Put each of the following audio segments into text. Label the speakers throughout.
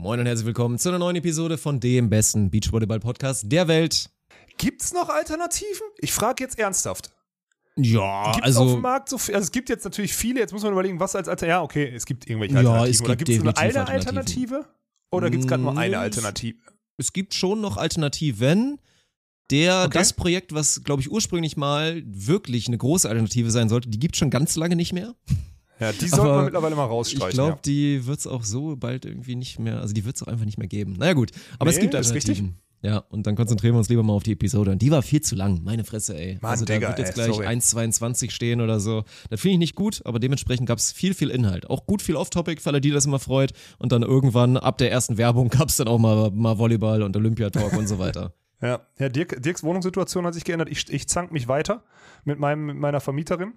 Speaker 1: Moin und herzlich willkommen zu einer neuen Episode von dem besten Beachvolleyball-Podcast der Welt.
Speaker 2: Gibt's noch Alternativen? Ich frage jetzt ernsthaft.
Speaker 1: Ja,
Speaker 2: Gibt
Speaker 1: also.
Speaker 2: auf dem Markt so viel, also es gibt jetzt natürlich viele, jetzt muss man überlegen, was als Alternative. Ja, okay, es gibt irgendwelche
Speaker 1: Ja,
Speaker 2: Alternativen.
Speaker 1: es
Speaker 2: Oder
Speaker 1: gibt
Speaker 2: gibt es nur eine. Alternative? Oder gibt es gerade nur eine Alternative?
Speaker 1: es gibt schon noch Alternativen. Der,
Speaker 2: Okay.
Speaker 1: das Projekt, was, glaube ich, ursprünglich mal wirklich eine große Alternative sein sollte, die gibt schon ganz lange nicht mehr.
Speaker 2: Ja, die sollte
Speaker 1: Aber
Speaker 2: man mittlerweile mal
Speaker 1: Ich
Speaker 2: rausstreichen.
Speaker 1: glaube,
Speaker 2: ja.
Speaker 1: die wird es auch so bald irgendwie nicht mehr, also die wird es auch einfach nicht mehr geben. Naja, gut. Aber es
Speaker 2: Nee,
Speaker 1: gibt
Speaker 2: ist richtig.
Speaker 1: Alternativen. Ja, und dann konzentrieren wir uns lieber mal auf die Episode. Und die war viel zu lang, meine Fresse, ey.
Speaker 2: Mann,
Speaker 1: also da
Speaker 2: Digga,
Speaker 1: wird jetzt gleich
Speaker 2: sorry.
Speaker 1: 1,22 stehen oder so. Das finde ich nicht gut, aber dementsprechend gab es viel, viel Inhalt. Auch gut viel Off-Topic, für alle, die das immer freut. Und dann irgendwann, ab der ersten Werbung, gab es dann auch mal, mal Volleyball und Olympiatalk und so weiter.
Speaker 2: Ja, ja Dirk, Dirks Wohnungssituation hat sich geändert. Ich, ich zank mich weiter mit, meinem, mit meiner Vermieterin.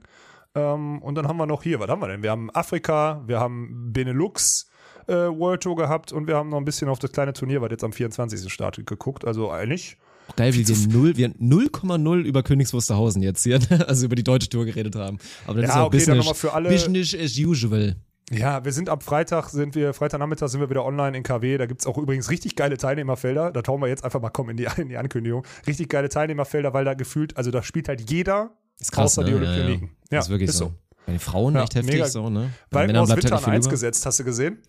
Speaker 2: Ähm, und dann haben wir noch hier, was haben wir denn? Wir haben Afrika, wir haben Benelux äh, World Tour gehabt und wir haben noch ein bisschen auf das kleine Turnier, was jetzt am 24. startet, geguckt. Also eigentlich.
Speaker 1: Geil, wie wir null, wir 0,0 über Königs Wusterhausen jetzt hier, also über die deutsche Tour geredet haben. Aber das
Speaker 2: Ja,
Speaker 1: ist auch
Speaker 2: okay, dann
Speaker 1: Business,
Speaker 2: nochmal für alle-
Speaker 1: Business as usual.
Speaker 2: Ja, wir sind ab Freitag, sind wir, Freitagnachmittag sind wir wieder online in KW. Da gibt es auch übrigens richtig geile Teilnehmerfelder. Da tauen wir jetzt einfach mal kommen in die, in die Ankündigung. Richtig geile Teilnehmerfelder, weil da gefühlt, also da spielt halt jeder
Speaker 1: Ist krass,
Speaker 2: außer
Speaker 1: ne?
Speaker 2: die
Speaker 1: Ja, ja.
Speaker 2: Ja,
Speaker 1: ist wirklich so. Bei den Frauen
Speaker 2: Ja,
Speaker 1: echt heftig
Speaker 2: mega.
Speaker 1: so, ne?
Speaker 2: Weil aus
Speaker 1: bleibt
Speaker 2: Winter
Speaker 1: halt
Speaker 2: an
Speaker 1: nicht
Speaker 2: 1
Speaker 1: viel über.
Speaker 2: gesetzt, hast du gesehen?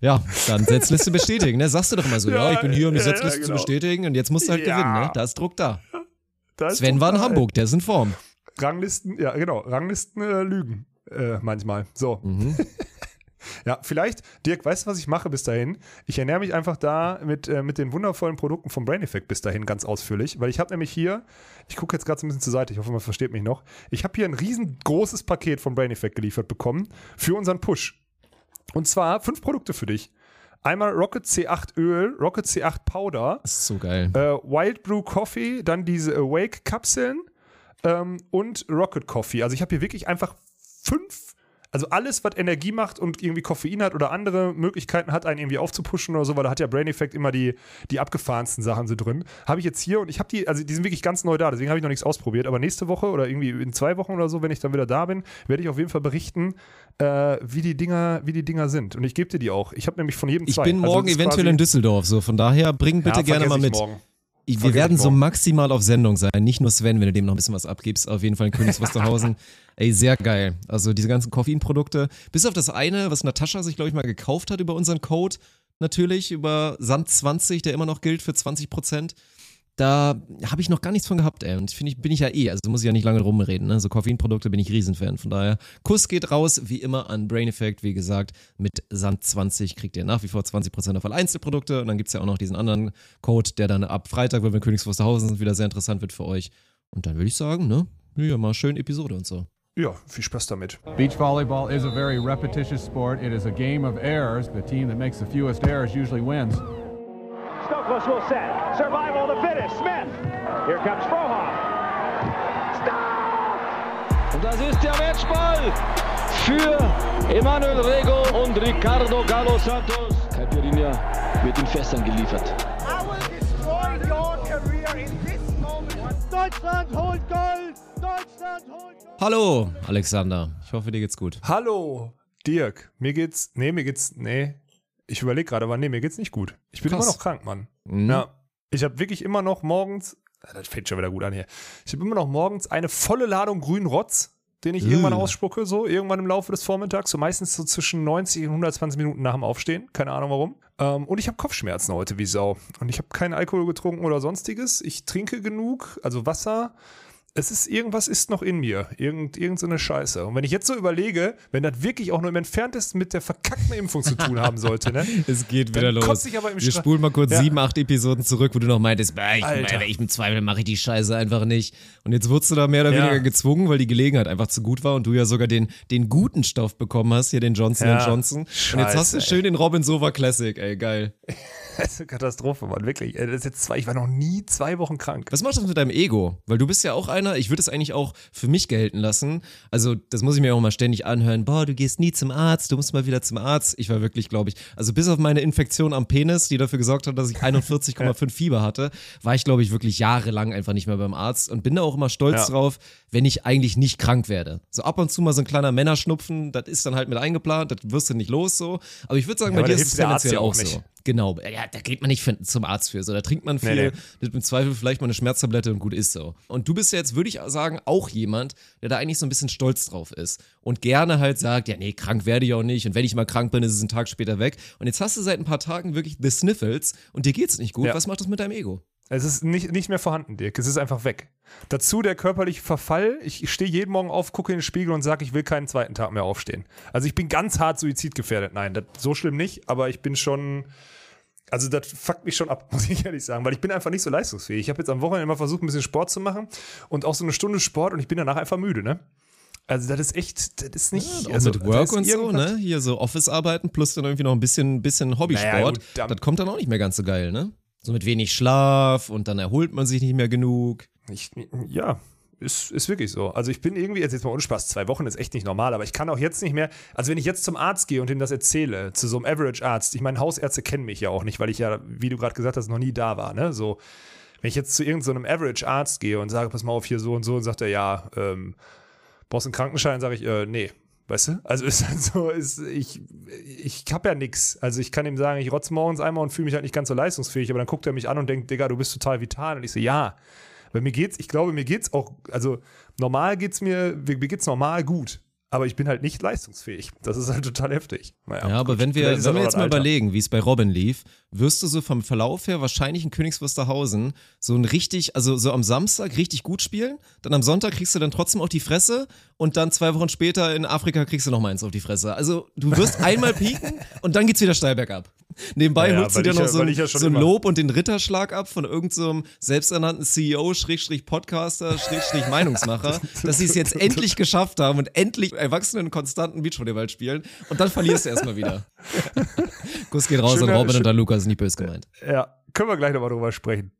Speaker 1: Ja, dann Setzliste bestätigen, ne? Sagst du doch immer so, ja,
Speaker 2: Ja,
Speaker 1: ich bin hier, um die
Speaker 2: ja,
Speaker 1: Setzliste zu
Speaker 2: genau.
Speaker 1: bestätigen und jetzt musst du halt gewinnen, ne? Da ist Druck da.
Speaker 2: Da ist
Speaker 1: Sven war in
Speaker 2: total-
Speaker 1: Hamburg, der ist in Form.
Speaker 2: Ranglisten, ja genau, Ranglisten äh, lügen äh, manchmal. So,
Speaker 1: Mhm.
Speaker 2: ja, vielleicht, Dirk, weißt du, was ich mache bis dahin? Ich ernähre mich einfach da mit, äh, mit den wundervollen Produkten vom Brain Effect bis dahin ganz ausführlich, weil ich habe nämlich hier, ich gucke jetzt gerade so ein bisschen zur Seite, ich hoffe, man versteht mich noch. Ich habe hier ein riesengroßes Paket vom Brain Effect geliefert bekommen für unseren Push. Und zwar fünf Produkte für dich. Einmal Rocket C8 Öl, Rocket C8 Powder,
Speaker 1: Das ist so geil.
Speaker 2: äh, Wild Brew Coffee, dann diese Awake Kapseln ähm, und Rocket Coffee. Also ich habe hier wirklich einfach fünf, also alles, was Energie macht und irgendwie Koffein hat oder andere Möglichkeiten hat, einen irgendwie aufzupushen oder so, weil da hat ja Brain Effect immer die, die abgefahrensten Sachen so drin. Habe ich jetzt hier und ich habe die, also die sind wirklich ganz neu da, deswegen habe ich noch nichts ausprobiert. Aber nächste Woche oder irgendwie in zwei Wochen oder so, wenn ich dann wieder da bin, werde ich auf jeden Fall berichten, äh, wie die Dinger, wie die Dinger sind. Und ich gebe dir die auch. Ich habe nämlich von jedem
Speaker 1: Ich
Speaker 2: zwei.
Speaker 1: bin
Speaker 2: Also
Speaker 1: morgen
Speaker 2: ist
Speaker 1: eventuell in Düsseldorf, so von daher bring bitte
Speaker 2: Ja,
Speaker 1: gerne mal
Speaker 2: ich
Speaker 1: mit.
Speaker 2: morgen.
Speaker 1: Ich, wir werden so maximal auf Sendung sein. Nicht nur Sven, wenn du dem noch ein bisschen was abgibst. Auf jeden Fall in Königs Wusterhausen. Ey, sehr geil. Also diese ganzen Koffeinprodukte. Bis auf das eine, was Natascha sich, glaube ich, mal gekauft hat über unseren Code. Natürlich, über Sand20, der immer noch gilt für 20 Prozent. Da habe ich noch gar nichts von gehabt, ey. Und finde ich, bin ich ja eh. Also muss ich ja nicht lange rumreden. Ne? So Koffeinprodukte bin ich Riesenfan. Von daher, Kuss geht raus, wie immer, an Brain Effect. Wie gesagt, mit Sand20 kriegt ihr nach wie vor 20% auf alle Einzelprodukte. Und dann gibt es ja auch noch diesen anderen Code, der dann ab Freitag, wenn wir in Königs Wusterhausen sind, wieder sehr interessant wird für euch. Und dann würde ich sagen, ne? Ja, mal schön Episode und so.
Speaker 2: Ja, viel Spaß damit.
Speaker 3: Beach volleyball is a very repetitious sport. It is a game of errors. The team that makes the fewest errors usually wins.
Speaker 4: Stokos will set. Survival of the fittest. Smith. Here comes Frohoff. Stop!
Speaker 5: Und das ist der Matchball für Emanuel Rego und Ricardo Galo Santos. Caipirinha wird in Fässern geliefert.
Speaker 4: I will destroy your career in this moment. Deutschland holt Gold! Deutschland holt Gold!
Speaker 1: Hallo, Alexander. Ich hoffe, dir geht's gut.
Speaker 2: Hallo, Dirk. Mir geht's, nee, mir geht's, nee. Ich überlege gerade, aber nee, mir geht's nicht gut. Ich bin
Speaker 1: Krass.
Speaker 2: immer noch krank, Mann.
Speaker 1: Mhm.
Speaker 2: Ja. Ich habe wirklich immer noch morgens, ah, das fängt schon wieder gut an hier. Ich habe immer noch morgens eine volle Ladung grünen Rotz, den ich
Speaker 1: Äh.
Speaker 2: irgendwann ausspucke, so irgendwann im Laufe des Vormittags, so meistens so zwischen 90 und 120 Minuten nach dem Aufstehen. Keine Ahnung warum. Ähm, und ich habe Kopfschmerzen heute wie Sau. Und ich habe keinen Alkohol getrunken oder sonstiges. Ich trinke genug, also Wasser. Es ist irgendwas ist noch in mir. Irgend, irgend so eine Scheiße. Und wenn ich jetzt so überlege, wenn das wirklich auch nur im entferntesten mit der verkackten Impfung zu tun haben sollte, ne?
Speaker 1: Es geht wieder los.
Speaker 2: ich aber im
Speaker 1: Wir
Speaker 2: Stra-
Speaker 1: spulen mal kurz
Speaker 2: Ja.
Speaker 1: sieben, acht Episoden zurück, wo du noch meintest, bah, ich,
Speaker 2: Alter.
Speaker 1: ich im Zweifel mache ich die Scheiße einfach nicht. Und jetzt wurdest du da mehr oder
Speaker 2: Ja.
Speaker 1: weniger gezwungen, weil die Gelegenheit einfach zu gut war und du ja sogar den, den guten Stoff bekommen hast, hier den Johnson
Speaker 2: Ja.
Speaker 1: Johnson. und jetzt hast du
Speaker 2: Scheiße,
Speaker 1: schön den Robin Sova Classic, ey, geil.
Speaker 2: Das ist eine Katastrophe, Mann, wirklich. Das ist jetzt zwei, ich war noch nie zwei Wochen krank.
Speaker 1: Was macht das mit deinem Ego? Weil du bist ja auch einer, ich würde es eigentlich auch für mich gelten lassen. Also, das muss ich mir auch mal ständig anhören. Boah, du gehst nie zum Arzt, du musst mal wieder zum Arzt. Ich war wirklich, glaube ich, also bis auf meine Infektion am Penis, die dafür gesorgt hat, dass ich 41,5 Fieber hatte, war ich, glaube ich, wirklich jahrelang einfach nicht mehr beim Arzt und bin da auch immer stolz
Speaker 2: Ja.
Speaker 1: drauf, wenn ich eigentlich nicht krank werde. So ab und zu mal so ein kleiner Männerschnupfen, das ist dann halt mit eingeplant, das wirst du nicht los so. Aber ich würde sagen,
Speaker 2: Ja,
Speaker 1: bei dir ist es tendenziell
Speaker 2: ja auch
Speaker 1: auch so. Genau, ja, da geht man nicht für, zum Arzt für. So, da trinkt man viel,
Speaker 2: Nee, nee.
Speaker 1: im Zweifel vielleicht mal eine Schmerztablette und gut ist so. Und du bist ja jetzt, würde ich sagen, auch jemand, der da eigentlich so ein bisschen stolz drauf ist und gerne halt sagt, ja, nee, krank werde ich auch nicht und wenn ich mal krank bin, ist es ein Tag später weg. Und jetzt hast du seit ein paar Tagen wirklich the Sniffles und dir geht's nicht gut.
Speaker 2: Ja.
Speaker 1: Was macht das mit deinem Ego?
Speaker 2: Es ist nicht, nicht mehr vorhanden, Dirk. Es ist einfach weg. Dazu der körperliche Verfall. Ich stehe jeden Morgen auf, gucke in den Spiegel und sage, ich will keinen zweiten Tag mehr aufstehen. Also ich bin ganz hart suizidgefährdet. Nein, das, so schlimm nicht, aber ich bin schon. Also das fuckt mich schon ab, muss ich ehrlich sagen, weil ich bin einfach nicht so leistungsfähig. Ich habe jetzt am Wochenende immer versucht, ein bisschen Sport zu machen und auch so eine Stunde Sport und ich bin danach einfach müde, ne? Also das ist echt, das ist nicht.
Speaker 1: Auch
Speaker 2: also,
Speaker 1: mit Work und so, ne? Hier so Office-Arbeiten plus dann irgendwie noch ein bisschen, bisschen Hobbysport.
Speaker 2: Naja, gut, da-
Speaker 1: das kommt dann auch nicht mehr ganz so geil, ne? So mit wenig Schlaf und dann erholt man sich nicht mehr genug.
Speaker 2: Ich, ja, ist, ist wirklich so. Also ich bin irgendwie, jetzt, jetzt mal ohne Spaß, zwei Wochen ist echt nicht normal, aber ich kann auch jetzt nicht mehr, also wenn ich jetzt zum Arzt gehe und ihm das erzähle, zu so einem Average-Arzt, ich meine, Hausärzte kennen mich ja auch nicht, weil ich ja, wie du gerade gesagt hast, noch nie da war, ne? So, wenn ich jetzt zu irgendeinem Average-Arzt gehe und sage, pass mal auf, hier so und so, und sagt er, ja, ähm, brauchst einen Krankenschein, sage ich, äh, nee. Weißt du? Also ist halt so, ist, ich, ich hab ja nix. Also ich kann ihm sagen, ich rotz morgens einmal und fühle mich halt nicht ganz so leistungsfähig, aber dann guckt er mich an und denkt, Digga, du bist total vital. Und ich so, ja. Weil mir geht's, ich glaube, mir geht's auch, also normal geht's mir, mir geht's normal gut. Aber ich bin halt nicht leistungsfähig. Das ist halt total heftig. Naja,
Speaker 1: Ja, aber
Speaker 2: gut,
Speaker 1: wenn wir, wenn wir jetzt mal
Speaker 2: Alter.
Speaker 1: überlegen, wie es bei Robin lief, wirst du so vom Verlauf her wahrscheinlich in Königs Wusterhausen so ein richtig, also so am Samstag richtig gut spielen, dann am Sonntag kriegst du dann trotzdem auf die Fresse und dann zwei Wochen später in Afrika kriegst du noch mal eins auf die Fresse. Also du wirst einmal pieken und dann geht's wieder steil bergab. Nebenbei
Speaker 2: Ja, ja,
Speaker 1: holst du dir noch
Speaker 2: ja-
Speaker 1: so,
Speaker 2: ja
Speaker 1: so ein Lob und den Ritterschlag ab von irgendeinem so selbsternannten CEO, Schrägstrich Podcaster, Schrägstrich Meinungsmacher, dass sie es jetzt endlich geschafft haben und endlich erwachsenen konstanten Beachvolleyball spielen und dann verlierst du erstmal wieder. Kuss geht raus
Speaker 2: Schöner-
Speaker 1: an Robin
Speaker 2: schön-
Speaker 1: und an Lukas, nicht böse gemeint.
Speaker 2: Ja, können wir gleich nochmal drüber sprechen.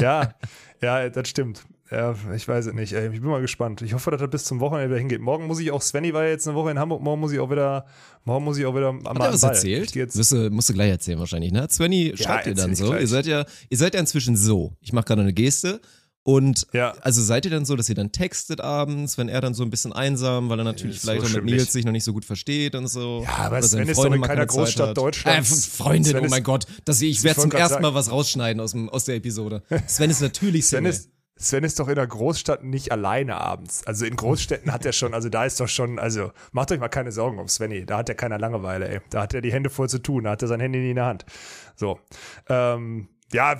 Speaker 2: ja, ja, das stimmt. Ja, ich weiß es nicht. Ey, ich bin mal gespannt. Ich hoffe, dass das bis zum Wochenende wieder hingeht. Morgen muss ich auch, Svenny war ja jetzt eine Woche in Hamburg, morgen muss ich auch wieder, morgen muss ich auch wieder am
Speaker 1: Hat er was
Speaker 2: Ball.
Speaker 1: erzählt?
Speaker 2: Jetzt,
Speaker 1: Wirst du, musst du gleich erzählen wahrscheinlich, ne? Svenny schreibt ihr
Speaker 2: erzähl
Speaker 1: dann so.
Speaker 2: gleich.
Speaker 1: Ihr seid ja, ihr seid ja inzwischen so. Ich mache gerade eine Geste. Und
Speaker 2: Ja.
Speaker 1: also seid ihr dann so, dass ihr dann textet abends, wenn er dann so ein bisschen einsam, weil er natürlich
Speaker 2: Ist
Speaker 1: vielleicht
Speaker 2: so
Speaker 1: auch mit Nils sich noch nicht so gut versteht und so.
Speaker 2: Ja, aber Sven ist doch in keiner Großstadt
Speaker 1: hat.
Speaker 2: Deutschlands.
Speaker 1: Äh, Freundin,
Speaker 2: Sven
Speaker 1: oh mein Gott. Das, ich
Speaker 2: Ich
Speaker 1: werde zum ersten Mal was rausschneiden aus, dem, aus der Episode. Sven ist natürlich
Speaker 2: Sven ist, Sven ist doch in der Großstadt nicht alleine abends. Also in Großstädten hat er schon, also da ist doch schon, also macht euch mal keine Sorgen um Svenny. Da hat er keiner Langeweile, ey. Da hat er die Hände voll zu tun, da hat er sein Handy nie in der Hand. So. Ähm, ja,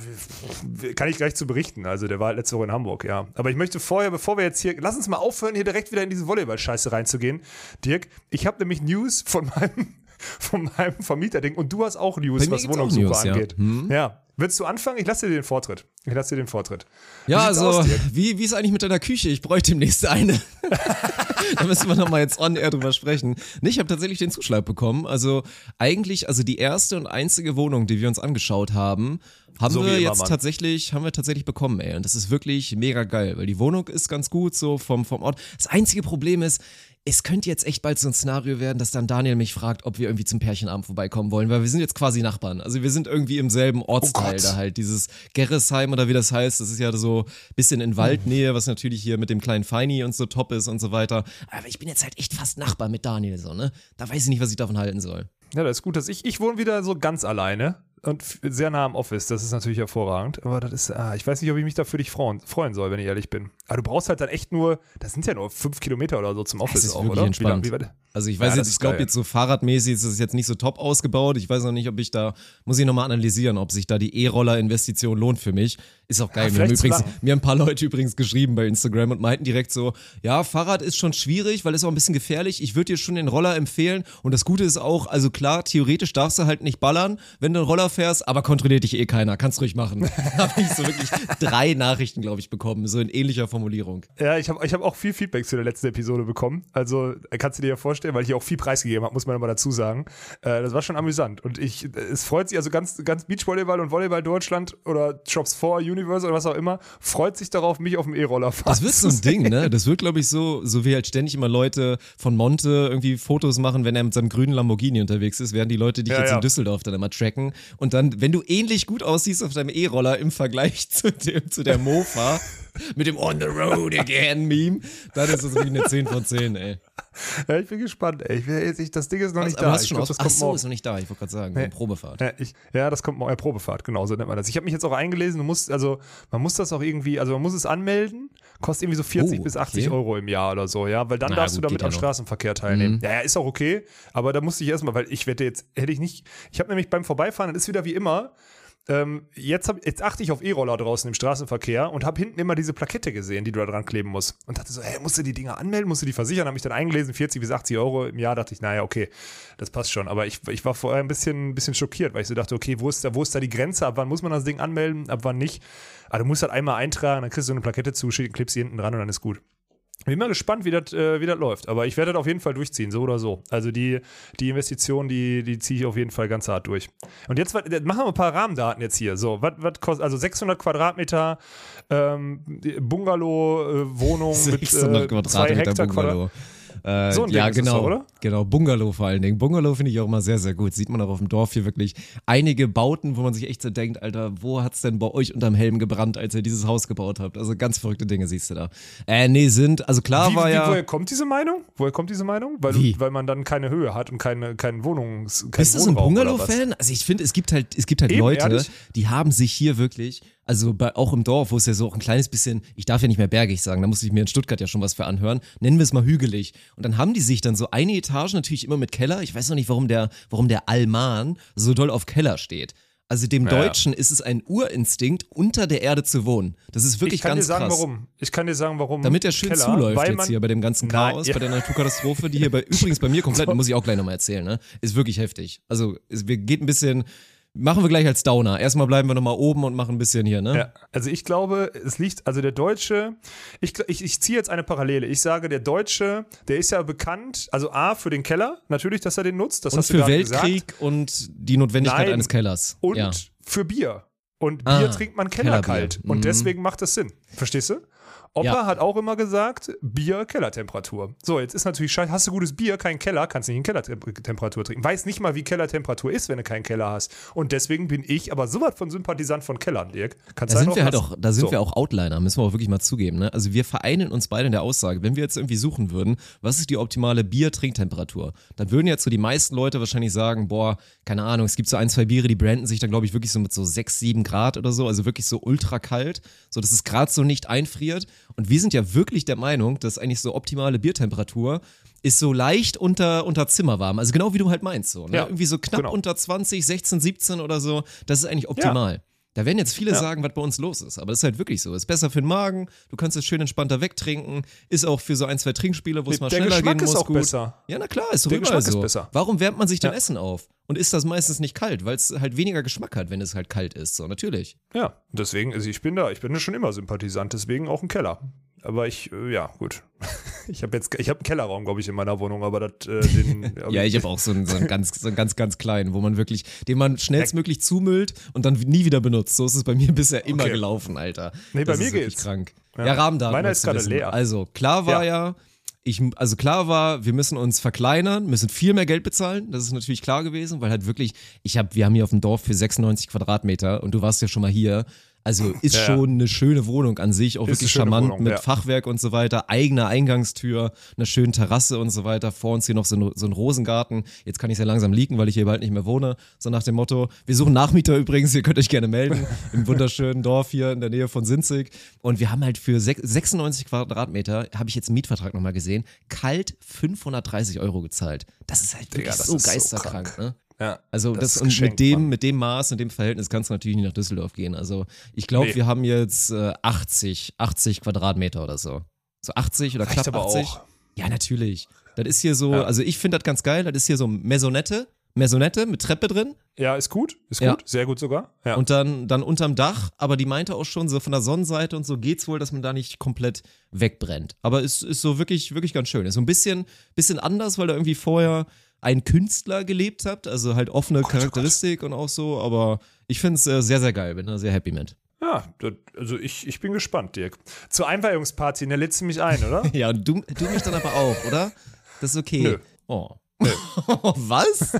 Speaker 2: kann ich gleich zu berichten. Also der war halt letzte Woche in Hamburg, ja. Aber ich möchte vorher, bevor wir jetzt hier, lass uns mal aufhören, hier direkt wieder in diese Volleyball-Scheiße reinzugehen. Dirk, ich habe nämlich News von meinem, von meinem Vermieterding und du hast auch News, was Wohnungssuche
Speaker 1: News, ja.
Speaker 2: angeht.
Speaker 1: Hm.
Speaker 2: Ja. Willst du anfangen? Ich lasse dir den Vortritt. Ich lasse dir den Vortritt.
Speaker 1: Ja,
Speaker 2: Wie
Speaker 1: also,
Speaker 2: aus,
Speaker 1: wie, wie ist eigentlich mit deiner Küche? Ich bräuchte demnächst eine. da müssen wir nochmal jetzt on air drüber sprechen. Nee, ich habe tatsächlich den Zuschlag bekommen. Also, eigentlich, also die erste und einzige Wohnung, die wir uns angeschaut haben, haben
Speaker 2: So
Speaker 1: wir jetzt
Speaker 2: Mann.
Speaker 1: tatsächlich, haben wir tatsächlich bekommen, ey. Und das ist wirklich mega geil, weil die Wohnung ist ganz gut, so vom, vom Ort. Das einzige Problem ist, es könnte jetzt echt bald so ein Szenario werden, dass dann Daniel mich fragt, ob wir irgendwie zum Pärchenabend vorbeikommen wollen, weil wir sind jetzt quasi Nachbarn. Also wir sind irgendwie im selben Ortsteil
Speaker 2: Gott.
Speaker 1: da halt. Dieses Gerresheim oder wie das heißt, das ist ja so ein bisschen in Waldnähe, was natürlich hier mit dem kleinen Feini und so top ist und so weiter. Aber ich bin jetzt halt echt fast Nachbar mit Daniel so, ne? Da weiß ich nicht, was ich davon halten soll.
Speaker 2: Ja, das ist gut, dass ich, ich wohne wieder so ganz alleine und sehr nah am Office. Das ist natürlich hervorragend. Aber das ist, ah, ich weiß nicht, ob ich mich da für dich freuen, freuen soll, wenn ich ehrlich bin. Aber du brauchst halt dann echt nur, das sind ja nur fünf Kilometer oder so zum Office
Speaker 1: ist
Speaker 2: auch,
Speaker 1: wirklich
Speaker 2: oder?
Speaker 1: entspannt.
Speaker 2: Wie, wie,
Speaker 1: Also ich
Speaker 2: Ja,
Speaker 1: weiß
Speaker 2: das
Speaker 1: jetzt, ich glaube jetzt so fahrradmäßig ist es jetzt nicht so top ausgebaut. Ich weiß noch nicht, ob ich da, muss ich nochmal analysieren, ob sich da die E-Roller-Investition lohnt für mich. Ist auch geil.
Speaker 2: Ja,
Speaker 1: mir, haben übrigens, mir haben ein paar Leute übrigens geschrieben bei Instagram und meinten direkt so, ja, Fahrrad ist schon schwierig, weil es auch ein bisschen gefährlich. Ich würde dir schon den Roller empfehlen. Und das Gute ist auch, also klar, theoretisch darfst du halt nicht ballern, wenn du einen Roller fährst, aber kontrolliert dich eh keiner. Kannst ruhig machen. Habe ich so wirklich drei Nachrichten, glaube ich, bekommen, so in ähnlicher Formulierung.
Speaker 2: Ja, ich habe ich hab auch viel Feedback zu der letzten Episode bekommen. Also äh, kannst du dir ja vorstellen, weil ich hier auch viel preisgegeben habe, muss man immer dazu sagen. Äh, das war schon amüsant. Und ich, es freut sich, also ganz, ganz Beachvolleyball und Volleyball Deutschland oder Shops 4, Universe oder was auch immer, freut sich darauf, mich auf dem E-Roller fahren
Speaker 1: Das wird so ein Ding, ne? Das wird, glaube ich, so, so wie halt ständig immer Leute von Monte irgendwie Fotos machen, wenn er mit seinem grünen Lamborghini unterwegs ist, werden die Leute dich
Speaker 2: Ja,
Speaker 1: jetzt
Speaker 2: ja.
Speaker 1: in Düsseldorf dann immer tracken. Und dann, wenn du ähnlich gut aussiehst auf deinem E-Roller im Vergleich zu, dem, zu der Mofa, mit dem On the Road Again Meme, dann ist das wirklich eine 10 von 10, ey.
Speaker 2: Ja, ich bin gespannt, ey. Ich will jetzt nicht, das Ding ist noch nicht
Speaker 1: Aber
Speaker 2: da.
Speaker 1: hast
Speaker 2: Ich
Speaker 1: schon
Speaker 2: glaub, das
Speaker 1: ach so,
Speaker 2: morgen.
Speaker 1: ist noch nicht da, ich wollte gerade sagen,
Speaker 2: Nee.
Speaker 1: Probefahrt.
Speaker 2: Ja, ich, ja, das kommt morgen. Ja, Probefahrt, genau, so nennt man das. Ich habe mich jetzt auch eingelesen, du musst, also man muss das auch irgendwie, also man muss es anmelden, kostet irgendwie so 40
Speaker 1: Oh,
Speaker 2: bis 80
Speaker 1: okay.
Speaker 2: Euro im Jahr oder so, ja, weil dann
Speaker 1: Na
Speaker 2: darfst
Speaker 1: gut,
Speaker 2: du damit
Speaker 1: ja
Speaker 2: am
Speaker 1: noch.
Speaker 2: Straßenverkehr teilnehmen.
Speaker 1: Mhm.
Speaker 2: Ja, ja, ist auch okay, aber da musste ich erstmal, weil ich wette jetzt, hätte ich nicht, ich habe nämlich beim Vorbeifahren, das ist wieder wie immer, ähm, jetzt, hab, jetzt achte ich auf E-Roller draußen im Straßenverkehr und habe hinten immer diese Plakette gesehen, die du da dran kleben musst. Und dachte so, hey, musst du die Dinger anmelden, musst du die versichern? Habe mich dann eingelesen, 40 bis 80 Euro im Jahr, dachte ich, naja, okay, das passt schon. Aber ich, ich war vorher ein bisschen, ein bisschen schockiert, weil ich so dachte, okay, wo ist, da, wo ist da die Grenze? Ab wann muss man das Ding anmelden, ab wann nicht? Aber du musst halt einmal eintragen, dann kriegst du eine Plakette zuschickt, klebst sie hinten dran und dann ist gut. Bin mal gespannt, wie das äh, wie das läuft. Aber ich werde das auf jeden Fall durchziehen, so oder so. Also die, die Investition, die, die ziehe ich auf jeden Fall ganz hart durch. Und jetzt machen wir ein paar Rahmendaten jetzt hier. So, was was kostet, also 600 Quadratmeter ähm, Bungalow-Wohnung mit
Speaker 1: 600
Speaker 2: äh, zwei
Speaker 1: Quadratmeter
Speaker 2: Hektar Quadrat.
Speaker 1: Äh,
Speaker 2: So ein
Speaker 1: ja,
Speaker 2: Ding ist es
Speaker 1: genau.
Speaker 2: doch, oder?
Speaker 1: Genau, Bungalow vor allen Dingen. Bungalow finde ich auch immer sehr, sehr gut. Sieht man auch auf dem Dorf hier wirklich einige Bauten, wo man sich echt so denkt, Alter, wo hat's denn bei euch unterm Helm gebrannt, als ihr dieses Haus gebaut habt? Also ganz verrückte Dinge siehst du da. Äh, nee, sind, also klar
Speaker 2: Wie,
Speaker 1: war
Speaker 2: wie,
Speaker 1: ja.
Speaker 2: woher kommt diese Meinung? Woher kommt diese Meinung? Weil, du, weil man dann keine Höhe hat und keine, keinen Wohnungs, keinen
Speaker 1: Bist du so ein? Bungalow-Fan? Also ich finde, es gibt halt, es gibt halt
Speaker 2: Eben,
Speaker 1: Leute,
Speaker 2: ehrlich?
Speaker 1: die haben sich hier wirklich, also bei, auch im Dorf, wo es ja so auch ein kleines bisschen, ich darf ja nicht mehr bergig sagen, da musste ich mir in Stuttgart ja schon was für anhören, nennen wir es mal hügelig. Und dann haben die sich dann so eine Etage, natürlich immer mit Keller, ich weiß noch nicht, warum der, warum der Alman so doll auf Keller steht. Also dem
Speaker 2: Ja.
Speaker 1: Deutschen ist es ein Urinstinkt, unter der Erde zu wohnen. Das ist wirklich
Speaker 2: Ich kann dir
Speaker 1: ganz
Speaker 2: sagen,
Speaker 1: krass.
Speaker 2: warum. Ich kann dir sagen, warum.
Speaker 1: Damit er schön
Speaker 2: Keller,
Speaker 1: zuläuft jetzt hier bei dem ganzen
Speaker 2: Nein,
Speaker 1: Chaos,
Speaker 2: ja.
Speaker 1: bei der Naturkatastrophe, die hier bei, übrigens bei mir komplett, muss ich auch gleich nochmal erzählen, ne? Ist wirklich heftig. Also, es wir- geht ein bisschen, machen wir gleich als Downer. Erstmal bleiben wir nochmal oben und machen ein bisschen hier, ne?
Speaker 2: Ja, also ich glaube, es liegt, also der Deutsche, ich, ich, ich ziehe jetzt eine Parallele. Ich sage, der Deutsche, der ist ja bekannt, also A, für den Keller, natürlich, dass er den nutzt, das
Speaker 1: Und
Speaker 2: hast du
Speaker 1: für
Speaker 2: gerade
Speaker 1: Weltkrieg
Speaker 2: gesagt.
Speaker 1: und die Notwendigkeit
Speaker 2: Nein.
Speaker 1: eines Kellers.
Speaker 2: Und
Speaker 1: ja.
Speaker 2: für Bier. Und Bier
Speaker 1: Ah,
Speaker 2: trinkt man kellerkalt. Und
Speaker 1: Mhm.
Speaker 2: deswegen macht das Sinn. Verstehst du? Opa
Speaker 1: Ja.
Speaker 2: hat auch immer gesagt, Bier, Kellertemperatur. So, jetzt ist natürlich scheiße, hast du gutes Bier, keinen Keller, kannst nicht in Kellertemperatur trinken. Weiß nicht mal, wie Kellertemperatur ist, wenn du keinen Keller hast. Und deswegen bin ich aber sowas von Sympathisant von Kellern, Dirk. Kannst
Speaker 1: Da
Speaker 2: du
Speaker 1: sind wir halt auch, da sind
Speaker 2: So.
Speaker 1: wir auch Outliner, müssen wir auch wirklich mal zugeben. Ne? Also wir vereinen uns beide in der Aussage, wenn wir jetzt irgendwie suchen würden, was ist die optimale Bier-Trinktemperatur, dann würden jetzt so die meisten Leute wahrscheinlich sagen, boah, keine Ahnung, es gibt so ein, zwei Biere, die branden sich dann, glaube ich, wirklich so mit so sechs, sieben Grad oder so, also wirklich so ultra kalt, so dass es gerade so nicht einfriert. Und wir sind ja wirklich der Meinung, dass eigentlich so optimale Biertemperatur ist so leicht unter, unter Zimmerwarm. Also genau wie du halt meinst so. Ne?
Speaker 2: Ja,
Speaker 1: Irgendwie so knapp
Speaker 2: genau.
Speaker 1: unter 20, 16, 17 oder so. Das ist eigentlich optimal. Da werden jetzt viele
Speaker 2: Ja.
Speaker 1: sagen, was bei uns los ist. Aber das ist halt wirklich so. Ist besser für den Magen, du kannst es schön entspannter wegtrinken, ist auch für so ein, zwei Trinkspiele, wo es mal schneller
Speaker 2: Geschmack
Speaker 1: gehen
Speaker 2: ist
Speaker 1: muss,
Speaker 2: auch
Speaker 1: gut.
Speaker 2: besser.
Speaker 1: Ja, na klar, ist doch
Speaker 2: Der Geschmack ist
Speaker 1: so.
Speaker 2: besser.
Speaker 1: Warum wärmt man sich denn
Speaker 2: Ja.
Speaker 1: Essen auf? Und ist das meistens nicht kalt, weil es halt weniger Geschmack hat, wenn es halt kalt ist. So, natürlich.
Speaker 2: Ja, deswegen, also ich bin da, ich bin da schon immer Sympathisant, deswegen auch ein Keller. Aber ich, äh, ja, gut. Ich habe jetzt, ich habe einen Kellerraum, glaube ich, in meiner Wohnung, aber das, äh, den.
Speaker 1: Ja, ich habe auch so einen, so einen ganz, so einen ganz, ganz kleinen, wo man wirklich, den man schnellstmöglich zumüllt und dann nie wieder benutzt. So ist es bei mir bisher immer
Speaker 2: Okay.
Speaker 1: gelaufen, Alter.
Speaker 2: Nee, bei
Speaker 1: das
Speaker 2: mir
Speaker 1: ist wirklich
Speaker 2: geht's.
Speaker 1: krank.
Speaker 2: Ja.
Speaker 1: Ja, Rahmendaten.
Speaker 2: Meiner ist gerade leer.
Speaker 1: Also, klar war ja. Ich, also klar war, wir müssen uns verkleinern, müssen viel mehr Geld bezahlen. Das ist natürlich klar gewesen, weil halt wirklich, ich habe, wir haben hier auf dem Dorf für 96 Quadratmeter und du warst ja schon mal hier. Also ist
Speaker 2: Ja,
Speaker 1: schon eine schöne Wohnung an sich, auch wirklich charmant
Speaker 2: Wohnung,
Speaker 1: mit
Speaker 2: ja.
Speaker 1: Fachwerk und so weiter, eigene Eingangstür, eine schöne Terrasse und so weiter. Vor uns hier noch so ein, so ein Rosengarten. Jetzt kann ich ja langsam leaken, weil ich hier bald nicht mehr wohne. So nach dem Motto, wir suchen Nachmieter übrigens, ihr könnt euch gerne melden. Im wunderschönen Dorf hier in der Nähe von Sinzig. Und wir haben halt für sech- 96 Quadratmeter, habe ich jetzt einen Mietvertrag nochmal gesehen, kalt 530 Euro gezahlt. Das ist halt wirklich
Speaker 2: Digga,
Speaker 1: so
Speaker 2: ist so
Speaker 1: geisterkrank,
Speaker 2: krank.
Speaker 1: ne?
Speaker 2: Ja,
Speaker 1: Also das,
Speaker 2: ist
Speaker 1: und mit dem,
Speaker 2: Mann.
Speaker 1: mit dem Maß und dem Verhältnis kannst du natürlich nicht nach Düsseldorf gehen. Also ich glaube,
Speaker 2: Nee.
Speaker 1: wir haben jetzt äh, 80, 80 Quadratmeter oder so. So 80 oder
Speaker 2: Reicht
Speaker 1: knapp
Speaker 2: aber
Speaker 1: 80.
Speaker 2: auch.
Speaker 1: Ja, natürlich. Das ist hier so,
Speaker 2: Ja.
Speaker 1: also ich finde das ganz geil, das ist hier so Maisonette. Maisonette mit Treppe drin.
Speaker 2: Ja, ist gut. Ist
Speaker 1: Ja.
Speaker 2: gut. Sehr gut sogar. Ja.
Speaker 1: Und dann, dann unterm Dach, aber die meinte auch schon, so von der Sonnenseite und so geht's wohl, dass man da nicht komplett wegbrennt. Aber es ist so wirklich, wirklich ganz schön. Ist so ein bisschen, bisschen anders, weil da irgendwie vorher ein Künstler gelebt habt, also halt offene
Speaker 2: Gott, oh
Speaker 1: Charakteristik und auch so, aber ich finde es äh, sehr, sehr geil, bin da sehr happy mit.
Speaker 2: ja, also ich, ich bin gespannt, Dirk. Zur Einweihungsparty, ne, lädst du mich ein, oder?
Speaker 1: Ja, und du, du mich dann aber auch, oder? Das ist okay.
Speaker 2: Nö.
Speaker 1: Oh. Was?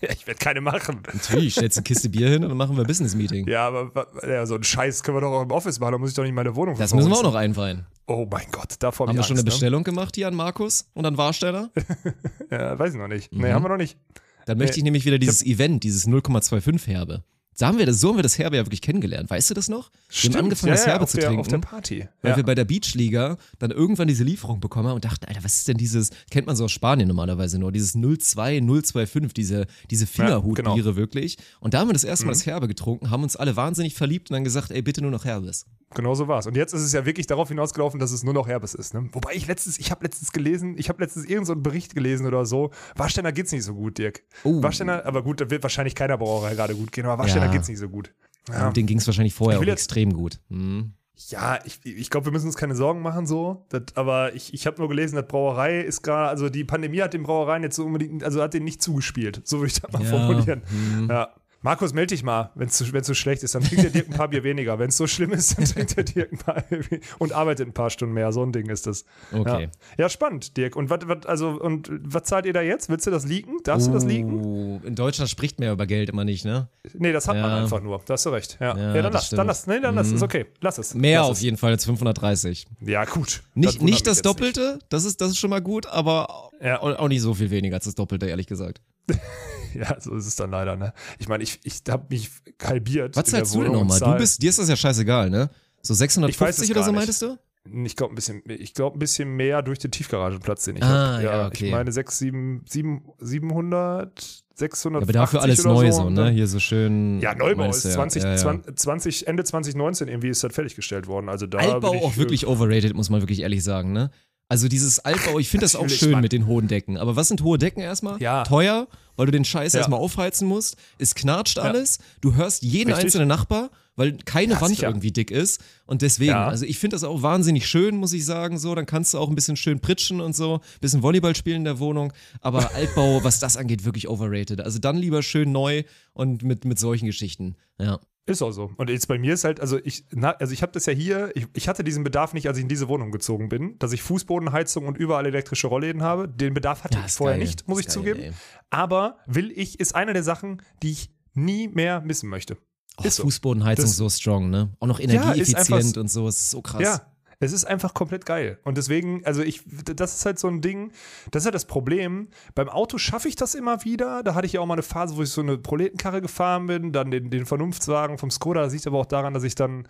Speaker 2: ja, ich werde keine machen.
Speaker 1: Natürlich, stellst eine Kiste Bier hin und dann machen wir Business Meeting.
Speaker 2: Ja, aber ja, so einen Scheiß können wir doch auch im Office machen, da muss ich doch nicht meine Wohnung
Speaker 1: Das müssen wir auch noch einweihen.
Speaker 2: Oh mein Gott, davor hab
Speaker 1: Haben wir
Speaker 2: ich
Speaker 1: schon eine
Speaker 2: Angst,
Speaker 1: Bestellung gemacht hier an Markus und an Warsteller?
Speaker 2: Ne? Ja, weiß ich noch nicht.
Speaker 1: Mhm.
Speaker 2: Nee, haben wir noch nicht.
Speaker 1: Dann möchte
Speaker 2: Nee.
Speaker 1: ich nämlich wieder dieses Event, dieses 0,25 Herbe. Da haben wir das, so haben wir das Herbe ja wirklich kennengelernt. Weißt du das noch? wir haben angefangen,
Speaker 2: ja,
Speaker 1: das
Speaker 2: ja,
Speaker 1: Herbe
Speaker 2: auf
Speaker 1: zu
Speaker 2: der,
Speaker 1: trinken.
Speaker 2: Auf der Party.
Speaker 1: Weil
Speaker 2: Ja.
Speaker 1: wir bei der Beachliga dann irgendwann diese Lieferung bekommen haben und dachten, Alter, was ist denn dieses, kennt man so aus Spanien normalerweise nur, dieses 02, 025, diese, diese Fingerhutbiere
Speaker 2: genau.
Speaker 1: wirklich. Und da haben wir das erste Mal
Speaker 2: Mhm.
Speaker 1: das Herbe getrunken, haben uns alle wahnsinnig verliebt und dann gesagt, ey, bitte nur noch Herbes.
Speaker 2: Genau so war's. Und jetzt ist es ja wirklich darauf hinausgelaufen, dass es nur noch Herbes ist. Ne? Wobei ich letztens, ich habe letztens gelesen, ich habe letztens irgendeinen so einen Bericht gelesen oder so. Warsteiner geht's nicht so gut, Dirk.
Speaker 1: Oh.
Speaker 2: Warsteiner, aber gut, da wird wahrscheinlich keiner Brauerei gerade gut gehen, aber Warsteiner
Speaker 1: Ja.
Speaker 2: geht's nicht so gut. Ja,
Speaker 1: Und denen ging es wahrscheinlich vorher auch
Speaker 2: jetzt-
Speaker 1: extrem gut. Hm.
Speaker 2: ja ich, ich glaube, wir müssen uns keine Sorgen machen so. Das, aber ich, ich habe nur gelesen, dass Brauerei ist gerade, also die Pandemie hat den Brauereien jetzt so unbedingt, also hat den nicht zugespielt. So würde ich das mal
Speaker 1: Ja,
Speaker 2: formulieren.
Speaker 1: hm.
Speaker 2: Ja. Markus, melde dich mal, wenn es so, schlecht ist, dann trinkt der Dirk ein paar Bier weniger. Wenn es so schlimm ist, dann trinkt der Dirk ein paar und arbeitet ein paar Stunden mehr. So ein Ding ist das.
Speaker 1: Okay.
Speaker 2: Ja, ja spannend, Dirk. Und was, also, und was zahlt ihr da jetzt? Willst du das leaken? Darfst du das leaken?
Speaker 1: Oh, in Deutschland spricht man ja über Geld immer nicht, ne?
Speaker 2: Nee, das hat man
Speaker 1: Ja.
Speaker 2: einfach nur. Da hast du recht. Ja,
Speaker 1: Ja,
Speaker 2: ja, dann
Speaker 1: das
Speaker 2: lass, dann lass. Nee, dann lass. Ist okay. Lass es.
Speaker 1: Mehr
Speaker 2: lass
Speaker 1: auf
Speaker 2: es.
Speaker 1: jeden Fall als 530.
Speaker 2: Ja, gut.
Speaker 1: Nicht,
Speaker 2: wundert
Speaker 1: nicht das Doppelte, Das, ist, das ist schon mal gut, aber
Speaker 2: Ja.
Speaker 1: auch nicht so viel weniger als das Doppelte, ehrlich gesagt.
Speaker 2: Ja, so ist es dann leider, ne? Ich meine, ich, ich habe mich halbiert.
Speaker 1: Was zahlst du denn nochmal? Du bist, dir ist das ja scheißegal, ne? So
Speaker 2: Ich weiß
Speaker 1: 650
Speaker 2: es
Speaker 1: oder so
Speaker 2: nicht.
Speaker 1: meintest du?
Speaker 2: Ich glaube ein bisschen, ich glaube ein bisschen mehr durch den Tiefgaragenplatz, den ich
Speaker 1: Ah,
Speaker 2: habe.
Speaker 1: ja, okay.
Speaker 2: Ich meine 6, 7, 7, 700, 600.
Speaker 1: Ja, aber dafür alles neu
Speaker 2: so,
Speaker 1: ne?
Speaker 2: dann-
Speaker 1: Hier so schön.
Speaker 2: Ja, Neubau ist
Speaker 1: du, ja.
Speaker 2: 20,
Speaker 1: ja, ja.
Speaker 2: 20, 20, Ende 2019 irgendwie ist das fertiggestellt worden. Also da
Speaker 1: Altbau
Speaker 2: ich,
Speaker 1: auch wirklich overrated, muss man wirklich ehrlich sagen, ne? Also dieses Altbau, ich finde das auch schön
Speaker 2: Mann.
Speaker 1: mit den hohen Decken. Aber was sind hohe Decken erstmal?
Speaker 2: Ja.
Speaker 1: Teuer, weil du den Scheiß
Speaker 2: Ja.
Speaker 1: erstmal aufheizen musst. Es knatscht alles. Du hörst jeden
Speaker 2: Richtig.
Speaker 1: einzelnen Nachbar, weil keine
Speaker 2: Ja,
Speaker 1: Wand
Speaker 2: sicher.
Speaker 1: irgendwie dick ist. Und deswegen,
Speaker 2: Ja.
Speaker 1: also ich finde das auch wahnsinnig schön, muss ich sagen. So, dann kannst du auch ein bisschen schön pritschen und so, bisschen Volleyball spielen in der Wohnung. Aber Altbau, was das angeht, wirklich overrated. Also dann lieber schön neu und mit, mit solchen Geschichten. Ja.
Speaker 2: Ist auch so. Und jetzt bei mir ist halt, also ich, na, also ich habe das ja hier, ich, ich hatte diesen Bedarf nicht, als ich in diese Wohnung gezogen bin, dass ich Fußbodenheizung und überall elektrische Rollläden habe. Den Bedarf hatte
Speaker 1: Ja,
Speaker 2: ich vorher
Speaker 1: geil.
Speaker 2: nicht, muss ich
Speaker 1: Ist geil,
Speaker 2: zugeben.
Speaker 1: ey.
Speaker 2: Aber will ich, ist eine der Sachen, die ich nie mehr missen möchte.
Speaker 1: Oh,
Speaker 2: Ist so.
Speaker 1: Fußbodenheizung
Speaker 2: Das-
Speaker 1: so strong, ne? Auch noch
Speaker 2: Ja,
Speaker 1: energieeffizient
Speaker 2: einfach-
Speaker 1: und so, ist so krass.
Speaker 2: Ja, es ist einfach komplett geil. Und deswegen, also ich, das ist halt so ein Ding, das ist halt das Problem. Beim Auto schaffe ich das immer wieder. Da hatte ich ja auch mal eine Phase, wo ich so eine Proletenkarre gefahren bin, dann den, den Vernunftswagen vom Skoda. Das liegt aber auch daran, dass ich dann,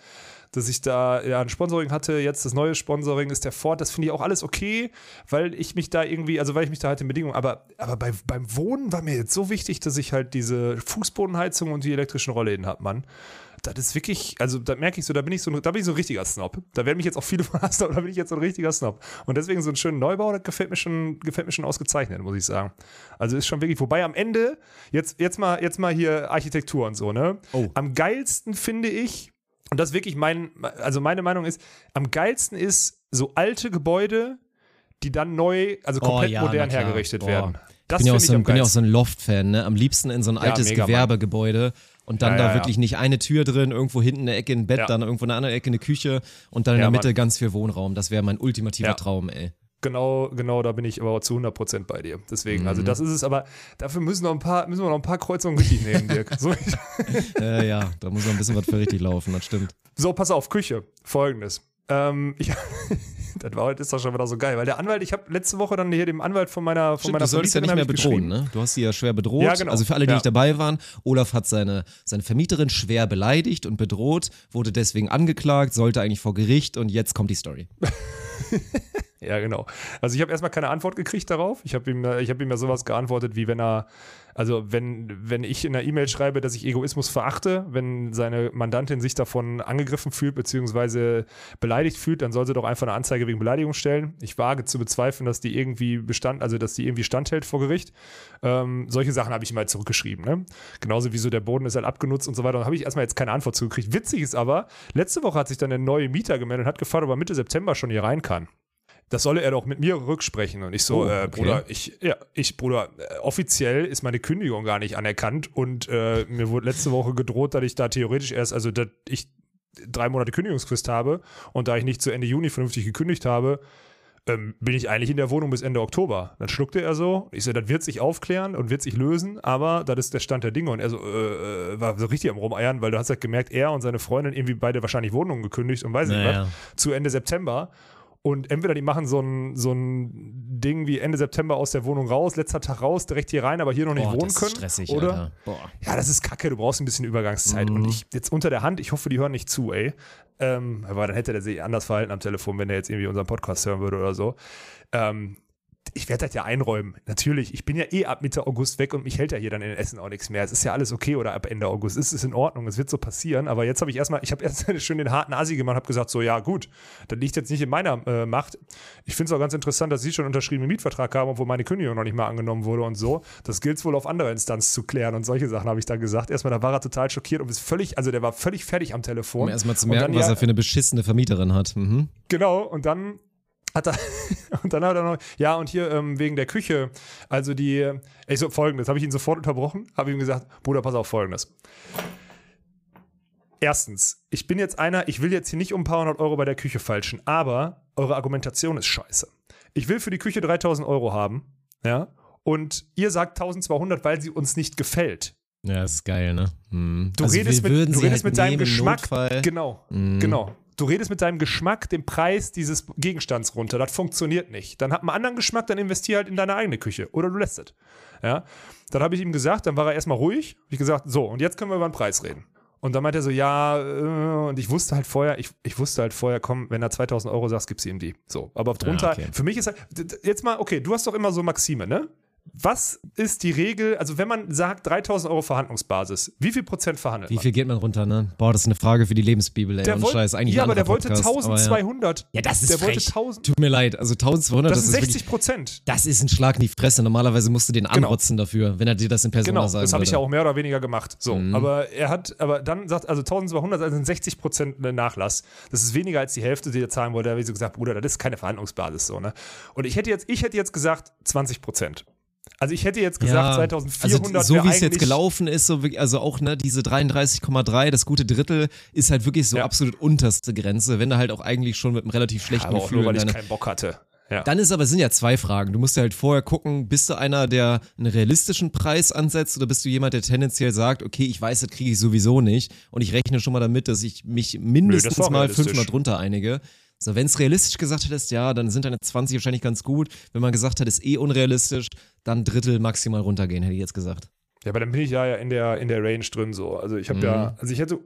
Speaker 2: dass ich da ja ein Sponsoring hatte. Jetzt das neue Sponsoring ist der Ford. Das finde ich auch alles okay, weil ich mich da irgendwie, also weil ich mich da halt in Bedingungen, aber, aber bei, beim Wohnen war mir jetzt so wichtig, dass ich halt diese Fußbodenheizung und die elektrischen Rollläden habe, Mann. Das ist wirklich, also da merke ich so, da bin ich so, da bin ich so ein richtiger Snob. Da werden mich jetzt auch viele verhassen, aber da bin ich jetzt so ein richtiger Snob. Und deswegen so einen schönen Neubau, das gefällt mir schon, gefällt mir schon ausgezeichnet, muss ich sagen. Also ist schon wirklich, wobei am Ende, jetzt, jetzt mal, jetzt mal hier Architektur und so, ne?
Speaker 1: Oh.
Speaker 2: Am geilsten finde ich, und das ist wirklich mein, also meine Meinung ist, am geilsten ist so alte Gebäude, die dann neu, also komplett
Speaker 1: Oh ja,
Speaker 2: modern hergerichtet
Speaker 1: Boah.
Speaker 2: werden. Das
Speaker 1: ich bin ja, auch so
Speaker 2: ich
Speaker 1: bin ja auch so ein Loft-Fan, ne? Am liebsten in so ein altes
Speaker 2: mega, Mann.
Speaker 1: Und dann
Speaker 2: Ja,
Speaker 1: da
Speaker 2: ja, ja.
Speaker 1: wirklich nicht eine Tür drin, irgendwo hinten eine Ecke ein Bett,
Speaker 2: Ja.
Speaker 1: dann irgendwo in einer anderen Ecke eine Küche und dann in
Speaker 2: Ja,
Speaker 1: der Mitte
Speaker 2: Mann.
Speaker 1: ganz viel Wohnraum. Das wäre mein ultimativer
Speaker 2: Ja.
Speaker 1: Traum, ey.
Speaker 2: Genau, genau, da bin ich aber zu 100% bei dir. Deswegen,
Speaker 1: Mhm.
Speaker 2: also das ist es, aber dafür müssen, noch ein paar, müssen wir noch ein paar Kreuzungen richtig nehmen, Dirk. So,
Speaker 1: äh, ja, da muss noch ein bisschen was für richtig laufen, das stimmt.
Speaker 2: so, pass auf, Küche. Folgendes. Ähm, ich, das war heute ist doch schon wieder so geil, weil der Anwalt, ich habe letzte Woche dann hier dem Anwalt von meiner, von
Speaker 1: Stimmt,
Speaker 2: meiner
Speaker 1: du solltest ja nicht mehr bedrohen, ne? Du hast sie ja schwer bedroht.
Speaker 2: Ja, genau.
Speaker 1: Also für alle, die
Speaker 2: Ja.
Speaker 1: nicht dabei waren, Olaf hat seine, seine Vermieterin schwer beleidigt und bedroht, wurde deswegen angeklagt, sollte eigentlich vor Gericht und jetzt kommt die Story.
Speaker 2: Ja, genau. Also ich habe erstmal keine Antwort gekriegt darauf. Ich habe ihm, äh, ich hab ihm ja sowas geantwortet, wie wenn er, also wenn, wenn ich in einer E-Mail schreibe, dass ich Egoismus verachte, wenn seine Mandantin sich davon angegriffen fühlt, beziehungsweise beleidigt fühlt, dann soll sie doch einfach eine Anzeige wegen Beleidigung stellen. Ich wage zu bezweifeln, dass die irgendwie bestand, also dass die irgendwie standhält vor Gericht. Ähm, solche Sachen habe ich halt zurückgeschrieben. Ne? Genauso wie so der Boden ist halt abgenutzt und so weiter. Da habe ich erstmal jetzt keine Antwort zugekriegt. Witzig ist aber, letzte Woche hat sich dann der neue Mieter gemeldet und hat gefragt, ob er Mitte September schon hier rein kann das solle er doch mit mir rücksprechen. Und ich so,
Speaker 1: Oh,
Speaker 2: äh,
Speaker 1: okay.
Speaker 2: Bruder, ich, ja, ich, Bruder, äh, offiziell ist meine Kündigung gar nicht anerkannt und äh, mir wurde letzte Woche gedroht, dass ich da theoretisch erst, also dass ich drei Monate Kündigungsfrist habe und da ich nicht zu Ende Juni vernünftig gekündigt habe, ähm, bin ich eigentlich in der Wohnung bis Ende Oktober. Dann schluckte er so. Ich so, das wird sich aufklären und wird sich lösen, aber das ist der Stand der Dinge. Und er so, äh, äh, war so richtig am Rumeiern, weil du hast halt gemerkt, er und seine Freundin irgendwie beide wahrscheinlich Wohnungen gekündigt und weiß nicht
Speaker 1: Naja.
Speaker 2: was, zu Ende September. Und entweder die machen so ein, so ein Ding wie Ende September aus der Wohnung raus, letzter Tag raus, direkt hier rein, aber hier noch nicht
Speaker 1: Boah,
Speaker 2: wohnen
Speaker 1: das ist
Speaker 2: können.
Speaker 1: stressig,
Speaker 2: oder?
Speaker 1: Alter. Boah.
Speaker 2: Ja, das ist kacke, du brauchst ein bisschen Übergangszeit. Und ich jetzt unter der Hand, ich hoffe, die hören nicht zu, ey. Ähm, aber dann hätte der sich anders verhalten am Telefon, wenn der jetzt irgendwie unseren Podcast hören würde oder so. Ähm, ich werde das ja einräumen. Natürlich, ich bin ja eh ab Mitte August weg und mich hält ja hier dann in Essen auch nichts mehr. Es ist ja alles okay oder ab Ende August. Es ist in Ordnung, es wird so passieren. Aber jetzt habe ich erstmal, ich habe erst schön den harten Asi gemacht, habe gesagt, so ja gut, das liegt jetzt nicht in meiner äh, Macht. Ich finde es auch ganz interessant, dass Sie schon unterschrieben einen Mietvertrag haben, obwohl meine Kündigung noch nicht mal angenommen wurde und so. Das gilt wohl auf andere Instanz zu klären und solche Sachen habe ich dann gesagt. Erstmal, da war er total schockiert und ist völlig, also der war völlig fertig am Telefon.
Speaker 1: Um erstmal zu
Speaker 2: Und
Speaker 1: merken,
Speaker 2: dann
Speaker 1: was
Speaker 2: ja-
Speaker 1: er für eine beschissene Vermieterin hat. Mhm.
Speaker 2: Genau, und dann hat er, und dann hat er noch, ja, und hier ähm, wegen der Küche, also die, ich so, folgendes, habe ich ihn sofort unterbrochen, habe ihm gesagt, Bruder, pass auf, folgendes. Erstens, ich bin jetzt einer, ich will jetzt hier nicht um ein paar hundert Euro bei der Küche falschen, aber eure Argumentation ist scheiße. Ich will für die Küche 3000 Euro haben, ja, und ihr sagt 1200, weil sie uns nicht gefällt.
Speaker 1: Ja, ist geil, ne? Mhm.
Speaker 2: Du
Speaker 1: Also
Speaker 2: redest mit, du redest
Speaker 1: halt
Speaker 2: mit deinem Geschmack.
Speaker 1: Notfall.
Speaker 2: Genau,
Speaker 1: Mhm.
Speaker 2: genau. Du redest mit deinem Geschmack den Preis dieses Gegenstands runter. Das funktioniert nicht. Dann hat man einen anderen Geschmack, dann investier halt in deine eigene Küche. Oder du lässt es. Ja? Dann habe ich ihm gesagt, dann war er erstmal ruhig. Hab ich gesagt, so, und jetzt können wir über den Preis reden. Und dann meint er so, ja, äh, und ich wusste halt vorher, ich, ich wusste halt vorher, komm, wenn er 2000 Euro sagt, gibst du ihm die. So, aber drunter,
Speaker 1: Ja, okay.
Speaker 2: für mich ist halt, jetzt mal, okay, du hast doch immer so Maxime, ne? Was ist die Regel, also wenn man sagt 3000 Euro Verhandlungsbasis, wie viel Prozent verhandelt
Speaker 1: Wie
Speaker 2: man?
Speaker 1: viel geht man runter, ne? Boah, das ist eine Frage für die Lebensbibel, ey.
Speaker 2: Der wollt-
Speaker 1: Scheiß, eigentlich
Speaker 2: ja, aber der wollte
Speaker 1: Podcast, aber
Speaker 2: 1200.
Speaker 1: Ja, das ist
Speaker 2: Der wollte
Speaker 1: frech.
Speaker 2: 1000.
Speaker 1: Tut mir leid, also 1200,
Speaker 2: Das,
Speaker 1: das, ist
Speaker 2: 60
Speaker 1: wirklich,
Speaker 2: Prozent.
Speaker 1: das ist ein Schlag in die Fresse. Normalerweise musst du den anrotzen dafür, wenn er dir das in Persona
Speaker 2: Genau,
Speaker 1: sagen
Speaker 2: das habe ich ja auch mehr oder weniger gemacht. So,
Speaker 1: Mhm.
Speaker 2: aber er hat, aber dann sagt, also 1200, also sind 60 Prozent Nachlass. Das ist weniger als die Hälfte, die er zahlen wollte. Da habe ich so gesagt, Bruder, das ist keine Verhandlungsbasis so, ne? Und ich hätte jetzt, ich hätte jetzt gesagt 20 Prozent. Also ich hätte jetzt gesagt, 2400
Speaker 1: also so wie es jetzt gelaufen ist, so wirklich, also auch ne, diese 33,3, das gute Drittel, ist halt wirklich so
Speaker 2: Ja.
Speaker 1: absolut unterste Grenze, wenn du halt auch eigentlich schon mit einem relativ schlechten
Speaker 2: aber auch nur, weil ich keinen Bock hatte. Ja.
Speaker 1: Dann ist aber, es sind ja zwei Fragen. Du musst ja halt vorher gucken, bist du einer, der einen realistischen Preis ansetzt oder bist du jemand, der tendenziell sagt, okay, ich weiß, das kriege ich sowieso nicht und ich rechne schon mal damit, dass ich mich mindestens
Speaker 2: war
Speaker 1: mal. 500 drunter einige. So, wenn es realistisch gesagt hättest, ja, dann sind deine 20 wahrscheinlich ganz gut. Wenn man gesagt hat, ist eh unrealistisch, dann Drittel maximal runtergehen, hätte ich jetzt gesagt.
Speaker 2: Ja, aber dann bin ich ja in der, in der Range drin so. Also ich habe
Speaker 1: Mhm.
Speaker 2: ja, also ich hätte,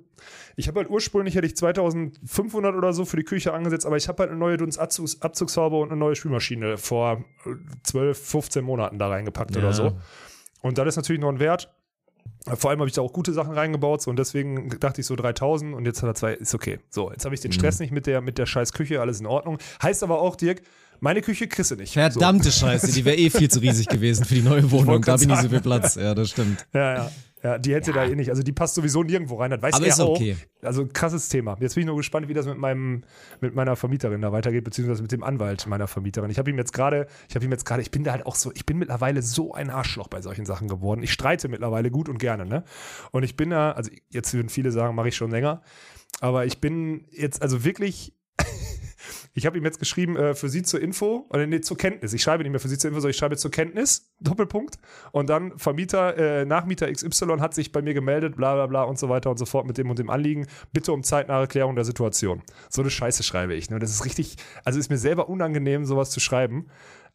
Speaker 2: ich habe halt ursprünglich hätte ich 2500 oder so für die Küche angesetzt, aber ich habe halt eine neue Dunstabzugshaube und eine neue Spülmaschine vor äh, 12, 15 Monaten da reingepackt oder
Speaker 1: Ja.
Speaker 2: so. Und das ist natürlich noch ein Wert. Vor allem habe ich da auch gute Sachen reingebaut so, und deswegen dachte ich so 3000 und jetzt hat er zwei, ist okay. So, jetzt habe ich den Stress nicht mit der, mit der scheiß Küche, alles in Ordnung. Heißt aber auch, Dirk, meine Küche kriegst du nicht.
Speaker 1: Verdammte Scheiße, die wäre eh viel zu riesig gewesen für die neue Wohnung. Da bin ich so viel Platz. Ja, das stimmt.
Speaker 2: So. Ja, ja. Ja, die hätte da eh nicht. Also die passt sowieso nirgendwo rein. Das weiß
Speaker 1: Aber
Speaker 2: er
Speaker 1: ist
Speaker 2: auch.
Speaker 1: okay.
Speaker 2: Also krasses Thema. Jetzt bin ich nur gespannt, wie das mit meinem, mit meiner Vermieterin da weitergeht, beziehungsweise mit dem Anwalt meiner Vermieterin. Ich habe ihm jetzt gerade, ich habe ihm jetzt gerade, ich bin da halt auch so, ich bin mittlerweile so ein Arschloch bei solchen Sachen geworden. Ich streite mittlerweile gut und gerne, ne? Und ich bin da, also jetzt würden viele sagen, mache ich schon länger, aber ich bin jetzt also wirklich ich habe ihm jetzt geschrieben, äh, für Sie zur Info, oder nee, zur Kenntnis. Ich schreibe nicht mehr für Sie zur Info, sondern ich schreibe zur Kenntnis, Doppelpunkt. Und dann Vermieter, äh, Nachmieter XY hat sich bei mir gemeldet, bla bla bla und so weiter und so fort mit dem und dem Anliegen. Bitte um zeitnahe Klärung der Situation. So eine Scheiße schreibe ich. Ne? Das ist richtig, also ist mir selber unangenehm, sowas zu schreiben.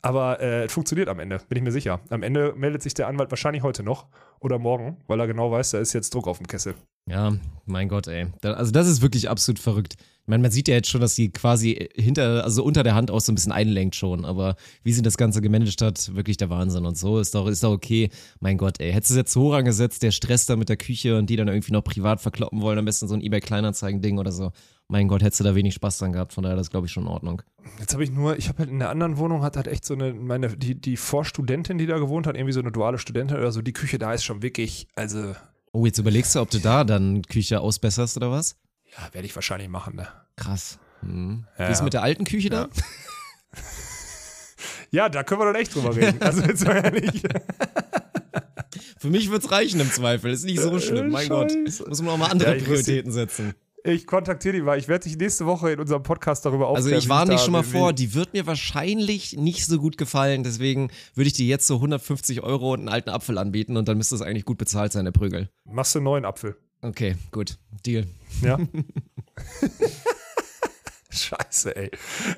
Speaker 2: Aber äh, es funktioniert am Ende, bin ich mir sicher. Am Ende meldet sich der Anwalt wahrscheinlich heute noch oder morgen, weil er genau weiß, da ist jetzt Druck auf dem Kessel.
Speaker 1: Ja, mein Gott, ey. Also das ist wirklich absolut verrückt. Ich meine, man sieht ja jetzt schon, dass sie quasi hinter, also unter der Hand auch so ein bisschen einlenkt schon, aber wie sie das Ganze gemanagt hat, wirklich der Wahnsinn und so, ist doch, ist doch okay. Mein Gott, ey. Hättest du jetzt so rangesetzt, der Stress da mit der Küche und die dann irgendwie noch privat verkloppen wollen, am besten so ein eBay-Kleinanzeigen-Ding oder so. Mein Gott, hättest du da wenig Spaß dran gehabt, von daher das glaube ich schon in Ordnung.
Speaker 2: Jetzt habe ich nur, ich habe halt in der anderen Wohnung hat halt echt so eine, meine, die, die Vorstudentin, die da gewohnt hat, irgendwie so eine duale Studentin oder so, die Küche da ist schon wirklich, also,
Speaker 1: Oh, jetzt überlegst du, ob du da dann Küche ausbesserst oder was?
Speaker 2: ja, werde ich wahrscheinlich machen, ne?
Speaker 1: Krass. Hm.
Speaker 2: Ja.
Speaker 1: Wie ist mit der alten Küche da?
Speaker 2: Ja, da können wir dann echt drüber reden. Also jetzt mal ehrlich.
Speaker 1: Für mich wird's reichen im Zweifel. Ist nicht so schlimm. Mein Gott.
Speaker 2: Scheiße.
Speaker 1: Muss man auch mal andere
Speaker 2: Ja,
Speaker 1: Prioritäten setzen.
Speaker 2: Ich kontaktiere die mal. Ich werde dich nächste Woche in unserem Podcast darüber aufklären.
Speaker 1: Also ich warne dich schon mal vor, die wird mir wahrscheinlich nicht so gut gefallen. Deswegen würde ich dir jetzt so 150 Euro und einen alten Apfel anbieten und dann müsste es eigentlich gut bezahlt sein, der Prügel.
Speaker 2: Machst du einen neuen Apfel.
Speaker 1: Okay, gut. Deal.
Speaker 2: Ja. Scheiße, ey.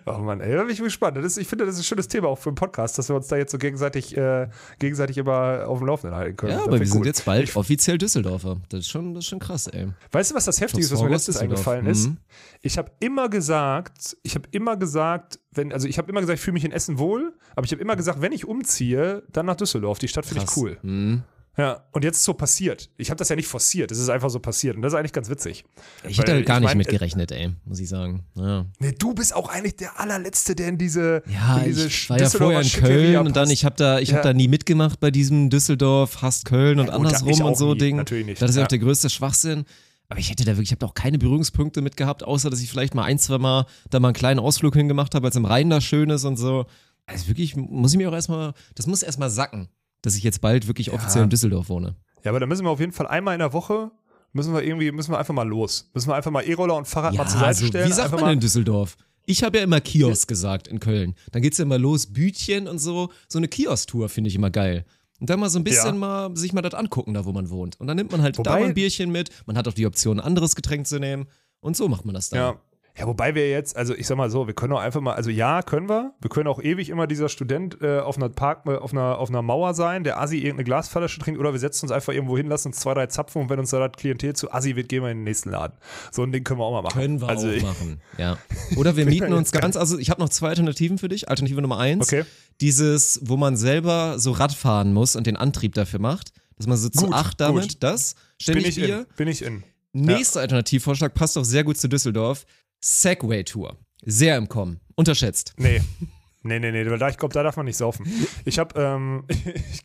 Speaker 2: Oh Mann, ey, da bin ich gespannt. Das ist, ich finde, das ist ein schönes Thema auch für einen Podcast, dass wir uns da jetzt so gegenseitig, äh, gegenseitig immer auf dem Laufenden halten können.
Speaker 1: Ja,
Speaker 2: Das
Speaker 1: aber wir sind
Speaker 2: gut.
Speaker 1: jetzt bald offiziell Düsseldorfer. Das ist schon, das ist schon krass, ey.
Speaker 2: Weißt du, was das Heftige ist, was mir
Speaker 1: Düsseldorf.
Speaker 2: eingefallen ist?
Speaker 1: Mhm.
Speaker 2: Ich habe immer gesagt, ich habe immer gesagt, wenn, also ich habe immer gesagt, ich fühle mich in Essen wohl, aber ich habe immer gesagt, wenn ich umziehe, dann nach Düsseldorf. Die Stadt finde ich cool.
Speaker 1: Mhm.
Speaker 2: Ja, und jetzt ist so passiert. Ich habe das ja nicht forciert, es ist einfach so passiert und das ist eigentlich ganz witzig.
Speaker 1: Ich hätte halt gar
Speaker 2: ich
Speaker 1: nicht
Speaker 2: mein,
Speaker 1: mit gerechnet, ey, muss ich sagen. Ja,
Speaker 2: Nee, du bist auch eigentlich der allerletzte, der in diese,
Speaker 1: ja
Speaker 2: in diese
Speaker 1: ich war ja vorher in Köln und dann,
Speaker 2: passt.
Speaker 1: ich habe da, ich
Speaker 2: Ja.
Speaker 1: hab da nie mitgemacht bei diesem Düsseldorf, hasst Köln und
Speaker 2: Ja, gut,
Speaker 1: andersrum und so
Speaker 2: nie,
Speaker 1: Ding.
Speaker 2: natürlich nicht.
Speaker 1: Das ist ja
Speaker 2: Ja.
Speaker 1: auch der größte Schwachsinn. Aber ich hätte da wirklich, ich habe da auch keine Berührungspunkte mit gehabt, außer dass ich vielleicht mal ein, zwei Mal da mal einen kleinen Ausflug hingemacht habe, als im Rhein da schön ist und so. Also wirklich, muss ich mir auch erstmal, das muss erstmal sacken, dass ich jetzt bald wirklich offiziell in Düsseldorf wohne.
Speaker 2: Ja, aber da müssen wir auf jeden Fall einmal in der Woche, müssen wir irgendwie, müssen wir einfach mal los. Müssen wir einfach mal E-Roller und Fahrrad mal zur Seite
Speaker 1: also,
Speaker 2: stellen.
Speaker 1: wie sagt
Speaker 2: einfach
Speaker 1: man
Speaker 2: mal,
Speaker 1: in Düsseldorf? Ich habe ja immer Kiosk gesagt in Köln. Dann geht's ja immer los, Bütchen und so. So eine Kiosk-Tour finde ich immer geil. Und dann mal so ein bisschen
Speaker 2: Ja.
Speaker 1: mal sich mal das angucken, da wo man wohnt. Und dann nimmt man halt da
Speaker 2: Wobei-
Speaker 1: mal ein Bierchen mit. Man hat auch die Option, ein anderes Getränk zu nehmen. Und so macht man das dann.
Speaker 2: Ja. Ja, wobei wir jetzt, also ich sag mal so, wir können auch einfach mal, also ja, können wir. Wir können auch ewig immer dieser Student äh, auf einer Park, äh, auf einer, auf einer Mauer sein, der Assi irgendeine Glasflasche trinkt, oder wir setzen uns einfach irgendwo hin, lassen uns zwei, drei Zapfen und wenn uns da das Klientel zu Assi wird, gehen wir in den nächsten Laden. So ein Ding können wir auch mal machen.
Speaker 1: Können wir
Speaker 2: also,
Speaker 1: auch
Speaker 2: ich-
Speaker 1: machen. Ja. Oder wir mieten uns ganz, also ich habe noch zwei Alternativen für dich. Alternative Nummer eins.
Speaker 2: Okay.
Speaker 1: Dieses, wo man selber so Rad fahren muss und den Antrieb dafür macht. Dass man so zu
Speaker 2: Gut,
Speaker 1: acht damit,
Speaker 2: gut.
Speaker 1: das. Ständig
Speaker 2: ich in. Bin ich in.
Speaker 1: Nächster Alternativvorschlag passt auch sehr gut zu Düsseldorf. Segway-Tour. Sehr im Kommen. Unterschätzt.
Speaker 2: Nee. Nee, nee, nee, ich glaube, da darf man nicht saufen. Ich habe, ähm, ich,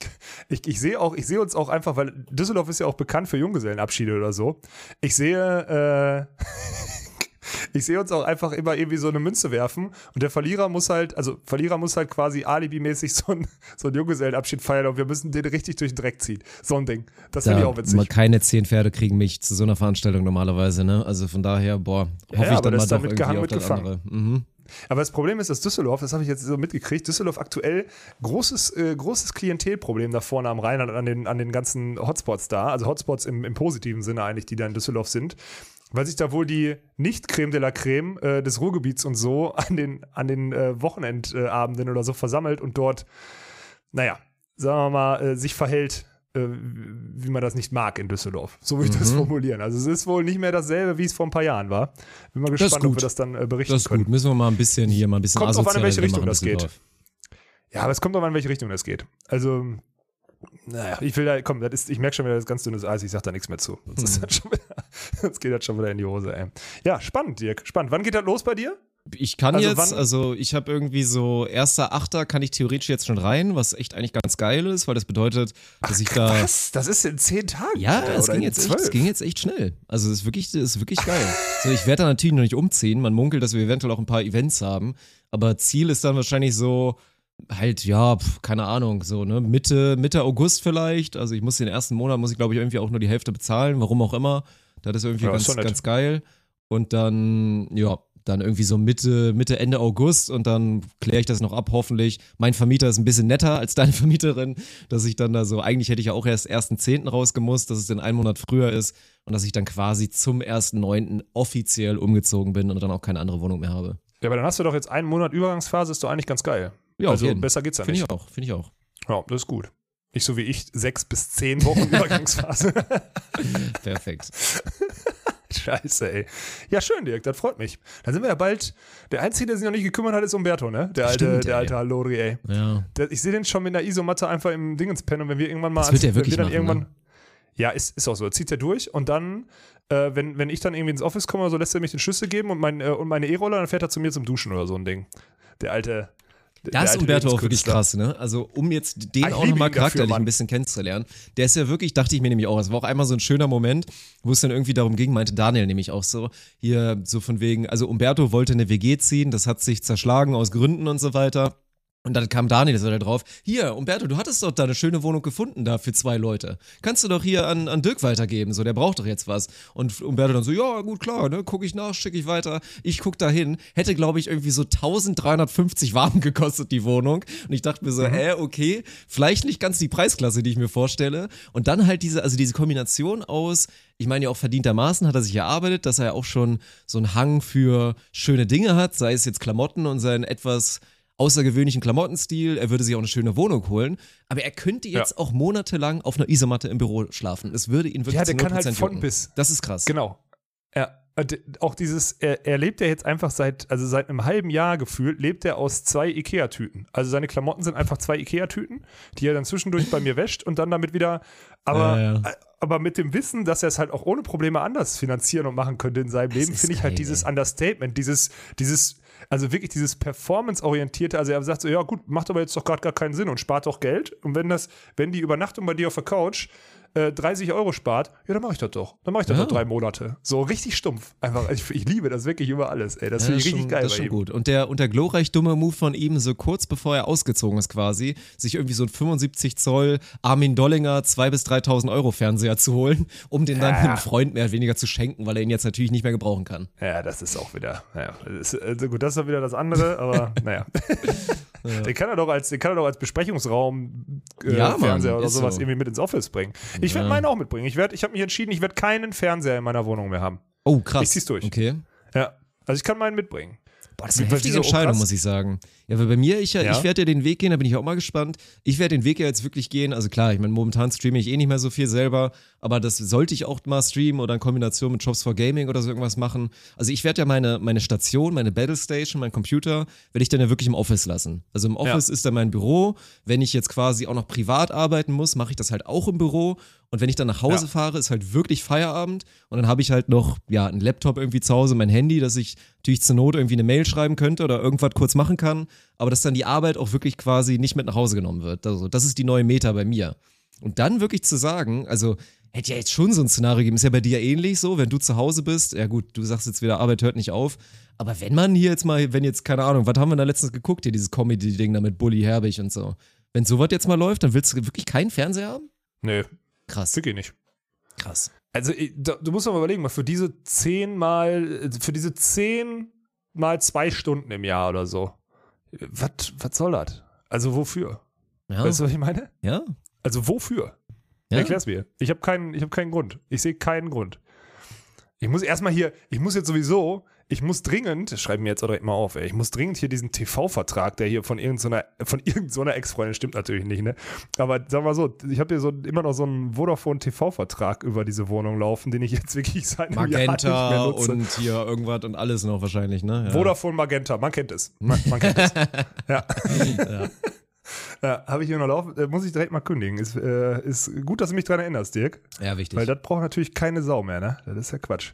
Speaker 2: ich, ich sehe auch, ich sehe uns auch einfach, weil Düsseldorf ist ja auch bekannt für Junggesellenabschiede oder so. Ich sehe, äh, ich sehe uns auch einfach immer irgendwie so eine Münze werfen und der Verlierer muss halt, also Verlierer muss halt quasi alibimäßig so ein, so einen Junggesellenabschied feiern und wir müssen den richtig durch den Dreck ziehen. So ein Ding. Das finde ich auch witzig.
Speaker 1: mal keine zehn Pferde kriegen mich zu so einer Veranstaltung normalerweise, ne? Also von daher, boah, hoffe
Speaker 2: Ja,
Speaker 1: ich
Speaker 2: aber
Speaker 1: dann
Speaker 2: das
Speaker 1: mal
Speaker 2: ist
Speaker 1: doch irgendwie auf das andere. Mhm.
Speaker 2: Aber das Problem ist, dass Düsseldorf, das habe ich jetzt so mitgekriegt, Düsseldorf aktuell großes, äh, großes Klientelproblem da vorne am Rhein an, an, den, an den ganzen Hotspots da. Also Hotspots im, im positiven Sinne eigentlich, die da in Düsseldorf sind. Weil sich da wohl die Nicht-Creme de la Creme äh, des Ruhrgebiets und so an den, an den äh, Wochenendabenden oder so versammelt und dort, naja, sagen wir mal, äh, sich verhält, äh, wie man das nicht mag in Düsseldorf. So würde ich das
Speaker 1: Mhm.
Speaker 2: formulieren. Also es ist wohl nicht mehr dasselbe, wie es vor ein paar Jahren war. Bin mal gespannt, ob wir das dann äh, berichten
Speaker 1: Das ist
Speaker 2: können.
Speaker 1: gut. Müssen wir mal ein bisschen hier, mal ein bisschen
Speaker 2: Kommt drauf an, in welche Richtung das geht. Ja, aber es kommt drauf an, in welche Richtung das geht. Also, naja, ich will da, komm, das ist, ich merke schon wieder, das ist ganz dünnes Eis, ich sag da nichts mehr zu. Sonst, ist das schon wieder, sonst geht das schon wieder in die Hose, ey. Ja, spannend, Dirk, spannend. Wann geht das los bei dir?
Speaker 1: Ich kann
Speaker 2: Also
Speaker 1: jetzt,
Speaker 2: wann-
Speaker 1: also ich habe irgendwie so erster Achter kann ich theoretisch jetzt schon rein, was echt eigentlich ganz geil ist, weil das bedeutet, dass ich da
Speaker 2: Was? Das ist in zehn Tagen?
Speaker 1: Ja, es ging,
Speaker 2: in
Speaker 1: jetzt echt, es ging jetzt echt schnell. Also es ist wirklich, es ist wirklich geil. So, ich werde da natürlich noch nicht umziehen. Man munkelt, dass wir eventuell auch ein paar Events haben. Aber Ziel ist dann wahrscheinlich so, halt, ja, pf, keine Ahnung, so, ne, Mitte, Mitte August vielleicht. Also ich muss den ersten Monat, muss ich glaube ich irgendwie auch nur die Hälfte bezahlen, warum auch immer. Das ist irgendwie
Speaker 2: Ja,
Speaker 1: ganz, ganz geil. Und dann, ja, dann irgendwie so Mitte, Mitte, Ende August und dann kläre ich das noch ab, hoffentlich. Mein Vermieter ist ein bisschen netter als deine Vermieterin, dass ich dann da so, eigentlich hätte ich ja auch erst 1.10. rausgemusst, dass es dann einen Monat früher ist und dass ich dann quasi zum 1.9. offiziell umgezogen bin und dann auch keine andere Wohnung mehr habe.
Speaker 2: Ja, aber dann hast du doch jetzt einen Monat Übergangsphase, ist doch eigentlich ganz geil.
Speaker 1: Ja,
Speaker 2: also
Speaker 1: jeden.
Speaker 2: besser geht's ja
Speaker 1: Finde
Speaker 2: nicht.
Speaker 1: ich auch, finde ich auch.
Speaker 2: Ja, das ist gut. Nicht so wie ich, sechs bis zehn Wochen Übergangsphase.
Speaker 1: Perfekt.
Speaker 2: Scheiße, ey. Ja, schön, Dirk, das freut mich. Dann sind wir ja bald. Der Einzige, der sich noch nicht gekümmert hat, ist Umberto, ne? Der alte,
Speaker 1: Stimmt,
Speaker 2: der
Speaker 1: ey.
Speaker 2: alte Halori, ey.
Speaker 1: Ja.
Speaker 2: Der, ich sehe den schon mit einer Isomatte einfach im Dingens pennen und wenn wir irgendwann mal
Speaker 1: Das wird
Speaker 2: ans-
Speaker 1: er wirklich
Speaker 2: wir
Speaker 1: machen,
Speaker 2: irgendwann. Ja, ist, ist auch so. Zieht er durch und dann, äh, wenn, wenn ich dann irgendwie ins Office komme so, lässt er mich den Schlüssel geben und, mein, äh, und meine E-Roller, dann fährt er zu mir zum Duschen oder so ein Ding. Der alte.
Speaker 1: Da ist Umberto auch wirklich krass, ne? Also, um jetzt den
Speaker 2: Ah, ich
Speaker 1: auch nochmal
Speaker 2: dafür,
Speaker 1: charakterlich
Speaker 2: Mann.
Speaker 1: ein bisschen kennenzulernen. Der ist ja wirklich, dachte ich mir nämlich auch, es war auch einmal so ein schöner Moment, wo es dann irgendwie darum ging, meinte Daniel nämlich auch so, hier so von wegen, also Umberto wollte eine WG ziehen, das hat sich zerschlagen aus Gründen und so weiter. Und dann kam Daniel so da drauf, hier, Umberto, du hattest doch da eine schöne Wohnung gefunden da für zwei Leute. Kannst du doch hier an, an Dirk weitergeben, so, der braucht doch jetzt was. Und Umberto dann so, ja, gut, klar, ne, guck ich nach, schicke ich weiter. Ich guck da hin. Hätte, glaube ich, irgendwie so 1350 warm gekostet, die Wohnung. Und ich dachte mir so, äh, okay, vielleicht nicht ganz die Preisklasse, die ich mir vorstelle. Und dann halt diese, also diese Kombination aus, ich meine ja auch verdientermaßen hat er sich erarbeitet, dass er ja auch schon so einen Hang für schöne Dinge hat, sei es jetzt Klamotten und seinen etwas außergewöhnlichen Klamottenstil, er würde sich auch eine schöne Wohnung holen, aber er könnte jetzt
Speaker 2: Ja.
Speaker 1: auch monatelang auf einer Isomatte im Büro schlafen. Es würde ihn wirklich
Speaker 2: Ja, der kann halt
Speaker 1: 0%
Speaker 2: von
Speaker 1: jucken.
Speaker 2: bis.
Speaker 1: Das ist krass.
Speaker 2: Genau. Ja. Auch dieses, er, er lebt ja jetzt einfach seit, also seit einem halben Jahr gefühlt, lebt er aus zwei Ikea-Tüten. Also seine Klamotten sind einfach zwei Ikea-Tüten, die er dann zwischendurch bei mir wäscht und dann damit wieder, aber,
Speaker 1: Ja, ja.
Speaker 2: aber mit dem Wissen, dass er es halt auch ohne Probleme anders finanzieren und machen könnte in seinem Leben,
Speaker 1: ist
Speaker 2: finde ich halt dieses. Understatement, dieses, dieses, also wirklich dieses Performance-orientierte, also er sagt so, ja gut, macht aber jetzt doch gerade gar keinen Sinn und spart doch Geld. Und wenn das, wenn die Übernachtung bei dir auf der Couch äh, 30 Euro spart, ja, dann mache ich das doch. Dann mache ich das
Speaker 1: Ja.
Speaker 2: doch drei Monate. So richtig stumpf. Einfach, ich, ich liebe das wirklich über alles, ey. Das
Speaker 1: Ja,
Speaker 2: finde ich richtig
Speaker 1: schon,
Speaker 2: geil
Speaker 1: Das ist schon
Speaker 2: ihm.
Speaker 1: gut. Und der, und der glorreich dumme Move von ihm, so kurz bevor er ausgezogen ist quasi, sich irgendwie so ein 75 Zoll Armin Dollinger 2.000 bis 3.000 Euro Fernseher zu holen, um den dann
Speaker 2: Ja.
Speaker 1: einem Freund mehr oder weniger zu schenken, weil er ihn jetzt natürlich nicht mehr gebrauchen kann.
Speaker 2: Ja, das ist auch wieder, naja, das ist, also gut, das ist doch wieder das andere, aber naja. Den kann er doch als, den kann er doch als Besprechungsraum äh,
Speaker 1: Ja, Mann,
Speaker 2: Fernseher oder sowas
Speaker 1: so.
Speaker 2: irgendwie mit ins Office bringen. Ich werde
Speaker 1: Ja.
Speaker 2: meinen auch mitbringen. Ich, werd- ich habe mich entschieden, ich werde keinen Fernseher in meiner Wohnung mehr haben.
Speaker 1: Oh, krass.
Speaker 2: Ich zieh's durch.
Speaker 1: Okay.
Speaker 2: Ja. Also ich kann meinen mitbringen.
Speaker 1: Boah, das ist eine
Speaker 2: Weil
Speaker 1: heftige
Speaker 2: oh,
Speaker 1: Entscheidung, muss ich sagen. Ja, weil bei mir, ich, ja,
Speaker 2: Ja?
Speaker 1: ich werde ja den Weg gehen, da bin ich auch mal gespannt. Ich werde den Weg ja jetzt wirklich gehen. Also klar, ich meine, momentan streame ich eh nicht mehr so viel selber, aber das sollte ich auch mal streamen oder in Kombination mit Jobs for Gaming oder so irgendwas machen. Also ich werde ja meine, meine Station, meine Battle Station, mein Computer, werde ich dann ja wirklich im Office lassen. Also im Office ist dann mein Büro. Wenn ich jetzt quasi auch noch privat arbeiten muss, mache ich das halt auch im Büro. Und wenn ich dann nach Hause
Speaker 2: Ja.
Speaker 1: fahre, ist halt wirklich Feierabend. Und dann habe ich halt noch, ja, einen Laptop irgendwie zu Hause, mein Handy, dass ich natürlich zur Not irgendwie eine Mail schreiben könnte oder irgendwas kurz machen kann. Aber dass dann die Arbeit auch wirklich quasi nicht mit nach Hause genommen wird. Also, das ist die neue Meta bei mir. Und dann wirklich zu sagen, also, hätte ja jetzt schon so ein Szenario gegeben, ist ja bei dir ähnlich so, wenn du zu Hause bist, ja gut, du sagst jetzt wieder, Arbeit hört nicht auf. Aber wenn man hier jetzt mal, wenn jetzt, keine Ahnung, was haben wir da letztens geguckt, hier dieses Comedy-Ding da mit Bully Herbig und so. Wenn sowas jetzt mal läuft, dann willst du wirklich keinen Fernseher haben?
Speaker 2: Nee,
Speaker 1: Krass,
Speaker 2: wirklich nicht.
Speaker 1: krass.
Speaker 2: Also, du musst doch mal überlegen, mal für diese zehn mal, für diese zehn mal zwei Stunden im Jahr oder so. Was, was soll das? Also, wofür?
Speaker 1: Ja,
Speaker 2: Weißt du, was ich meine?
Speaker 1: ja.
Speaker 2: Also, wofür?
Speaker 1: Ja.
Speaker 2: Erklär's mir. Ich habe keinen, ich hab keinen Grund. Ich sehe keinen Grund. Ich muss erstmal hier, ich muss jetzt sowieso, ich muss dringend, das schreiben mir jetzt auch direkt mal auf, ey, ich muss dringend hier diesen TV-Vertrag, der hier von irgendeiner, von irgendeiner Ex-Freundin stimmt natürlich nicht, ne? Aber sag mal so, ich habe hier so immer noch so einen Vodafone-TV-Vertrag über diese Wohnung laufen, den ich jetzt wirklich seit
Speaker 1: Magenta und hier irgendwas und alles noch wahrscheinlich, ne? Ja.
Speaker 2: Vodafone Magenta, man kennt es. Man, man kennt es. ja. ja. Habe ich hier noch laufen, äh, muss ich direkt mal kündigen. Ist, äh, ist gut, dass du mich dran erinnerst, Dirk.
Speaker 1: Ja, wichtig.
Speaker 2: Weil das braucht natürlich keine Sau mehr, ne? Das ist ja Quatsch.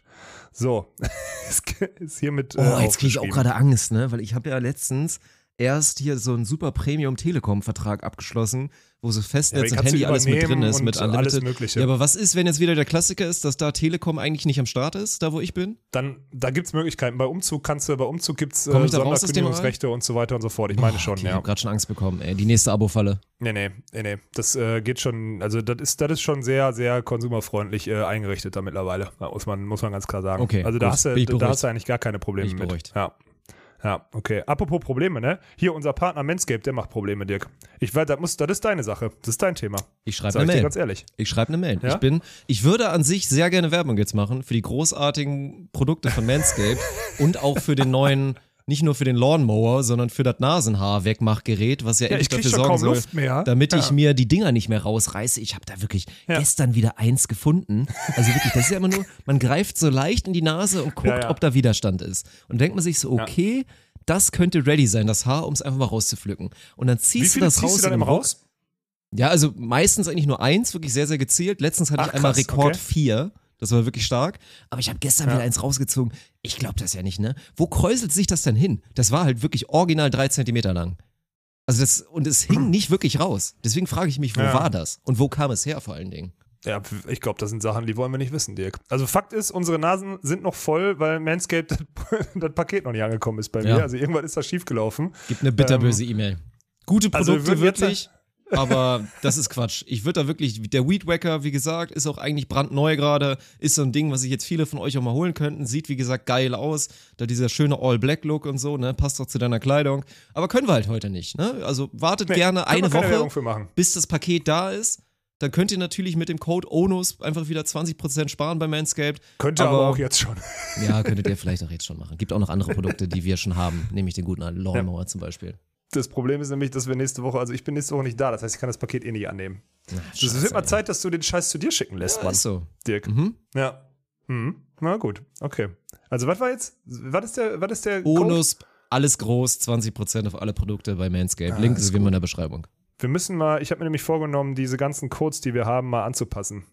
Speaker 2: So, ist, ist hiermit. äh,
Speaker 1: Oh, jetzt kriege ich auch gerade Angst, ne? Weil ich habe ja letztens erst hier so einen super Premium Telekom Vertrag abgeschlossen, wo so
Speaker 2: Ja,
Speaker 1: Festnetz
Speaker 2: den
Speaker 1: und Handy alles mit drin ist, mit
Speaker 2: alles Mögliche.
Speaker 1: Ja, aber was ist, wenn jetzt wieder der Klassiker ist, dass da Telekom eigentlich nicht am Start ist, da wo ich bin?
Speaker 2: Dann, da gibt es Möglichkeiten. Bei Umzug kannst du, bei Umzug gibt es
Speaker 1: Komm
Speaker 2: äh,
Speaker 1: ich
Speaker 2: Sonderkündigungsrechte und so weiter und so fort. Ich meine schon,
Speaker 1: okay, Ich
Speaker 2: ja.
Speaker 1: habe gerade schon Angst bekommen, ey. Die nächste Abo-Falle.
Speaker 2: Nee, nee, nee, nee. Das äh, geht schon, also das ist, das ist schon sehr, sehr konsumerfreundlich äh, eingerichtet da mittlerweile. Da muss man, muss man ganz klar sagen.
Speaker 1: Okay,
Speaker 2: Also da
Speaker 1: gut.
Speaker 2: hast, du,
Speaker 1: ich
Speaker 2: da
Speaker 1: beruhigt.
Speaker 2: hast du eigentlich gar keine Probleme
Speaker 1: ich
Speaker 2: mit. Ja. Ja, okay. Apropos Probleme, ne? Hier unser Partner Manscaped, der macht Probleme, Dirk. Ich weiß, das, muss, das ist deine Sache. Das ist dein Thema.
Speaker 1: Ich schreibe eine
Speaker 2: ich dir
Speaker 1: Mail.
Speaker 2: ganz ehrlich.
Speaker 1: Ich schreibe eine Mail.
Speaker 2: Ja?
Speaker 1: Ich bin, ich würde an sich sehr gerne Werbung jetzt machen für die großartigen Produkte von Manscaped und auch für den neuen nicht nur für den Lawnmower, sondern für das Nasenhaar-Wegmachgerät, was ja,
Speaker 2: Ja,
Speaker 1: endlich
Speaker 2: ich krieg
Speaker 1: dafür sorgen soll, damit ich
Speaker 2: Ja.
Speaker 1: mir die Dinger nicht mehr rausreiße. Ich habe da wirklich
Speaker 2: Ja.
Speaker 1: gestern wieder eins gefunden. Also wirklich, das ist ja immer nur, man greift so leicht in die Nase und guckt, ob da Widerstand ist. Und denkt man sich so, okay, das könnte ready sein, das Haar, um es einfach mal rauszupflücken. Und dann ziehst du das
Speaker 2: ziehst
Speaker 1: raus
Speaker 2: du dann immer raus?
Speaker 1: Ja, also meistens eigentlich nur eins, wirklich sehr, sehr gezielt. Letztens hatte
Speaker 2: Ach,
Speaker 1: ich einmal
Speaker 2: krass,
Speaker 1: Rekord
Speaker 2: okay.
Speaker 1: vier. Das war wirklich stark. Aber ich habe gestern
Speaker 2: Ja.
Speaker 1: wieder eins rausgezogen. Ich glaube das ja nicht, ne? Wo kräuselt sich das denn hin? Das war halt wirklich original drei Zentimeter lang. Also das, und es hing nicht wirklich raus. Deswegen frage ich mich, wo
Speaker 2: Ja.
Speaker 1: war das? Und wo kam es her vor allen Dingen?
Speaker 2: Ja, ich glaube, das sind Sachen, die wollen wir nicht wissen, Dirk. Also Fakt ist, unsere Nasen sind noch voll, weil Manscaped das, das Paket noch nicht angekommen ist bei
Speaker 1: Ja.
Speaker 2: mir. Also irgendwann ist da schiefgelaufen.
Speaker 1: Gibt eine bitterböse E-Mail. Gute
Speaker 2: also
Speaker 1: Produkte
Speaker 2: würden jetzt-
Speaker 1: wirklich, aber das ist Quatsch. Ich würde da wirklich, der Weed Wacker, wie gesagt, ist auch eigentlich brandneu gerade, ist so ein Ding, was sich jetzt viele von euch auch mal holen könnten. Sieht, wie gesagt, geil aus. Da dieser schöne All-Black-Look und so, ne, passt auch zu deiner Kleidung. Aber können wir halt heute nicht, ne? Also wartet
Speaker 2: Nee,
Speaker 1: gerne eine Woche, bis das Paket da ist. Dann könnt ihr natürlich mit dem Code ONUS einfach wieder 20% sparen bei Manscaped.
Speaker 2: Könnte aber, auch jetzt schon.
Speaker 1: Ja, könntet ihr vielleicht auch jetzt schon machen. Gibt auch noch andere Produkte, die wir schon haben, nämlich den guten Lawnmower zum Beispiel.
Speaker 2: Das Problem ist nämlich, dass wir nächste Woche, also ich bin nächste Woche nicht da, das heißt, ich kann das Paket eh nicht annehmen. Es wird mal. Zeit, dass du den Scheiß zu dir schicken lässt,
Speaker 1: Ja,
Speaker 2: Mann.
Speaker 1: ist so.
Speaker 2: Dirk.
Speaker 1: Mhm.
Speaker 2: Ja. Mhm. Na gut, okay. Also was war jetzt, was ist der, was ist der Code?
Speaker 1: Bonus, alles groß, 20% auf alle Produkte bei Manscaped.
Speaker 2: Ah,
Speaker 1: Link
Speaker 2: ist
Speaker 1: ist wie immer in der Beschreibung.
Speaker 2: Wir müssen mal, ich habe mir nämlich vorgenommen, diese ganzen Codes, die wir haben, mal anzupassen.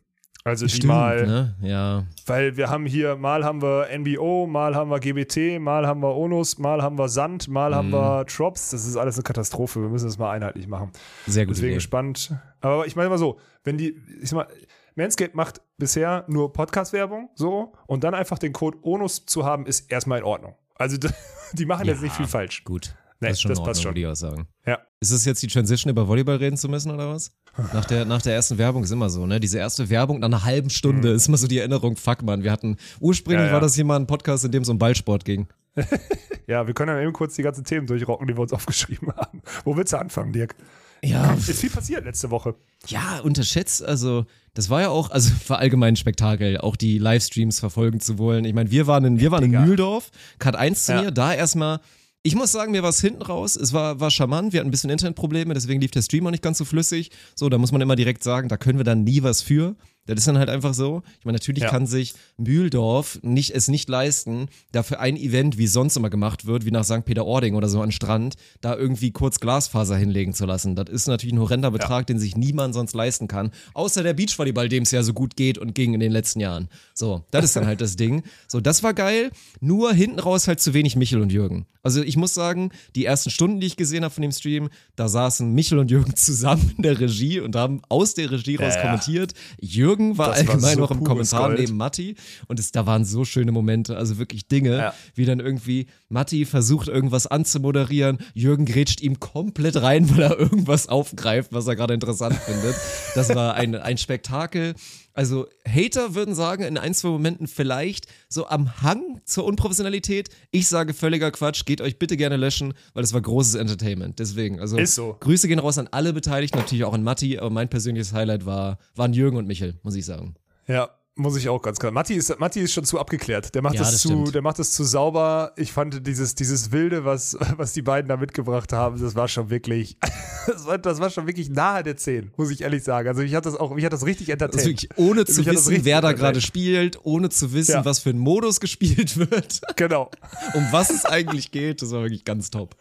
Speaker 2: Also die mal,
Speaker 1: ne? Ja.
Speaker 2: weil wir haben hier, mal haben wir NBO, mal haben wir GBT, mal haben wir Onus, mal haben wir Sand, mal haben
Speaker 1: Mhm.
Speaker 2: wir Drops. Das ist alles eine Katastrophe. Wir müssen das mal einheitlich machen.
Speaker 1: Sehr gut.
Speaker 2: Deswegen
Speaker 1: Idee.
Speaker 2: gespannt. Aber ich meine mal so, wenn die, ich sag mal, Manscaped macht bisher nur Podcast-Werbung, so, und dann einfach den Code ONUS zu haben, ist erstmal in Ordnung. Also die machen jetzt
Speaker 1: Ja.
Speaker 2: nicht viel falsch.
Speaker 1: Gut.
Speaker 2: Nee,
Speaker 1: das ist schon
Speaker 2: das
Speaker 1: in
Speaker 2: passt
Speaker 1: Ordnung,
Speaker 2: schon.
Speaker 1: würde ich auch sagen.
Speaker 2: Ja.
Speaker 1: Ist es jetzt die Transition, über Volleyball reden zu müssen oder was? Nach der, nach der ersten Werbung ist immer so, ne? Diese erste Werbung nach einer halben Stunde ist immer so die Erinnerung, fuck man, wir hatten, ursprünglich
Speaker 2: Mhm. Ja, ja.
Speaker 1: war das hier mal ein Podcast, in dem es um Ballsport ging.
Speaker 2: Ja, wir können dann eben kurz die ganzen Themen durchrocken, die wir uns aufgeschrieben haben. Wo willst du anfangen, Dirk?
Speaker 1: Ja,
Speaker 2: Ist viel passiert letzte Woche.
Speaker 1: Ja, unterschätzt, also das war ja auch, also war allgemein ein Spektakel, auch die Livestreams verfolgen zu wollen. Ich meine, wir waren in, wir waren in. Mühldorf, Cut 1 zu
Speaker 2: Ja.
Speaker 1: mir, da erstmal, ich muss sagen, mir war es hinten raus, es war, war charmant, wir hatten ein bisschen Internetprobleme, deswegen lief der Stream auch nicht ganz so flüssig. So, da muss man immer direkt sagen, da können wir dann nie was für. Das ist dann halt einfach so. Ich meine, natürlich
Speaker 2: Ja.
Speaker 1: kann sich Mühldorf nicht, es nicht leisten, dafür ein Event, wie sonst immer gemacht wird, wie nach St. Peter-Ording oder so an Strand, da irgendwie kurz Glasfaser hinlegen zu lassen. Das ist natürlich ein horrender Betrag, den sich niemand sonst leisten kann. Außer der Beachvolleyball, dem es ja so gut geht und ging in den letzten Jahren. So, das ist dann halt das Ding. So, das war geil. Nur hinten raus halt zu wenig Michel und Jürgen. Also ich muss sagen, die ersten Stunden, die ich gesehen habe von dem Stream, da saßen Michel und Jürgen zusammen in der Regie und haben aus der Regie raus
Speaker 2: ja.
Speaker 1: kommentiert. Jürgen war
Speaker 2: Das war
Speaker 1: allgemein
Speaker 2: so
Speaker 1: noch im Kommentar
Speaker 2: Gold.
Speaker 1: neben Matti und es, da waren so schöne Momente, also wirklich Dinge,
Speaker 2: Ja.
Speaker 1: wie dann irgendwie Matti versucht irgendwas anzumoderieren, Jürgen grätscht ihm komplett rein, weil er irgendwas aufgreift, was er gerade interessant findet. Das war ein, ein Spektakel. Also Hater würden sagen, in ein, zwei Momenten vielleicht so am Hang zur Unprofessionalität. Ich sage völliger Quatsch, geht euch bitte gerne löschen, weil es war großes Entertainment. Deswegen, also
Speaker 2: Ist so.
Speaker 1: Grüße gehen raus an alle Beteiligten, natürlich auch an Matti, aber mein persönliches Highlight war, waren Jürgen und Michel, muss ich sagen.
Speaker 2: Ja, muss ich auch ganz klar. Matti ist, Matti ist schon zu abgeklärt. Der macht,
Speaker 1: Ja,
Speaker 2: das,
Speaker 1: das
Speaker 2: zu,
Speaker 1: stimmt.
Speaker 2: der macht das zu sauber. Ich fand dieses, dieses Wilde, was, was die beiden da mitgebracht haben, das war schon wirklich, das war, das war schon wirklich nahe der 10, muss ich ehrlich sagen. Also ich hat das auch, mich hat das richtig.
Speaker 1: Also wirklich ohne zu
Speaker 2: Mich
Speaker 1: wissen, wer da gerade spielt, ohne zu wissen,
Speaker 2: Ja.
Speaker 1: was für ein Modus gespielt wird,
Speaker 2: Genau.
Speaker 1: um was es eigentlich geht. Das war wirklich ganz top.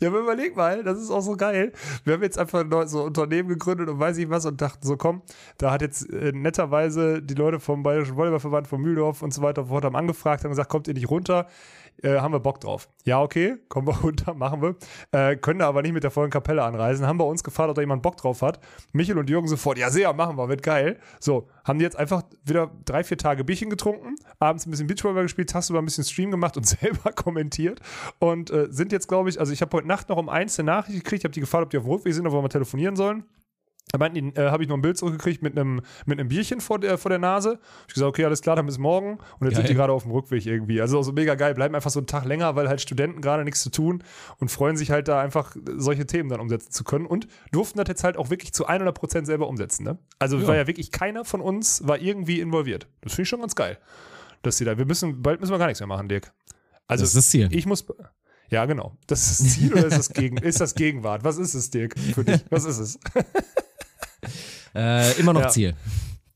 Speaker 2: Ja, aber überleg mal, das ist auch so geil. Wir haben jetzt einfach ein so Unternehmen gegründet und weiß ich was und dachten so, komm, da hat jetzt äh, netterweise die Leute vom Bayerischen Volleyballverband von Mühldorf und so weiter und so fort haben angefragt, haben gesagt, kommt ihr nicht runter? Äh, haben wir Bock drauf. Ja, okay, kommen wir runter, machen wir. Äh, können aber nicht mit der vollen Kapelle anreisen. Haben bei uns gefragt, ob da jemand Bock drauf hat. Michel und Jürgen sofort, ja, sehr, machen wir, wird geil. So, haben die jetzt einfach wieder drei, vier Tage Bierchen getrunken, abends ein bisschen Beachvolleyball gespielt, tagsüber ein bisschen Stream gemacht und selber kommentiert und äh, sind jetzt, glaube ich, also ich habe heute Nacht noch um eins eine Nachricht gekriegt, ich habe die gefragt, ob die auf dem Rückweg sind, ob wir mal telefonieren sollen. Da meinten die, äh, habe ich noch ein Bild zurückgekriegt mit einem mit einem Bierchen vor der, vor der Nase. Ich gesagt, okay, alles klar, dann bis morgen. Und jetzt sind
Speaker 1: Geil.
Speaker 2: die gerade auf dem Rückweg irgendwie. Also so mega geil, bleiben einfach so einen Tag länger, weil halt Studenten gerade nichts zu tun und freuen sich halt da einfach solche Themen dann umsetzen zu können und durften das jetzt halt auch wirklich zu 100% selber umsetzen. Ne? Also
Speaker 1: Ja.
Speaker 2: war ja wirklich keiner von uns war irgendwie involviert. Das finde ich schon ganz geil, dass sie da. Wir müssen bald müssen wir gar nichts mehr machen, Dirk. Also
Speaker 1: Das ist das Ziel.
Speaker 2: ich muss Ja, genau. Das ist das Ziel oder ist das, Gegen ist das Gegenwart? Was ist es, Dirk, für dich? Was ist es?
Speaker 1: Äh, immer noch
Speaker 2: Ja.
Speaker 1: Ziel.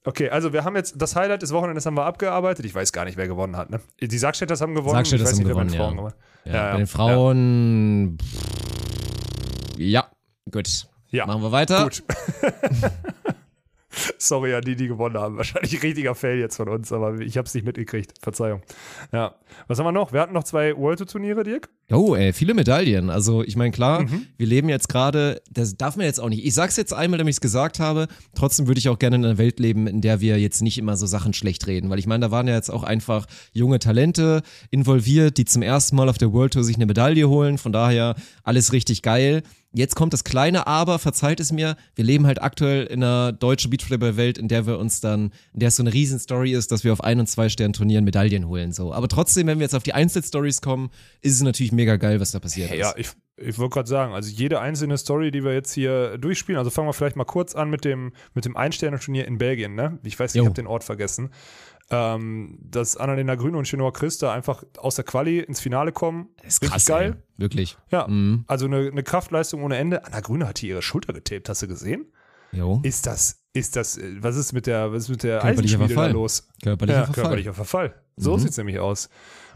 Speaker 2: Okay, also wir haben jetzt das Highlight des Wochenendes haben wir abgearbeitet. Ich weiß gar nicht, wer gewonnen hat. Ne? Die Sargstädters haben gewonnen. Weiß
Speaker 1: haben
Speaker 2: nicht, wer bei den
Speaker 1: gewonnen,
Speaker 2: Frauen
Speaker 1: ja.
Speaker 2: gewonnen
Speaker 1: Ja,
Speaker 2: Ja,
Speaker 1: bei den Frauen. Ja, gut.
Speaker 2: Ja,
Speaker 1: Machen wir weiter.
Speaker 2: Gut. Sorry an die, die gewonnen haben. Wahrscheinlich richtiger Fail jetzt von uns, aber ich habe es nicht mitgekriegt. Verzeihung. Ja. Was haben wir noch? Wir hatten noch zwei World Tour Turniere, Dirk.
Speaker 1: Oh, ey, viele Medaillen. Also, ich meine, klar,
Speaker 2: Mhm.
Speaker 1: wir leben jetzt gerade, das darf man jetzt auch nicht. Ich sag's jetzt einmal, damit ich es gesagt habe. Trotzdem würde ich auch gerne in einer Welt leben, in der wir jetzt nicht immer so Sachen schlecht reden. Weil ich meine, da waren ja jetzt auch einfach junge Talente involviert, die zum ersten Mal auf der World Tour sich eine Medaille holen. Von daher alles richtig geil. Jetzt kommt das kleine Aber, verzeiht es mir, wir leben halt aktuell in einer deutschen Beachvolleyball-Welt, in der wir uns dann, in der es so eine Riesenstory ist, dass wir auf ein- und zwei Stern Turnieren Medaillen holen. So. Aber trotzdem, wenn wir jetzt auf die Einzelstories kommen, ist es natürlich mega geil, was da passiert ist.
Speaker 2: Ja, ich, ich wollte gerade sagen, also jede einzelne Story, die wir jetzt hier durchspielen, also fangen wir vielleicht mal kurz an mit dem, mit dem Ein-Sterne-Turnier in Belgien, ne? Ich weiß nicht, ich habe den Ort vergessen. Ähm, dass Annalena Grüne und Chinoa Christa einfach aus der Quali ins Finale kommen.
Speaker 1: Das ist
Speaker 2: Richtig
Speaker 1: krass,
Speaker 2: geil.
Speaker 1: Ey. Wirklich.
Speaker 2: Ja,
Speaker 1: Mhm.
Speaker 2: also eine, eine Kraftleistung ohne Ende. Anna Grüne hat hier ihre Schulter getaped, hast du gesehen?
Speaker 1: Jo.
Speaker 2: Ist das, ist das, äh, was ist mit der, was ist mit der Eisenschmiede da
Speaker 1: Verfall.
Speaker 2: los?
Speaker 1: Körperlicher
Speaker 2: ja,
Speaker 1: Verfall.
Speaker 2: körperlicher Verfall. So
Speaker 1: Mhm.
Speaker 2: sieht's nämlich aus.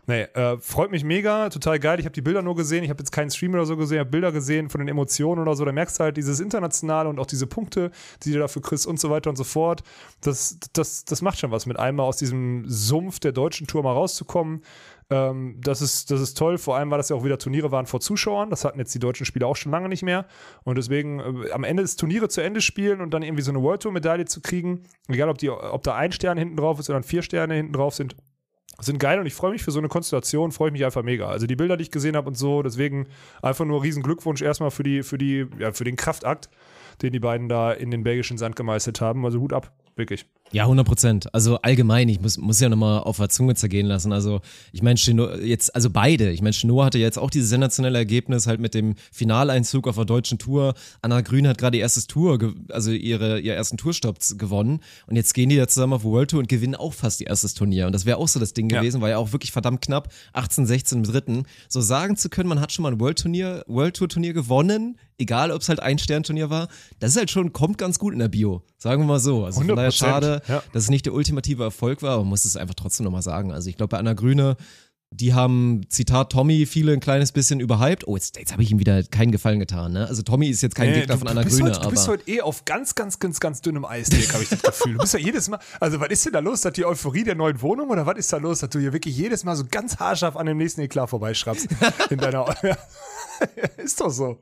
Speaker 2: Nee, äh, freut mich mega, total geil. Ich habe die Bilder nur gesehen. Ich habe jetzt keinen Stream oder so gesehen, habe Bilder gesehen von den Emotionen oder so. Da merkst du halt dieses Internationale und auch diese Punkte, die du dafür kriegst und so weiter und so fort. Das, das, das macht schon was, mit einmal aus diesem Sumpf der deutschen Tour mal rauszukommen. Ähm, das, ist, das ist toll. Vor allem, weil das ja auch wieder Turniere waren vor Zuschauern. Das hatten jetzt die deutschen Spieler auch schon lange nicht mehr. Und deswegen äh, am Ende des Turniere zu Ende spielen und dann irgendwie so eine World Tour Medaille zu kriegen, egal ob, die, ob da ein Stern hinten drauf ist oder vier Sterne hinten drauf sind, sind geil und ich freue mich für so eine Konstellation, freue ich mich einfach mega. Also die Bilder, die ich gesehen habe und so, deswegen einfach nur riesen Glückwunsch erstmal für die, für die, ja, für den Kraftakt, den die beiden da in den belgischen Sand gemeistert haben. Also Hut ab, wirklich.
Speaker 1: Ja, 100 Prozent. Also allgemein, ich muss, muss ja nochmal auf der Zunge zergehen lassen. Also ich meine, Chino, jetzt, also beide. Ich meine, Chinoa hatte jetzt auch dieses sensationelle Ergebnis halt mit dem Finaleinzug auf der deutschen Tour. Anna Grün hat gerade ihr erstes Tour, also ihre, ihr ersten Tourstopp gewonnen. Und jetzt gehen die ja zusammen auf World Tour und gewinnen auch fast ihr erstes Turnier. Und das wäre auch so das Ding
Speaker 2: Ja.
Speaker 1: gewesen, war ja auch wirklich verdammt knapp. 18, 16 im dritten. So sagen zu können, man hat schon mal ein World Turnier, World Tour Turnier gewonnen, egal ob es halt ein Sternturnier war, das ist halt schon, kommt ganz gut in der Bio. Sagen wir mal so. Also von daher
Speaker 2: 100%,
Speaker 1: schade,
Speaker 2: ja.
Speaker 1: dass es nicht der ultimative Erfolg war, aber man muss es einfach trotzdem nochmal sagen. Also ich glaube, bei Anna Grüne, die haben, Zitat Tommy, viele ein kleines bisschen überhyped. Oh, jetzt, jetzt habe ich ihm wieder keinen Gefallen getan. Ne? Also Tommy ist jetzt kein Gegner von Anna Grüne,
Speaker 2: heute, du bist
Speaker 1: aber
Speaker 2: heute eh auf ganz, ganz, ganz, ganz dünnem Eis, Dirk, habe ich das Gefühl. Du bist ja jedes Mal, also was ist denn da los? Hat die Euphorie der neuen Wohnung oder was ist da los, dass du hier wirklich jedes Mal so ganz haarscharf an dem nächsten Eklat vorbeischraubst in deiner, ist doch so.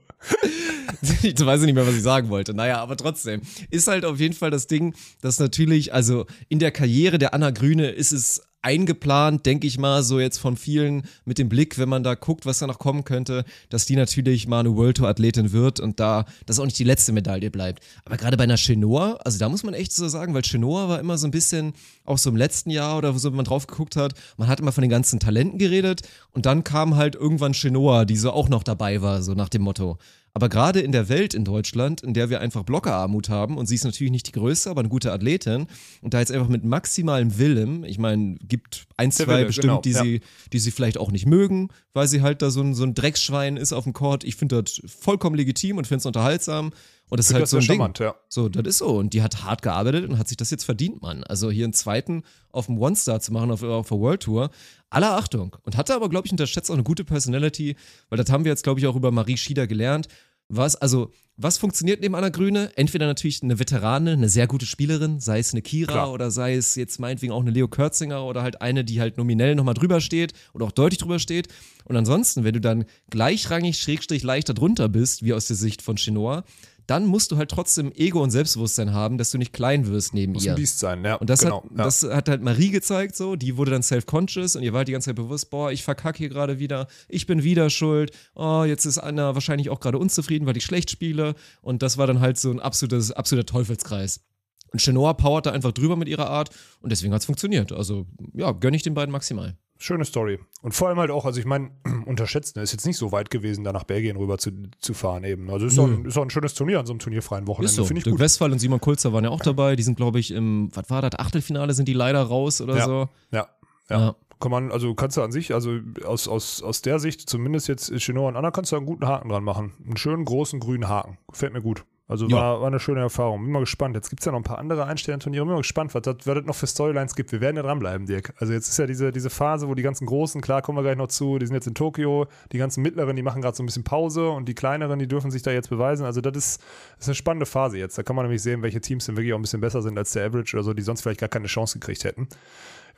Speaker 1: ich weiß nicht mehr, was ich sagen wollte. Naja, aber trotzdem ist halt auf jeden Fall das Ding, dass natürlich, also in der Karriere der Anna Grüne ist es eingeplant, denke ich mal, so jetzt von vielen mit dem Blick, wenn man da guckt, was da noch kommen könnte, dass die natürlich mal eine World Tour Athletin wird und da das auch nicht die letzte Medaille bleibt. Aber gerade bei einer Chenoa, also da muss man echt so sagen, weil Chenoa war immer so ein bisschen, auch so im letzten Jahr oder so, wenn man drauf geguckt hat, man hat immer von den ganzen Talenten geredet und dann kam halt irgendwann Chenoa, die so auch noch dabei war, so nach dem Motto. Aber gerade in der Welt in Deutschland, in der wir einfach Blockerarmut haben, und sie ist natürlich nicht die größte, aber eine gute Athletin, und da jetzt einfach mit maximalem Willen, ich meine, gibt ein, zwei
Speaker 2: Wille,
Speaker 1: bestimmt,
Speaker 2: genau,
Speaker 1: die,
Speaker 2: ja.
Speaker 1: sie, die sie vielleicht auch nicht mögen, weil sie halt da so ein, so ein Drecksschwein ist auf dem Court. Ich finde das vollkommen legitim und finde es unterhaltsam. Und das ist halt
Speaker 2: das
Speaker 1: so ein
Speaker 2: sehr
Speaker 1: Ding.
Speaker 2: charmant, ja.
Speaker 1: So, das ist so. Und die hat hart gearbeitet und hat sich das jetzt verdient, Mann. Also hier einen zweiten auf dem One-Star zu machen auf, auf der World Tour. Aller Achtung. Und hatte aber, glaube ich, unterschätzt auch eine gute Personality, weil das haben wir jetzt, glaube ich, auch über Marie Schieder gelernt. Was, also, was funktioniert neben Anna Grüne? Entweder natürlich eine Veterane, eine sehr gute Spielerin, sei es eine Kira
Speaker 2: Klar.
Speaker 1: oder sei es jetzt meinetwegen auch eine Leo Kürzinger oder halt eine, die halt nominell nochmal drüber steht oder auch deutlich drüber steht. Und ansonsten, wenn du dann gleichrangig, schrägstrich leichter drunter bist, wie aus der Sicht von Chinoa, dann musst du halt trotzdem Ego und Selbstbewusstsein haben, dass du nicht klein wirst neben
Speaker 2: Muss
Speaker 1: ihr.
Speaker 2: ein Biest sein, ja.
Speaker 1: Und das,
Speaker 2: genau.
Speaker 1: hat,
Speaker 2: ja.
Speaker 1: das hat halt Marie gezeigt, so. Die wurde dann self-conscious und ihr war halt die ganze Zeit bewusst, boah, ich verkacke hier gerade wieder, ich bin wieder schuld, oh, jetzt ist Anna wahrscheinlich auch gerade unzufrieden, weil ich schlecht spiele. Und das war dann halt so ein absolutes, absoluter Teufelskreis. Und Chenoa powerte einfach drüber mit ihrer Art und deswegen hat es funktioniert. Also, ja, gönne ich den beiden maximal.
Speaker 2: Schöne Story. Und vor allem halt auch, also ich meine, unterschätzt, ne, ist jetzt nicht so weit gewesen, da nach Belgien rüber zu, zu fahren eben. Also ist auch, ein, ist auch ein schönes Turnier an so einem turnierfreien Wochenende.
Speaker 1: Ist so.
Speaker 2: Finde ich
Speaker 1: Dirk
Speaker 2: gut.
Speaker 1: Westphal und Simon Kulzer waren ja auch dabei. Die sind, glaube ich, im, was war das, Achtelfinale sind die leider raus oder
Speaker 2: Ja.
Speaker 1: so.
Speaker 2: Ja, ja.
Speaker 1: Ja.
Speaker 2: kann man, also kannst du an sich, also aus, aus, aus der Sicht, zumindest jetzt Chinoa und Anna, kannst du einen guten Haken dran machen. Einen schönen großen grünen Haken. Gefällt mir gut. Also
Speaker 1: Ja.
Speaker 2: war, war eine schöne Erfahrung. Bin mal gespannt. Jetzt gibt es ja noch ein paar andere Einstellungsturniere. Bin mal gespannt, was das, was das noch für Storylines gibt. Wir werden ja dranbleiben, Dirk. Also jetzt ist ja diese, diese Phase, wo die ganzen Großen, klar, kommen wir gleich noch zu, die sind jetzt in Tokio. Die ganzen Mittleren, die machen gerade so ein bisschen Pause und die Kleineren, die dürfen sich da jetzt beweisen. Also das ist, das ist eine spannende Phase jetzt. Da kann man nämlich sehen, welche Teams denn wirklich auch ein bisschen besser sind als der Average oder so, die sonst vielleicht gar keine Chance gekriegt hätten.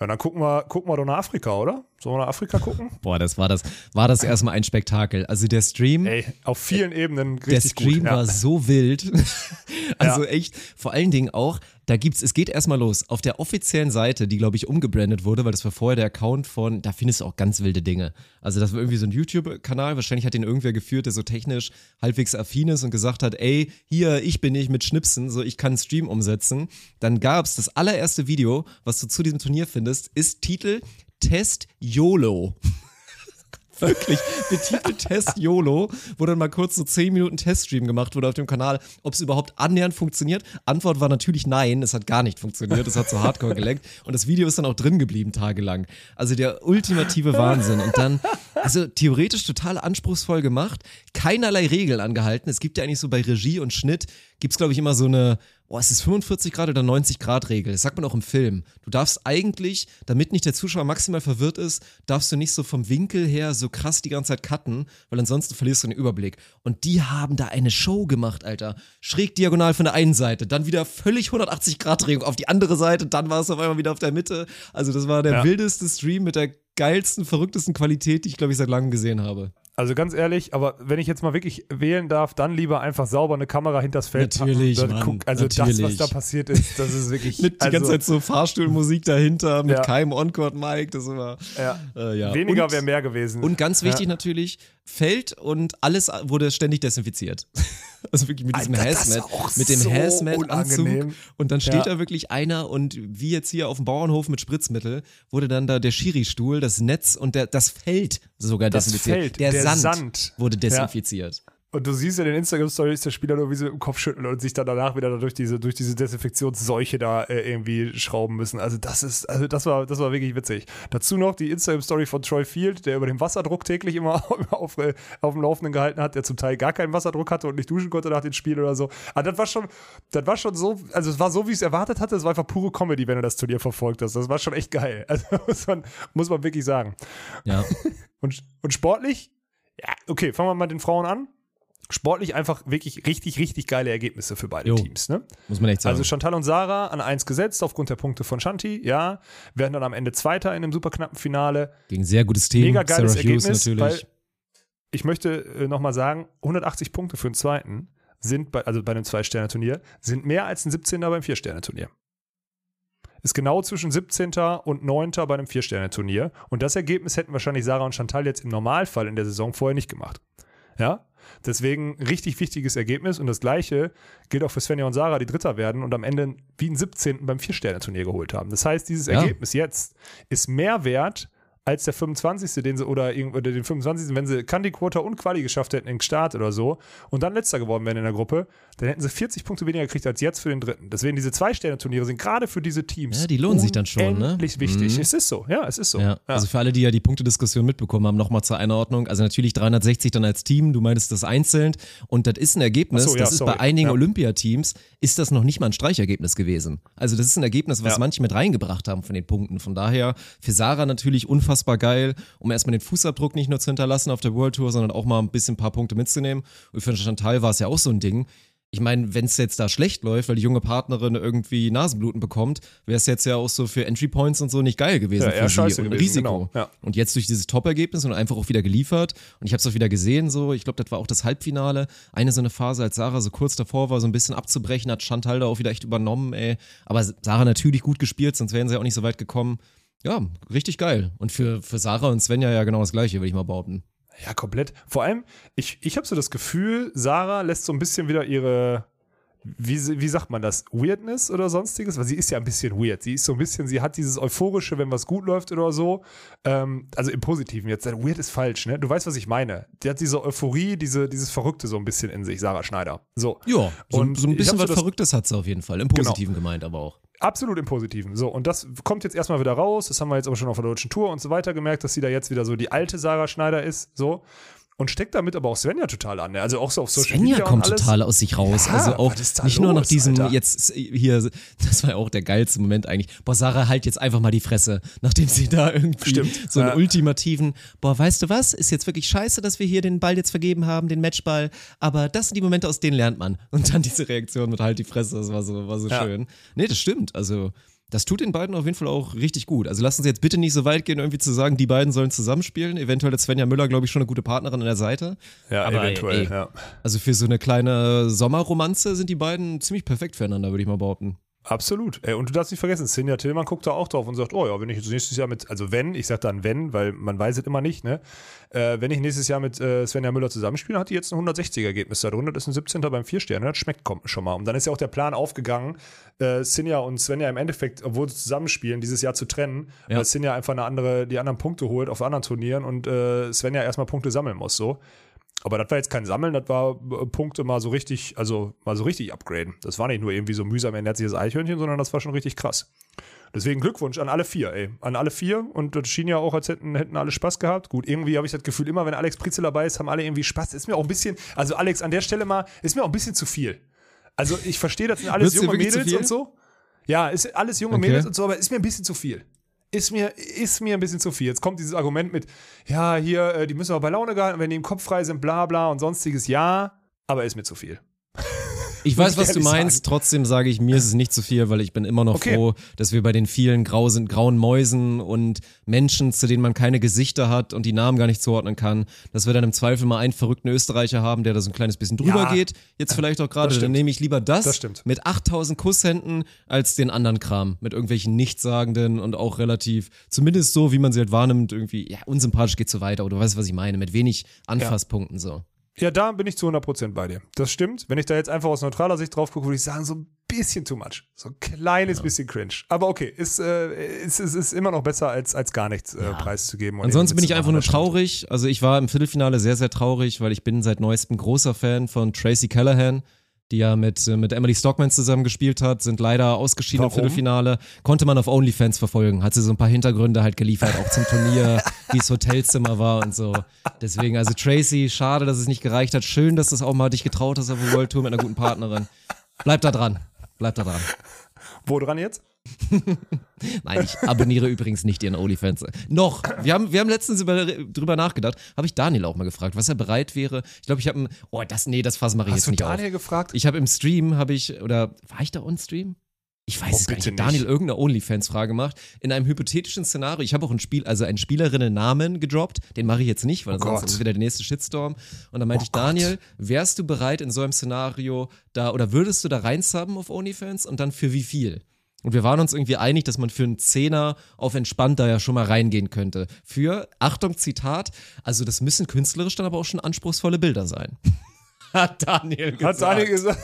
Speaker 2: Ja, und dann gucken wir, gucken wir doch nach Afrika, oder? Sollen wir nach Afrika gucken?
Speaker 1: Boah, das war das, war das erstmal ein Spektakel. Also der Stream,
Speaker 2: Ey, auf vielen Ebenen
Speaker 1: der
Speaker 2: richtig
Speaker 1: Stream
Speaker 2: gut. Ja.
Speaker 1: war so wild. also
Speaker 2: Ja.
Speaker 1: echt, vor allen Dingen auch, da gibt's, es geht erstmal los. Auf der offiziellen Seite, die glaube ich umgebrandet wurde, weil das war vorher der Account von, da findest du auch ganz wilde Dinge. Also das war irgendwie so ein YouTube-Kanal, wahrscheinlich hat den irgendwer geführt, der so technisch halbwegs affin ist und gesagt hat, ey, hier, ich bin ich mit Schnipsen, so ich kann einen Stream umsetzen. Dann gab's das allererste Video, was du zu diesem Turnier findest, ist Titel Test YOLO. Wirklich, betitelt Test YOLO, wo dann mal kurz so 10 Minuten Teststream gemacht wurde auf dem Kanal, ob es überhaupt annähernd funktioniert. Antwort war natürlich nein, es hat gar nicht funktioniert, es hat so hardcore geleckt und das Video ist dann auch drin geblieben tagelang. Also der ultimative Wahnsinn und dann, also theoretisch total anspruchsvoll gemacht, keinerlei Regeln angehalten. Es gibt ja eigentlich so bei Regie und Schnitt, gibt's glaube ich immer so eine, oh, es ist 45 Grad oder 90 Grad Regel. Das sagt man auch im Film. Du darfst eigentlich, damit nicht der Zuschauer maximal verwirrt ist, darfst du nicht so vom Winkel her so krass die ganze Zeit cutten, weil ansonsten verlierst du den Überblick. Und die haben da eine Show gemacht, Alter. Schräg diagonal von der einen Seite, dann wieder völlig 180 Grad Drehung auf die andere Seite, dann war es auf einmal wieder auf der Mitte. Also das war der
Speaker 2: Ja.
Speaker 1: wildeste Stream mit der geilsten, verrücktesten Qualität, die ich glaube ich seit langem gesehen habe.
Speaker 2: Also ganz ehrlich, aber wenn ich jetzt mal wirklich wählen darf, dann lieber einfach sauber eine Kamera hinters Feld
Speaker 1: Natürlich,
Speaker 2: packen.
Speaker 1: Mann,
Speaker 2: guck, also das,
Speaker 1: natürlich.
Speaker 2: was da passiert ist, das ist wirklich
Speaker 1: Mit die
Speaker 2: also,
Speaker 1: ganze Zeit so Fahrstuhlmusik dahinter, mit
Speaker 2: Ja.
Speaker 1: keinem Encore-Mic, das war
Speaker 2: ja.
Speaker 1: äh, ja.
Speaker 2: Weniger wäre mehr gewesen.
Speaker 1: Und ganz wichtig natürlich, Feld und alles wurde ständig desinfiziert. Also wirklich mit diesem
Speaker 2: Alter,
Speaker 1: Hazmat, mit dem
Speaker 2: so
Speaker 1: Hazmat-Anzug. Und dann steht
Speaker 2: Ja.
Speaker 1: da wirklich einer und wie jetzt hier auf dem Bauernhof mit Spritzmittel, wurde dann da der Schiri-Stuhl, das Netz und der, das Feld sogar
Speaker 2: Das
Speaker 1: desinfiziert.
Speaker 2: Feld,
Speaker 1: der,
Speaker 2: der
Speaker 1: Sand,
Speaker 2: Sand.
Speaker 1: wurde desinfiziert.
Speaker 2: Und du siehst in den Instagram-Stories der Spieler nur, wie sie im Kopf schütteln und sich dann danach wieder durch diese, durch diese Desinfektionsseuche da äh, irgendwie schrauben müssen. Also das ist, also das war, das war wirklich witzig. Dazu noch die Instagram-Story von Troy Field, der über den Wasserdruck täglich immer auf, äh, auf dem Laufenden gehalten hat, der zum Teil gar keinen Wasserdruck hatte und nicht duschen konnte nach dem Spiel oder so. Aber das war schon, das war schon so, also es war so, wie ich es erwartet hatte. Es war einfach pure Comedy, wenn du das Turnier verfolgt hast. Das war schon echt geil. Also muss man, muss man wirklich sagen.
Speaker 1: Ja.
Speaker 2: Und, und sportlich? Ja, okay, fangen wir mal mit den Frauen an. Sportlich einfach wirklich richtig, richtig geile Ergebnisse für beide
Speaker 1: Jo.
Speaker 2: Teams. Ne?
Speaker 1: Muss man echt sagen.
Speaker 2: Also Chantal und Sarah an eins gesetzt aufgrund der Punkte von Shanti, ja. Werden dann am Ende Zweiter in einem super knappen Finale.
Speaker 1: Gegen sehr gutes Team.
Speaker 2: Mega geiles
Speaker 1: Sarah Hughes
Speaker 2: Ergebnis,
Speaker 1: natürlich.
Speaker 2: weil ich möchte äh, nochmal sagen, 180 Punkte für den Zweiten sind, bei, also bei einem Zwei-Sterne-Turnier, sind mehr als ein 17er beim Vier-Sterne-Turnier. Ist genau zwischen 17. und 9. bei einem Vier-Sterne-Turnier. Und das Ergebnis hätten wahrscheinlich Sarah und Chantal jetzt im Normalfall in der Saison vorher nicht gemacht. Ja? Deswegen richtig wichtiges Ergebnis. Und das gleiche gilt auch für Svenja und Sarah, die Dritter werden und am Ende wie einen 17. beim Vier-Sterne-Turnier geholt haben. Das heißt, dieses
Speaker 1: Ja.
Speaker 2: Ergebnis jetzt ist mehr wert als der 25. den sie oder, oder den 25. wenn sie Candy Quota und Quali geschafft hätten im Start oder so und dann letzter geworden wären in der Gruppe, dann hätten sie 40 Punkte weniger gekriegt als jetzt für den dritten. Deswegen diese Zwei-Sterne-Turniere sind gerade für diese Teams
Speaker 1: Ja, die lohnen sich dann schon, ne?
Speaker 2: wichtig.
Speaker 1: Mhm.
Speaker 2: Es ist so, ja, es ist so.
Speaker 1: Ja, also für alle, die ja die Punktediskussion mitbekommen haben, nochmal zur Einordnung. Also natürlich 360 dann als Team, du meintest das einzeln. Und das ist ein Ergebnis,
Speaker 2: so, ja,
Speaker 1: das ist
Speaker 2: sorry.
Speaker 1: bei einigen
Speaker 2: Ja.
Speaker 1: Olympiateams, ist das noch nicht mal ein Streichergebnis gewesen. Also das ist ein Ergebnis, was
Speaker 2: Ja.
Speaker 1: manche mit reingebracht haben von den Punkten. Von daher für Sarah natürlich unfassbar geil, um erstmal den Fußabdruck nicht nur zu hinterlassen auf der World Tour, sondern auch mal ein bisschen ein paar Punkte mitzunehmen. Und für Chantal war es ja auch so ein Ding. Ich meine, wenn es jetzt da schlecht läuft, weil die junge Partnerin irgendwie Nasenbluten bekommt, wäre es jetzt ja auch so für Entry Points und so nicht geil gewesen
Speaker 2: Ja,
Speaker 1: für sie
Speaker 2: scheiße
Speaker 1: und
Speaker 2: gewesen,
Speaker 1: Risiko.
Speaker 2: genau, ja.
Speaker 1: Und jetzt durch dieses Top-Ergebnis und einfach auch wieder geliefert. Und ich habe es auch wieder gesehen, so, ich glaube, das war auch das Halbfinale. Eine so eine Phase, als Sarah so kurz davor war, so ein bisschen abzubrechen, hat Chantal da auch wieder echt übernommen, ey. Aber Sarah natürlich gut gespielt, sonst wären sie ja auch nicht so weit gekommen. Ja, richtig geil. Und für, für Sarah und Svenja ja genau das Gleiche, würde ich mal behaupten.
Speaker 2: Ja, komplett. Vor allem, ich, ich habe so das Gefühl, Sarah lässt so ein bisschen wieder ihre, wie, wie sagt man das, Weirdness oder sonstiges? Weil sie ist ja ein bisschen weird. Sie ist so ein bisschen, sie hat dieses Euphorische, wenn was gut läuft oder so. Ähm, also im Positiven jetzt. Weird ist falsch, ne? Du weißt, was ich meine. Die hat diese Euphorie, diese, dieses Verrückte so ein bisschen in sich, Sarah Schneider. So.
Speaker 1: Ja, so,
Speaker 2: Und
Speaker 1: so ein bisschen
Speaker 2: so
Speaker 1: was
Speaker 2: das-
Speaker 1: Verrücktes hat sie auf jeden Fall. Im
Speaker 2: Genau.
Speaker 1: Positiven gemeint aber auch.
Speaker 2: Absolut im Positiven. So, und das kommt jetzt erstmal wieder raus. Das haben wir jetzt aber schon auf der deutschen Tour und so weiter gemerkt, dass sie da jetzt wieder so die alte Sarah Schneider ist. So. Und steckt damit aber auch Svenja total an. ne? Also auch so auf Social
Speaker 1: Svenja
Speaker 2: Media
Speaker 1: kommt
Speaker 2: und alles.
Speaker 1: total aus sich raus.
Speaker 2: Ja,
Speaker 1: also auch nicht nur nach
Speaker 2: los,
Speaker 1: diesem,
Speaker 2: Alter?
Speaker 1: jetzt hier, das war ja auch der geilste Moment eigentlich. Boah, Sarah, halt jetzt einfach mal die Fresse, nachdem sie da irgendwie
Speaker 2: Stimmt,
Speaker 1: so einen
Speaker 2: ja.
Speaker 1: ultimativen, boah, weißt du was, ist jetzt wirklich scheiße, dass wir hier den Ball jetzt vergeben haben, den Matchball, aber das sind die Momente, aus denen lernt man. Und dann diese Reaktion mit halt die Fresse, das war so, war so
Speaker 2: Ja.
Speaker 1: schön. Nee, das stimmt, also das tut den beiden auf jeden Fall auch richtig gut. Also lassen Sie jetzt bitte nicht so weit gehen, irgendwie zu sagen, die beiden sollen zusammenspielen. Eventuell hat Svenja Müller, glaube ich, schon eine gute Partnerin an der Seite.
Speaker 2: Ja,
Speaker 1: Aber,
Speaker 2: eventuell.
Speaker 1: ey,
Speaker 2: ja.
Speaker 1: Also für so eine kleine Sommerromanze sind die beiden ziemlich perfekt füreinander, würde ich mal behaupten.
Speaker 2: Absolut. Ey, und du darfst nicht vergessen, Sinja Tillmann guckt da auch drauf und sagt, oh ja, wenn ich jetzt nächstes Jahr mit, also wenn, ich sag dann wenn, weil man weiß es immer nicht, ne? Äh, wenn ich nächstes Jahr mit äh, Svenja Müller zusammenspiele, hat die jetzt ein 160er-Ergebnis da drin. Das ist ein 17. beim Vierstern. Das schmeckt kom- schon mal. Und dann ist ja auch der Plan aufgegangen, äh, Sinja und Svenja im Endeffekt, obwohl sie zusammenspielen, dieses Jahr zu trennen,
Speaker 1: Ja.
Speaker 2: weil Sinja einfach eine andere, die anderen Punkte holt auf anderen Turnieren und äh, Svenja erstmal Punkte sammeln muss. So. Aber das war jetzt kein Sammeln, das war äh, Punkte mal so richtig, also mal so richtig upgraden. Das war nicht nur irgendwie so mühsam ernährtes Eichhörnchen, sondern das war schon richtig krass. Deswegen Glückwunsch an alle vier, ey. An alle vier. Und das schien ja auch, als hätten, hätten alle Spaß gehabt. Gut, irgendwie habe ich das Gefühl, immer wenn Alex Pritzel dabei ist, haben alle irgendwie Spaß. Ist mir auch ein bisschen, also Alex, an der Stelle mal, ist mir auch ein bisschen zu viel. Also ich verstehe, das sind alles junge Mädels und so. Ja, ist alles junge
Speaker 1: Okay.
Speaker 2: Mädels und so, aber ist mir ein bisschen zu viel. Ist mir, ist mir ein bisschen zu viel. Jetzt kommt dieses Argument mit, ja, hier, äh, die müssen aber bei Laune gehalten, wenn die im Kopf frei sind, bla bla und sonstiges, ja, aber ist mir zu viel.
Speaker 1: Ich weiß,
Speaker 2: ich
Speaker 1: was du meinst.
Speaker 2: sagen.
Speaker 1: Trotzdem sage ich, mir ist es nicht zu viel, weil ich bin immer noch
Speaker 2: Okay.
Speaker 1: froh, dass wir bei den vielen grau sind, grauen Mäusen und Menschen, zu denen man keine Gesichter hat und die Namen gar nicht zuordnen kann, dass wir dann im Zweifel mal einen verrückten Österreicher haben, der da so ein kleines bisschen drüber
Speaker 2: Ja.
Speaker 1: geht. Jetzt vielleicht auch gerade, dann nehme ich lieber das,
Speaker 2: Das
Speaker 1: mit 8000 Kusshänden als den anderen Kram mit irgendwelchen nichtssagenden und auch relativ, zumindest so, wie man sie halt wahrnimmt, irgendwie, ja, unsympathisch geht so weiter oder du weißt, was ich meine, mit wenig Anfasspunkten so.
Speaker 2: Ja, da bin ich zu 100% bei dir. Das stimmt. Wenn ich da jetzt einfach aus neutraler Sicht drauf gucke, würde ich sagen, so ein bisschen too much. So ein kleines bisschen cringe. Aber okay, ist, äh, ist, ist, ist immer noch besser, als, als gar nichts äh, preiszugeben. und
Speaker 1: Ansonsten bin ich einfach nur traurig. Also ich war im Viertelfinale sehr, sehr traurig, weil ich bin seit neuestem großer Fan von Tracy Callahan, die ja mit, äh, mit Emily Stockman zusammen gespielt hat, sind leider ausgeschieden
Speaker 2: Warum?
Speaker 1: im Viertelfinale. Konnte man auf OnlyFans verfolgen. Hat sie so ein paar Hintergründe halt geliefert, auch zum Turnier, wie das Hotelzimmer war und so. Deswegen, also Tracy, schade, dass es nicht gereicht hat. Schön, dass du es auch mal dich getraut hast auf der World Tour mit einer guten Partnerin. Bleib da dran. Bleib da dran.
Speaker 2: Wo dran jetzt?
Speaker 1: Nein, ich abonniere übrigens nicht ihren OnlyFans. Noch. Wir haben, wir haben letztens über, drüber nachgedacht. Habe ich Daniel auch mal gefragt, was er bereit wäre. Ich glaube, ich habe ein. Oh, das, nee, das Fass mache ich
Speaker 2: Hast
Speaker 1: jetzt
Speaker 2: du
Speaker 1: nicht
Speaker 2: Daniel
Speaker 1: auf.
Speaker 2: gefragt?
Speaker 1: Ich habe im Stream, habe ich, oder war ich da on Stream? Ich weiß
Speaker 2: Oh,
Speaker 1: es gar nicht. Daniel irgendeine OnlyFans-Frage gemacht. In einem hypothetischen Szenario. Ich habe auch ein Spiel, also einen Spielerinnen-Namen gedroppt. Den mache ich jetzt nicht, weil
Speaker 2: Oh
Speaker 1: sonst ist wieder der nächste Shitstorm. Und dann meinte
Speaker 2: Oh
Speaker 1: ich, Daniel, wärst du bereit in so einem Szenario da, oder würdest du da reinsubben auf OnlyFans und dann für wie viel? Und wir waren uns irgendwie einig, dass man für einen Zehner auf entspannt da ja schon mal reingehen könnte. Für, Achtung, Zitat, also das müssen künstlerisch dann aber auch schon anspruchsvolle Bilder sein. Hat Daniel gesagt.
Speaker 2: Hat Daniel gesagt.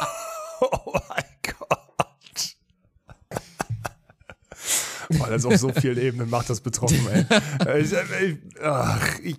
Speaker 2: oh mein Gott. Boah, das auf so vielen Ebenen macht das betroffen, ey. Ich, ich, ach, ich,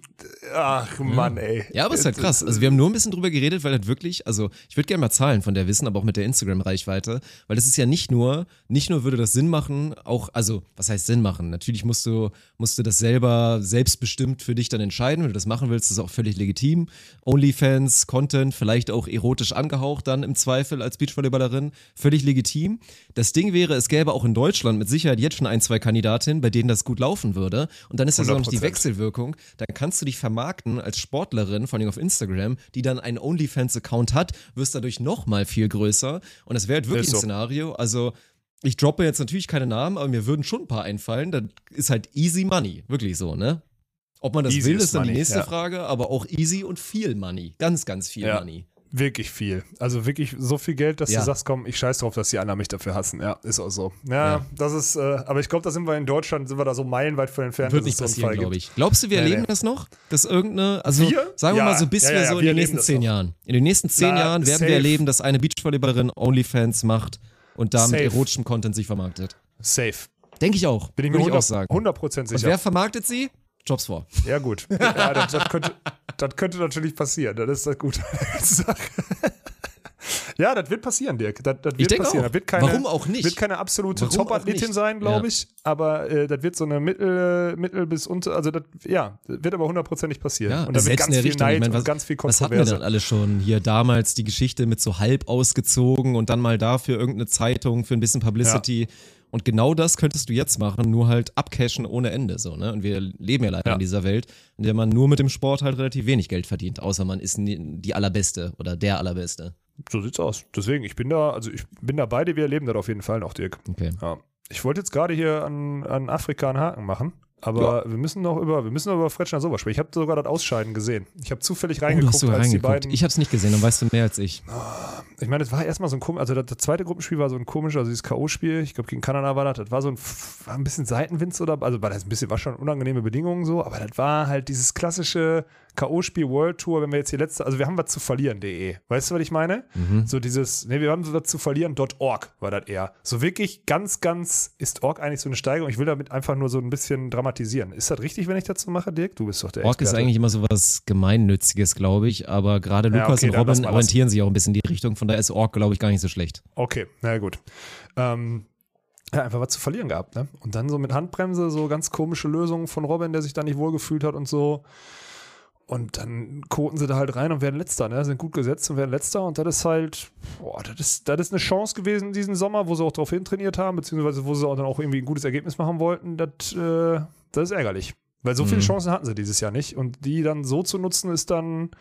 Speaker 2: ach, Mann, ey.
Speaker 1: Ja, aber ist halt krass. Also wir haben nur ein bisschen drüber geredet, weil halt wirklich, also ich würde gerne mal Zahlen von der wissen, aber auch mit der Instagram-Reichweite, weil das ist ja nicht nur, nicht nur würde das Sinn machen, auch, also was heißt Sinn machen? Natürlich musst du, musst du das selber selbstbestimmt für dich dann entscheiden, wenn du das machen willst, ist auch völlig legitim. Onlyfans, Content, vielleicht auch erotisch angehaucht dann im Zweifel als Beachvolleyballerin, völlig legitim. Das Ding wäre, es gäbe auch in Deutschland mit Sicherheit jetzt schon ein, zwei Kandidatinnen, bei denen das gut laufen würde. Und dann ist ja so noch die
Speaker 2: 100%.
Speaker 1: Wechselwirkung. Dann kannst du dich vermarkten als Sportlerin, vor allem auf Instagram, die dann einen OnlyFans-Account hat, wirst dadurch noch mal viel größer. Und das wäre halt wirklich
Speaker 2: Ist
Speaker 1: ein
Speaker 2: so.
Speaker 1: Szenario. Also ich droppe jetzt natürlich keine Namen, aber mir würden schon ein paar einfallen. Das ist halt easy money. Wirklich so, ne? Ob man das
Speaker 2: Easy
Speaker 1: will,
Speaker 2: ist
Speaker 1: dann die
Speaker 2: money,
Speaker 1: näste
Speaker 2: ja.
Speaker 1: Frage, aber auch easy und viel Money. Ganz, ganz viel
Speaker 2: Ja.
Speaker 1: Money.
Speaker 2: Wirklich viel. Also wirklich so viel Geld, dass
Speaker 1: Ja.
Speaker 2: du sagst, komm, ich scheiß drauf, dass die anderen mich dafür hassen. Ja, ist auch so. Ja,
Speaker 1: Ja.
Speaker 2: das ist, äh, aber ich glaube, da sind wir in Deutschland, sind wir da so meilenweit von entfernt,
Speaker 1: Wird nicht passieren, glaube ich. Glaubst du, wir
Speaker 2: Nee,
Speaker 1: erleben
Speaker 2: nee.
Speaker 1: das noch? Dass irgendeine, also
Speaker 2: Wir?
Speaker 1: sagen wir
Speaker 2: Ja.
Speaker 1: mal so, bis wir so
Speaker 2: wir
Speaker 1: in den nächsten zehn. Jahren. In den nächsten zehn
Speaker 2: Na,
Speaker 1: Jahren werden
Speaker 2: safe.
Speaker 1: wir erleben, dass eine Beachvolleyballerin Onlyfans macht und damit
Speaker 2: Safe.
Speaker 1: erotischem Content sich vermarktet.
Speaker 2: Safe.
Speaker 1: Denke ich auch.
Speaker 2: Bin ich mir
Speaker 1: ich auch
Speaker 2: 100%,
Speaker 1: sagen.
Speaker 2: 100%
Speaker 1: Und
Speaker 2: sicher.
Speaker 1: wer vermarktet sie? Jobs vor.
Speaker 2: Ja, gut. Ja, das, das, könnte, das könnte natürlich passieren. Das ist das Gute. ja, das wird passieren, Dirk. Das, das wird
Speaker 1: Ich denke
Speaker 2: passieren.
Speaker 1: auch.
Speaker 2: Das wird keine,
Speaker 1: Warum auch nicht?
Speaker 2: Wird keine absolute Top-Athletin sein, glaube
Speaker 1: Ja.
Speaker 2: ich. Aber äh, das wird so eine Mittel, Mittel bis unter. Also, das, ja, das wird aber hundertprozentig passieren.
Speaker 1: Ja,
Speaker 2: und da wird ganz viel
Speaker 1: Richtung.
Speaker 2: Neid
Speaker 1: ich meine, was,
Speaker 2: und ganz viel
Speaker 1: was hatten wir
Speaker 2: Kontroverse.
Speaker 1: dann alle schon? Hier damals die Geschichte mit so halb ausgezogen und dann mal dafür irgendeine Zeitung für ein bisschen Publicity. Und genau das könntest du jetzt machen, nur halt abcashen ohne Ende. So, ne? Und wir leben ja leider
Speaker 2: Ja.
Speaker 1: in dieser Welt, in der man nur mit dem Sport halt relativ wenig Geld verdient, außer man ist die Allerbeste oder der Allerbeste.
Speaker 2: So sieht's aus. Deswegen, ich bin da, also ich bin da beide, wir erleben das auf jeden Fall noch, Dirk.
Speaker 1: Okay.
Speaker 2: Ja. Ich wollte jetzt gerade hier an, an Afrika einen Haken machen, aber wir müssen noch über, wir müssen noch über Fretschner sowas sprechen. Ich habe sogar das Ausscheiden gesehen. Ich habe zufällig
Speaker 1: Oh,
Speaker 2: reingeguckt,
Speaker 1: sogar
Speaker 2: als die
Speaker 1: reingeguckt.
Speaker 2: beiden.
Speaker 1: Ich hab's nicht gesehen, dann weißt du mehr als ich.
Speaker 2: Ich meine, es war erstmal so ein komisch, also das, das zweite Gruppenspiel war so ein komisch, also dieses K.O.-Spiel, ich glaube gegen Kanada war das, das war so ein, war ein bisschen Seitenwind dabei, also war das ein bisschen, war schon unangenehme Bedingungen so, aber das war halt dieses klassische K.O.-Spiel World Tour, wenn wir jetzt die letzte, also wir haben was zu verlieren.de, weißt du, was ich meine?
Speaker 1: Mhm.
Speaker 2: So dieses, ne, wir haben was zu verlieren.org war das eher. So wirklich ganz, ganz, ist org eigentlich so eine Steigerung? Ich will damit einfach nur so ein bisschen dramatisieren. Ist das richtig, wenn ich das so mache, Dirk? Du bist doch der
Speaker 1: ist
Speaker 2: Experte.
Speaker 1: eigentlich immer so was Gemeinnütziges, glaube ich, aber gerade
Speaker 2: Ja,
Speaker 1: Lukas
Speaker 2: okay,
Speaker 1: und Robin orientieren sich auch ein bisschen in die Richtung, von daher ist Ork, glaube ich, gar nicht so schlecht.
Speaker 2: Okay, na gut. Ähm, ja, einfach was zu verlieren gehabt, ne? Und dann so mit Handbremse, so ganz komische Lösungen von Robin, der sich da nicht wohlgefühlt hat und so. Und dann koten sie da halt rein und werden Letzter, ne? Sind gut gesetzt und werden Letzter. Und das ist halt, boah, das ist, das ist eine Chance gewesen diesen Sommer, wo sie auch drauf hintrainiert haben, beziehungsweise wo sie auch dann auch irgendwie ein gutes Ergebnis machen wollten. Das, äh, das ist ärgerlich. Weil so viele
Speaker 1: Mhm.
Speaker 2: Chancen hatten sie dieses Jahr nicht. Und die dann so zu nutzen, ist dann,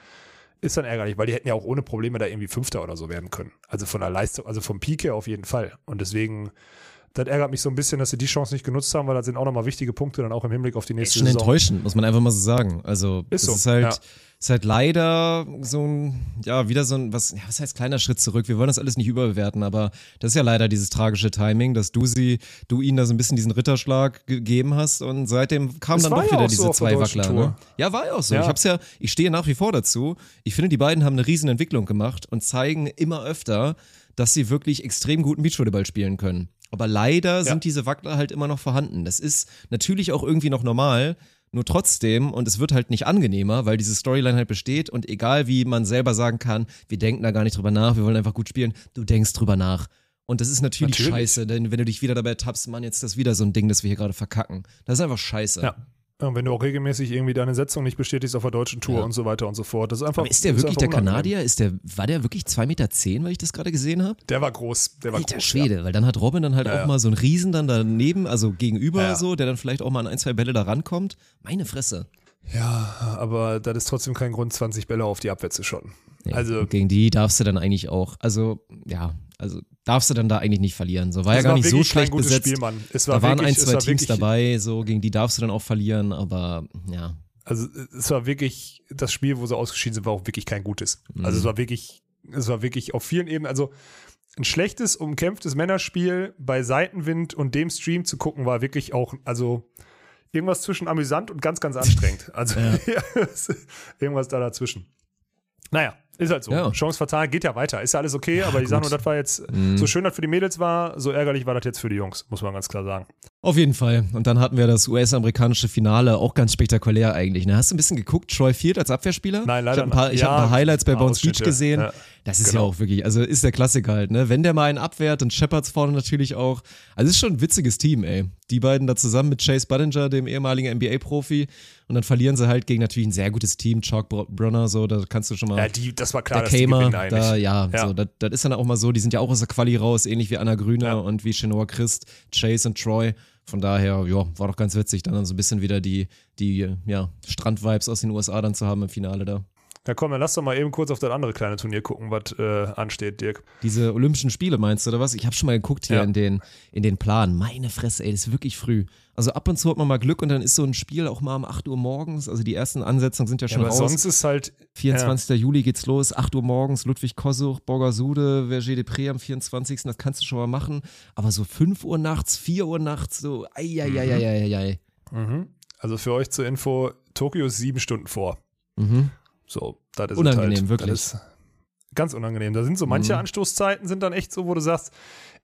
Speaker 2: ist dann ärgerlich, weil die hätten ja auch ohne Probleme da irgendwie Fünfter oder so werden können. Also von der Leistung, also vom Peak her auf jeden Fall. Und deswegen, das ärgert mich so ein bisschen, dass sie die Chance nicht genutzt haben, weil das sind auch nochmal wichtige Punkte dann auch im Hinblick auf die
Speaker 1: Ist
Speaker 2: nächste
Speaker 1: schon
Speaker 2: Saison.
Speaker 1: enttäuschend, muss man einfach mal so sagen. Also,
Speaker 2: Ist so,
Speaker 1: ist halt,
Speaker 2: ja.
Speaker 1: ist halt leider so ein, ja, wieder so ein, was, ja, was heißt kleiner Schritt zurück? Wir wollen das alles nicht überbewerten, aber das ist ja leider dieses tragische Timing, dass du sie, du ihnen da so ein bisschen diesen Ritterschlag gegeben hast und seitdem kamen dann doch
Speaker 2: ja
Speaker 1: wieder diese
Speaker 2: so
Speaker 1: zwei Wackler. Ne? Ja, war ja auch so. Ich hab's ja, ich stehe nach wie vor dazu. Ich finde, die beiden haben eine riesen Entwicklung gemacht und zeigen immer öfter, dass sie wirklich extrem guten Beachvolleyball spielen können. Aber leider sind diese Wackler halt immer noch vorhanden. Das ist natürlich auch irgendwie noch normal, nur trotzdem, und es wird halt nicht angenehmer, weil diese Storyline halt besteht und egal wie man selber sagen kann, wir denken da gar nicht drüber nach, wir wollen einfach gut spielen, du denkst drüber nach. Und das ist natürlich,
Speaker 2: Natürlich.
Speaker 1: scheiße, denn wenn du dich wieder dabei tappst, Mann, jetzt ist das wieder so ein Ding, das wir hier gerade verkacken. Das ist einfach scheiße.
Speaker 2: Ja. Ja, Und wenn du auch regelmäßig irgendwie deine Setzung nicht bestätigst auf der deutschen Tour
Speaker 1: Ja.
Speaker 2: und so weiter und so fort. Das ist einfach.
Speaker 1: Aber ist der
Speaker 2: ist
Speaker 1: wirklich
Speaker 2: einfach
Speaker 1: der. Kanadier? Ist der, war der wirklich 2,10 Meter, zehn, weil ich das gerade gesehen habe?
Speaker 2: Der war groß. Der war
Speaker 1: Alter
Speaker 2: groß.
Speaker 1: Schwede, weil dann hat Robin dann halt
Speaker 2: Ja,
Speaker 1: auch
Speaker 2: ja.
Speaker 1: mal so einen Riesen dann daneben, also gegenüber
Speaker 2: Ja.
Speaker 1: so, der dann vielleicht auch mal an ein, zwei Bälle da rankommt. Meine Fresse.
Speaker 2: Ja. ja, aber das ist trotzdem kein Grund, 20 Bälle auf die Abwehr zu schotten. Also-
Speaker 1: gegen die darfst du dann eigentlich auch, also ja, also darfst du dann da eigentlich nicht verlieren. So war ja
Speaker 2: Es
Speaker 1: gar nicht so schlecht
Speaker 2: gutes
Speaker 1: besetzt.
Speaker 2: Spiel, Mann. Es war
Speaker 1: Da waren
Speaker 2: wirklich,
Speaker 1: ein, zwei
Speaker 2: war
Speaker 1: Teams dabei, so gegen die darfst du dann auch verlieren, aber ja.
Speaker 2: Also es war wirklich, das Spiel, wo sie ausgeschieden sind, war auch wirklich kein gutes.
Speaker 1: Mhm.
Speaker 2: Also es war wirklich, es war wirklich auf vielen Ebenen, also ein schlechtes, umkämpftes Männerspiel bei Seitenwind und dem Stream zu gucken, war wirklich auch, also irgendwas zwischen amüsant und ganz, ganz anstrengend. Also ja, irgendwas da dazwischen. Naja, ist halt so.
Speaker 1: Ja.
Speaker 2: Chance fatal, geht ja weiter. Ist ja alles okay, aber ich sage nur, das war jetzt,
Speaker 1: Mhm.
Speaker 2: so schön das für die Mädels war, so ärgerlich war das jetzt für die Jungs, muss man ganz klar sagen.
Speaker 1: Auf jeden Fall. Und dann hatten wir das US-amerikanische Finale, auch ganz spektakulär eigentlich. Ne? Hast du ein bisschen geguckt, Troy Field als Abwehrspieler?
Speaker 2: Nein, leider
Speaker 1: Ich habe ein,
Speaker 2: nicht.
Speaker 1: hab ein paar
Speaker 2: Ja,
Speaker 1: Highlights bei Bounce Beach
Speaker 2: Ausschnitte,
Speaker 1: gesehen.
Speaker 2: ja.
Speaker 1: Das ist
Speaker 2: Genau.
Speaker 1: ja auch wirklich, also ist der Klassiker halt, ne? Wenn der mal einen abwehrt, dann Shepherds vorne natürlich auch. Also ist schon ein witziges Team, ey. Die beiden da zusammen mit Chase Budinger, dem ehemaligen NBA-Profi. Und dann verlieren sie halt gegen natürlich ein sehr gutes Team, Chalk Br- Brunner, so, da kannst du schon mal.
Speaker 2: Ja, die, das war klar,
Speaker 1: der
Speaker 2: dass
Speaker 1: Kamer, da, ja,
Speaker 2: Ja.
Speaker 1: so, das, das ist dann auch mal so, die sind ja auch aus der Quali raus, ähnlich wie Anna Grüner
Speaker 2: Ja.
Speaker 1: und wie Chenoa Christ, Chase und Troy. Von daher, ja, war doch ganz witzig, dann, so ein bisschen wieder die, die ja, Strand-Vibes aus den USA dann zu haben im Finale da.
Speaker 2: Ja, komm, dann lass doch mal eben kurz auf das andere kleine Turnier gucken, was äh, ansteht, Dirk.
Speaker 1: Diese Olympischen Spiele meinst du, oder was? Ich habe schon mal geguckt hier
Speaker 2: Ja.
Speaker 1: in, den, in den Plan. Meine Fresse, ey, das ist wirklich früh. Also ab und zu hat man mal Glück und dann ist so ein Spiel auch mal um 8 Uhr morgens. Also die ersten Ansetzungen sind ja
Speaker 2: Ja,
Speaker 1: schon
Speaker 2: aber
Speaker 1: raus.
Speaker 2: sonst ist halt,
Speaker 1: 24. Juli geht's los, 8 Uhr morgens, Ludwig Kossuch, Borgasude, Verger de Pré am 24. Das kannst du schon mal machen. Aber so 5 Uhr nachts, 4 Uhr nachts, so, eieieiei.
Speaker 2: mhm. also für euch zur Info, Tokio ist sieben Stunden vor.
Speaker 1: Mhm.
Speaker 2: So, das ist
Speaker 1: Unangenehm,
Speaker 2: halt.
Speaker 1: wirklich.
Speaker 2: Ist ganz unangenehm. Da sind so manche
Speaker 1: Mhm.
Speaker 2: Anstoßzeiten sind dann echt so, wo du sagst,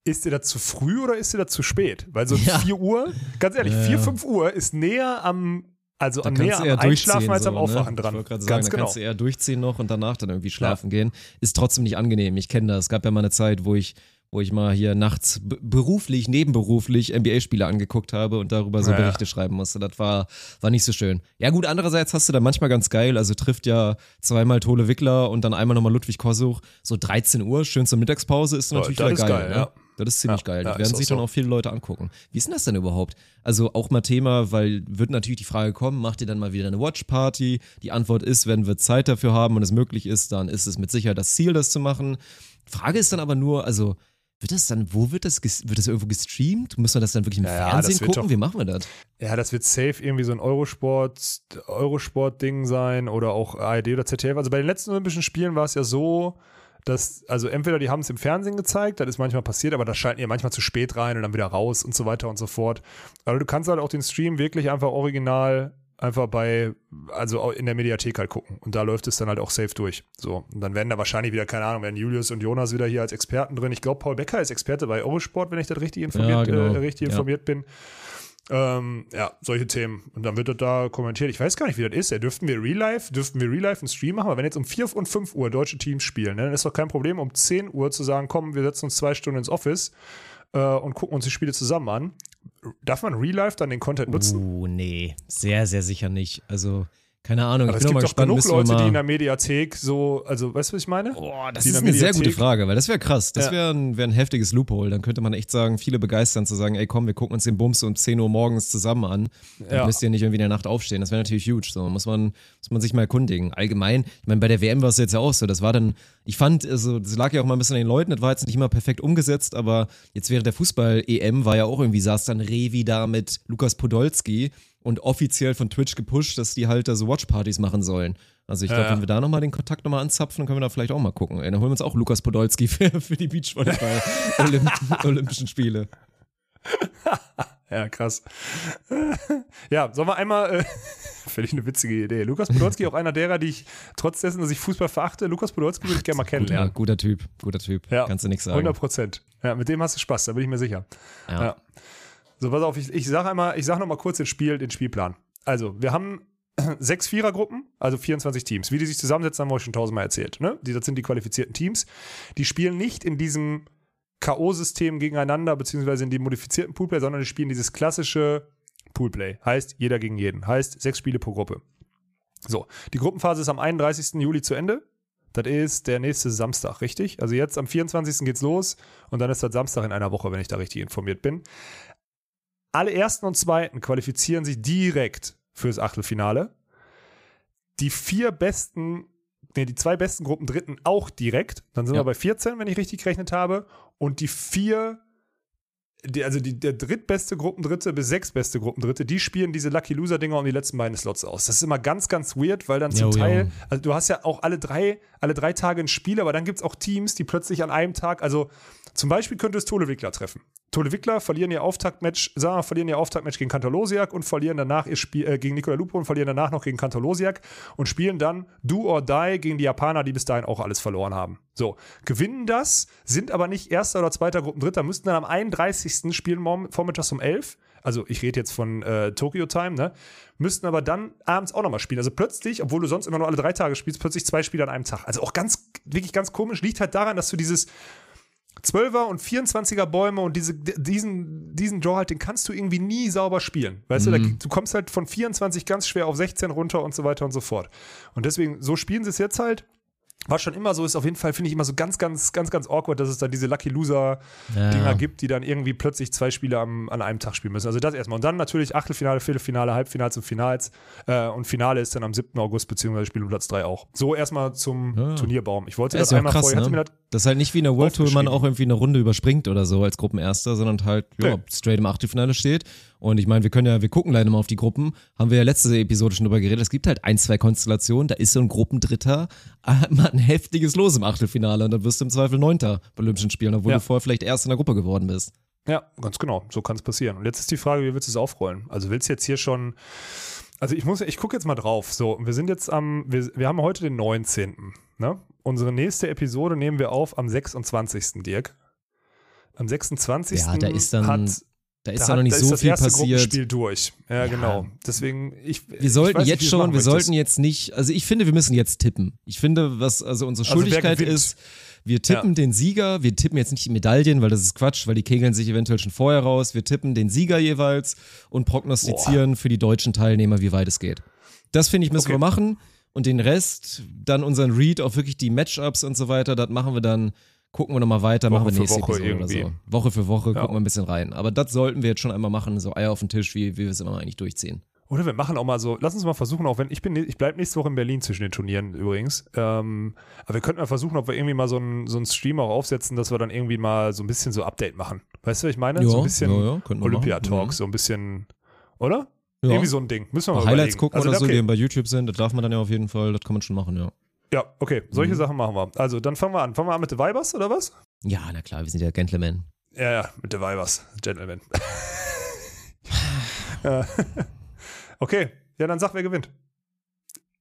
Speaker 2: ist dir das zu früh oder ist dir das zu spät? Weil so
Speaker 1: Ja.
Speaker 2: 4 Uhr, ganz ehrlich,
Speaker 1: Ja,
Speaker 2: 4,
Speaker 1: ja.
Speaker 2: 5 Uhr ist näher am, also
Speaker 1: Da
Speaker 2: näher am Einschlafen als am
Speaker 1: so,
Speaker 2: Aufwachen
Speaker 1: ne?
Speaker 2: dran.
Speaker 1: Ich wollte gerade sagen,
Speaker 2: ganz
Speaker 1: da
Speaker 2: genau.
Speaker 1: kannst du eher durchziehen noch und danach dann irgendwie schlafen gehen. Ist trotzdem nicht angenehm. Ich kenne das. Es gab ja mal eine Zeit, wo ich wo ich mal hier nachts be- beruflich, nebenberuflich NBA-Spiele angeguckt habe und darüber so
Speaker 2: Ja, ja.
Speaker 1: Berichte schreiben musste. Das war, war nicht so schön. Ja gut, andererseits hast du da manchmal ganz geil, also trifft ja zweimal Tole Wickler und dann einmal nochmal Ludwig Kossuch, so 13 Uhr, schön zur Mittagspause, ist
Speaker 2: Ja,
Speaker 1: natürlich
Speaker 2: das
Speaker 1: wieder
Speaker 2: ist
Speaker 1: geil.
Speaker 2: geil,
Speaker 1: ne?
Speaker 2: ja.
Speaker 1: Das ist ziemlich
Speaker 2: Ja,
Speaker 1: geil.
Speaker 2: ja,
Speaker 1: Das
Speaker 2: ist
Speaker 1: werden sich dann
Speaker 2: so.
Speaker 1: auch viele Leute angucken. Wie ist denn das denn überhaupt? Also auch mal Thema, weil wird natürlich die Frage kommen, macht ihr dann mal wieder eine Watch-Party? Die Antwort ist, wenn wir Zeit dafür haben und es möglich ist, dann ist es mit Sicherheit das Ziel, das zu machen. Frage ist dann aber nur, also wird das dann, wo wird das, wird das irgendwo gestreamt? Muss man das dann wirklich im
Speaker 2: Ja,
Speaker 1: Fernsehen gucken?
Speaker 2: doch-
Speaker 1: Wie machen wir das?
Speaker 2: Ja, das wird safe irgendwie so ein Eurosport, Eurosport-Ding sein oder auch ARD oder ZDF. Also bei den letzten Olympischen Spielen war es ja so, dass, also entweder die haben es im Fernsehen gezeigt, das ist manchmal passiert, aber das schalten ja manchmal zu spät rein und dann wieder raus und so weiter und so fort. Also du kannst halt auch den Stream wirklich einfach original einfach bei, also in der Mediathek halt gucken. Und da läuft es dann halt auch safe durch. So. Und dann werden da wahrscheinlich wieder, keine Ahnung, werden Julius und Jonas wieder hier als Experten drin. Ich glaube, Paul Becker ist Experte bei Eurosport, wenn ich das richtig informiert,
Speaker 1: Ja, genau.
Speaker 2: äh, richtig
Speaker 1: Ja.
Speaker 2: informiert bin. Ähm, ja, solche Themen. Und dann wird das da kommentiert. Ich weiß gar nicht, wie das ist. Ja, dürften wir Real Life, dürften wir Real Life einen Stream machen? Aber wenn jetzt um 4 und 5 Uhr deutsche Teams spielen, ne, dann ist doch kein Problem, um 10 Uhr zu sagen, komm, wir setzen uns zwei Stunden ins Office äh, und gucken uns die Spiele zusammen an. Darf man Real Life dann den Content nutzen?
Speaker 1: Uh, nee, sehr, sehr sicher nicht. Also, keine Ahnung,
Speaker 2: Aber
Speaker 1: ich
Speaker 2: es gibt doch
Speaker 1: gespannt,
Speaker 2: genug Leute, die in der Mediathek so, also weißt du, was ich meine?
Speaker 1: Boah, das
Speaker 2: Die
Speaker 1: ist eine sehr gute
Speaker 2: Mediathek-
Speaker 1: Frage, weil das wäre krass. Das
Speaker 2: Ja.
Speaker 1: wäre ein, wär ein heftiges Loophole. Dann könnte man echt sagen, viele begeistern zu sagen, ey komm, wir gucken uns den Bums um 10 Uhr morgens zusammen an. Dann
Speaker 2: Ja.
Speaker 1: müsst ihr nicht irgendwie in der Nacht aufstehen. Das wäre natürlich huge. So muss man, muss man sich mal erkundigen. Allgemein, ich meine, bei der WM war es jetzt ja auch so. Das war dann, ich fand, also, das lag ja auch mal ein bisschen an den Leuten. Das war jetzt nicht immer perfekt umgesetzt, aber jetzt während der Fußball-EM war ja auch irgendwie, saß dann Revi da mit Lukas Podolski und offiziell von Twitch gepusht, dass die halt da so Watchpartys machen sollen. Also ich glaube,
Speaker 2: Ja.
Speaker 1: wenn wir da nochmal den Kontakt nochmal anzapfen, dann können wir da vielleicht auch mal gucken. Ey, dann holen wir uns auch Lukas Podolski für, für die Beachvolleyball-Olympischen Spiele.
Speaker 2: Ja, krass. ja, sollen wir einmal, äh, ich eine witzige Idee. Lukas Podolski, auch einer derer, die ich, trotz dessen, dass ich Fußball verachte, Lukas Podolski würde ich gerne mal
Speaker 1: Guter,
Speaker 2: kennenlernen.
Speaker 1: guter Typ, guter Typ.
Speaker 2: Ja,
Speaker 1: Kannst du nichts sagen.
Speaker 2: 100 Prozent. Ja, mit dem hast du Spaß, da bin ich mir sicher.
Speaker 1: Ja.
Speaker 2: Ja. So, pass auf, ich, ich sage einmal, ich sage nochmal kurz den, Spiel, den Spielplan. Also, wir haben sechs Vierergruppen, also 24 Teams. Wie die sich zusammensetzen, haben wir euch schon tausendmal erzählt. Ne? Die, das sind die qualifizierten Teams. Die spielen nicht in diesem K.O.-System gegeneinander, beziehungsweise in dem modifizierten Poolplay, sondern die spielen dieses klassische Poolplay. Heißt, jeder gegen jeden. Heißt, sechs Spiele pro Gruppe. So, die Gruppenphase ist am 31. Juli zu Ende. Das ist der nächste Samstag, richtig? Also jetzt am 24. geht's los und dann ist das Samstag in einer Woche, wenn ich da richtig informiert bin. Alle ersten und zweiten qualifizieren sich direkt fürs Achtelfinale. Die vier besten, nee, die zwei besten Gruppen dritten auch direkt. Dann sind
Speaker 1: Ja.
Speaker 2: wir bei 14, wenn ich richtig gerechnet habe. Und die vier, die, also die, der drittbeste Gruppendritte bis sechstbeste Gruppendritte, die spielen diese Lucky Loser-Dinger um die letzten beiden Slots aus. Das ist immer ganz, ganz weird, weil dann zum
Speaker 1: Jo, jo.
Speaker 2: Teil, also du hast ja auch alle drei, alle drei Tage ein Spiel, aber dann gibt es auch Teams, die plötzlich an einem Tag, also zum Beispiel könnte es Tole Wickler treffen. Tole Wickler verlieren ihr Auftaktmatch, sagen verlieren ihr Auftaktmatch gegen Kantalosiak und verlieren danach ihr Spiel äh, gegen Nikola Lupo und verlieren danach noch gegen Kantalosiak und spielen dann Do or Die gegen die Japaner, die bis dahin auch alles verloren haben. So, gewinnen das, sind aber nicht erster oder zweiter Gruppendritter, müssten dann am 31. spielen morgen, vormittags um 11. Also ich rede jetzt von äh, Tokyo Time, ne? Müssten aber dann abends auch nochmal spielen. Also plötzlich, obwohl du sonst immer nur alle drei Tage spielst, plötzlich zwei Spiele an einem Tag. Also auch ganz, wirklich ganz komisch, liegt halt daran, dass du dieses 12er und 24er Bäume und diese, diesen, diesen Draw halt, den kannst du irgendwie nie sauber spielen. Weißt du, da, du kommst halt von 24 ganz schwer auf 16 runter und so weiter und so fort. Und deswegen, so spielen sie es jetzt halt. War schon immer so, ist auf jeden Fall, finde ich immer so ganz, ganz, ganz, ganz awkward, dass es dann diese Lucky Loser-Dinger
Speaker 1: Ja.
Speaker 2: gibt, die dann irgendwie plötzlich zwei Spiele am, an einem Tag spielen müssen. Also das erstmal. Und dann natürlich Achtelfinale, Viertelfinale, Halbfinals und Finals. Äh, und Finale ist dann am 7. August, beziehungsweise Spiel um Platz 3 auch. So erstmal zum
Speaker 1: Ja.
Speaker 2: Turnierbaum. Ich wollte das
Speaker 1: auch
Speaker 2: einmal
Speaker 1: krass,
Speaker 2: vorher,
Speaker 1: ne?
Speaker 2: das
Speaker 1: Das ist halt nicht wie in der World Tour, man auch irgendwie eine Runde überspringt oder so als Gruppenerster, sondern halt ja,
Speaker 2: Nee.
Speaker 1: straight im Achtelfinale steht. Und ich meine, wir können ja, wir gucken leider mal auf die Gruppen. Haben wir ja letzte Episode schon drüber geredet. Es gibt halt ein, zwei Konstellationen. Da ist so ein Gruppendritter mal ein heftiges Los im Achtelfinale und dann wirst du im Zweifel Neunter bei Olympischen Spielen, obwohl
Speaker 2: Ja.
Speaker 1: du vorher vielleicht erst in der Gruppe geworden bist.
Speaker 2: Ja, ganz genau. So kann es passieren. Und jetzt ist die Frage, wie willst du es aufrollen? Also willst du jetzt hier schon. Also ich muss, ich gucke jetzt mal drauf. So, wir sind jetzt am, wir, wir haben heute den 19. Ne? Unsere nächste Episode nehmen wir auf am 26. Dirk. Am 26.
Speaker 1: Ja, da ist dann-
Speaker 2: hat,
Speaker 1: Da ist
Speaker 2: da
Speaker 1: ja noch nicht
Speaker 2: da
Speaker 1: so
Speaker 2: ist das
Speaker 1: viel
Speaker 2: erste
Speaker 1: passiert.
Speaker 2: Gruppenspiel durch. Ja,
Speaker 1: Ja.
Speaker 2: genau. Deswegen, ich.
Speaker 1: Wir sollten jetzt schon, wir
Speaker 2: möchtest.
Speaker 1: sollten jetzt nicht, also ich finde, wir müssen jetzt tippen. Ich finde, was also unsere
Speaker 2: Also
Speaker 1: Schuldigkeit
Speaker 2: gewinnt?
Speaker 1: ist, wir tippen den Sieger, wir tippen jetzt nicht die Medaillen, weil das ist Quatsch, weil die kegeln sich eventuell schon vorher raus. Wir tippen den Sieger jeweils und prognostizieren für die deutschen Teilnehmer, wie weit es geht. Das finde ich, müssen
Speaker 2: Okay.
Speaker 1: wir machen. Und den Rest, dann unseren Read auf wirklich die Matchups und so weiter, das machen wir dann, gucken wir nochmal weiter,
Speaker 2: Woche
Speaker 1: machen wir nächste
Speaker 2: Woche
Speaker 1: Episode
Speaker 2: irgendwie.
Speaker 1: oder so. Woche für Woche
Speaker 2: Ja.
Speaker 1: gucken wir ein bisschen rein. Aber das sollten wir jetzt schon einmal machen, so Eier auf den Tisch, wie, wie wir es immer eigentlich durchziehen.
Speaker 2: Oder wir machen auch mal so, lass uns mal versuchen, auch wenn ich bin, ich bleibe nächste Woche in Berlin zwischen den Turnieren übrigens. Ähm, aber wir könnten mal versuchen, ob wir irgendwie mal so einen so einen Stream auch aufsetzen, dass wir dann irgendwie mal so ein bisschen so Update machen. Weißt du, was ich meine? so ein bisschen
Speaker 1: könnten wir
Speaker 2: Olympia-Talk,
Speaker 1: machen.
Speaker 2: so ein bisschen, oder? Irgendwie so ein Ding. Müssen wir mal
Speaker 1: Mal Highlights
Speaker 2: überlegen.
Speaker 1: gucken
Speaker 2: also,
Speaker 1: oder so,
Speaker 2: okay.
Speaker 1: die eben bei YouTube sind, das darf man dann ja auf jeden Fall, das kann man schon machen, ja.
Speaker 2: Ja, okay, solche
Speaker 1: Mhm.
Speaker 2: Sachen machen wir. Also, dann fangen wir an. Fangen wir an mit The Vibers, oder was?
Speaker 1: Ja, na klar, wir sind ja Gentlemen.
Speaker 2: Ja, ja, mit The Vibers, Gentlemen. Okay, ja, dann sag, wer gewinnt.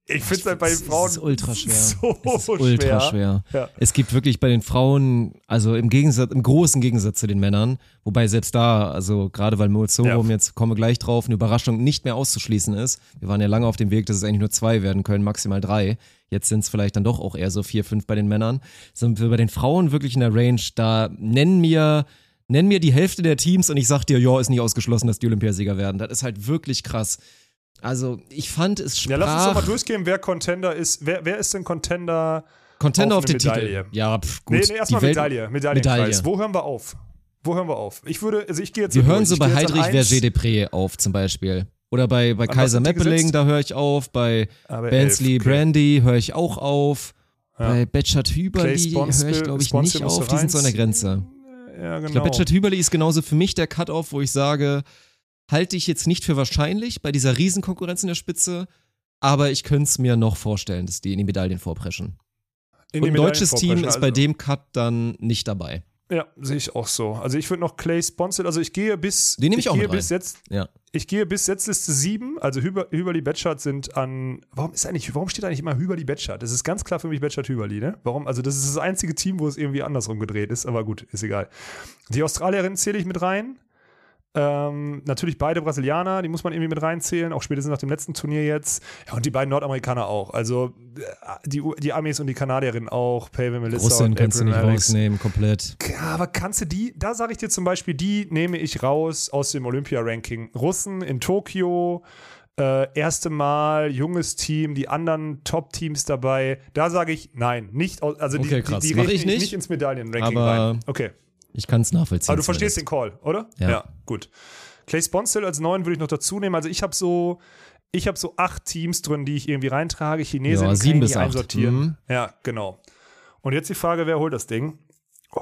Speaker 2: Ich finde es halt bei den
Speaker 1: Es ist
Speaker 2: Frauen
Speaker 1: ultra schwer.
Speaker 2: so
Speaker 1: es ist ultra schwer.
Speaker 2: Ja.
Speaker 1: Es gibt wirklich bei den Frauen, also im Gegensatz, im großen Gegensatz zu den Männern, wobei selbst da, also gerade weil Mozorum,
Speaker 2: Ja.
Speaker 1: jetzt kommen wir gleich drauf, eine Überraschung nicht mehr auszuschließen ist. Wir waren ja lange auf dem Weg, dass es eigentlich nur zwei werden können, maximal drei. Jetzt sind es vielleicht dann doch auch eher so vier, fünf bei den Männern. Sind wir bei den Frauen wirklich in der Range, da nennen mir Nenn mir die Hälfte der Teams und ich sag dir, ja, ist nicht ausgeschlossen, dass die Olympiasieger werden. Das ist halt wirklich krass. Also, ich fand es sprach
Speaker 2: Ja, lass uns doch mal durchgehen, wer Contender ist. Wer, wer ist denn Contender?
Speaker 1: Contender
Speaker 2: auf
Speaker 1: auf, den
Speaker 2: Medaille.
Speaker 1: Titel. Ja, pf, gut.
Speaker 2: nee, nee, erstmal Medaille. Medaillenkreis.
Speaker 1: Medaille.
Speaker 2: Wo hören wir auf? Wo hören wir auf? Ich würde, also ich gehe jetzt
Speaker 1: Wir hören
Speaker 2: durch.
Speaker 1: so bei Heidrich
Speaker 2: eins,
Speaker 1: Verger Depré auf zum Beispiel. Oder bei, bei Kaiser Meppeling, da höre ich auf. Bei
Speaker 2: aber
Speaker 1: Bensley
Speaker 2: elf, okay.
Speaker 1: Brandy höre ich auch auf.
Speaker 2: Ja.
Speaker 1: Bei Betschert Hüberli höre ich, glaube ich,
Speaker 2: Sponsel
Speaker 1: nicht auf. Die sind so an der. Grenze.
Speaker 2: Ja, genau.
Speaker 1: Ich glaube, Betschert Hüberli ist genauso für mich der Cut-Off, wo ich sage, halte ich jetzt nicht für wahrscheinlich bei dieser Riesenkonkurrenz in der Spitze, aber ich könnte es mir noch vorstellen, dass die in die Medaillen vorpreschen.
Speaker 2: In
Speaker 1: Und ein deutsches Team ist
Speaker 2: vorpreschen,
Speaker 1: bei
Speaker 2: also-
Speaker 1: dem Cut dann nicht dabei.
Speaker 2: Ja, sehe ich auch so. Also ich würde noch Clay Sponsel, also ich gehe bis.
Speaker 1: Den nehme ich auch
Speaker 2: gehe bis jetzt.
Speaker 1: Ja.
Speaker 2: Ich gehe bis Setzliste 7, also Hüber, Hüberli Betschart sind an. Warum ist eigentlich, warum steht eigentlich immer Hüberli Betschart? Das ist ganz klar für mich Betschart Hüberli, ne? Warum? Also, das ist das einzige Team, wo es irgendwie andersrum gedreht ist, aber gut, ist egal. Die Australierin zähle ich mit rein. Ähm, natürlich beide Brasilianer, die muss man irgendwie mit reinzählen, auch spätestens nach dem letzten Turnier jetzt. Ja, und die beiden Nordamerikaner auch. Also äh, die, die Amis und die Kanadierinnen auch, Pave Melissa
Speaker 1: Russin
Speaker 2: und
Speaker 1: kannst du
Speaker 2: April
Speaker 1: nicht
Speaker 2: Alex.
Speaker 1: rausnehmen, komplett.
Speaker 2: Ja, aber kannst du die, da sage ich dir zum Beispiel, die nehme ich raus aus dem Olympia-Ranking. Russen in Tokio, äh, erste Mal, junges Team, die anderen Top-Teams dabei. Da sage ich nein, nicht aus, also
Speaker 1: Okay,
Speaker 2: die,
Speaker 1: krass.
Speaker 2: die, die rechne
Speaker 1: ich nicht,
Speaker 2: ins Medaillen-Ranking rein. Okay,
Speaker 1: Ich kann es nachvollziehen.
Speaker 2: aber du verstehst den. Call, oder?
Speaker 1: Ja.
Speaker 2: gut. Clay Sponsel als neun würde ich noch dazu nehmen. Also ich habe so, ich habe so acht Teams drin, die ich irgendwie reintrage. Chinesen
Speaker 1: Ja, sieben
Speaker 2: ich
Speaker 1: bis acht.
Speaker 2: einsortieren.
Speaker 1: Mhm.
Speaker 2: Ja, genau. Und jetzt die Frage, wer holt das Ding? Oh.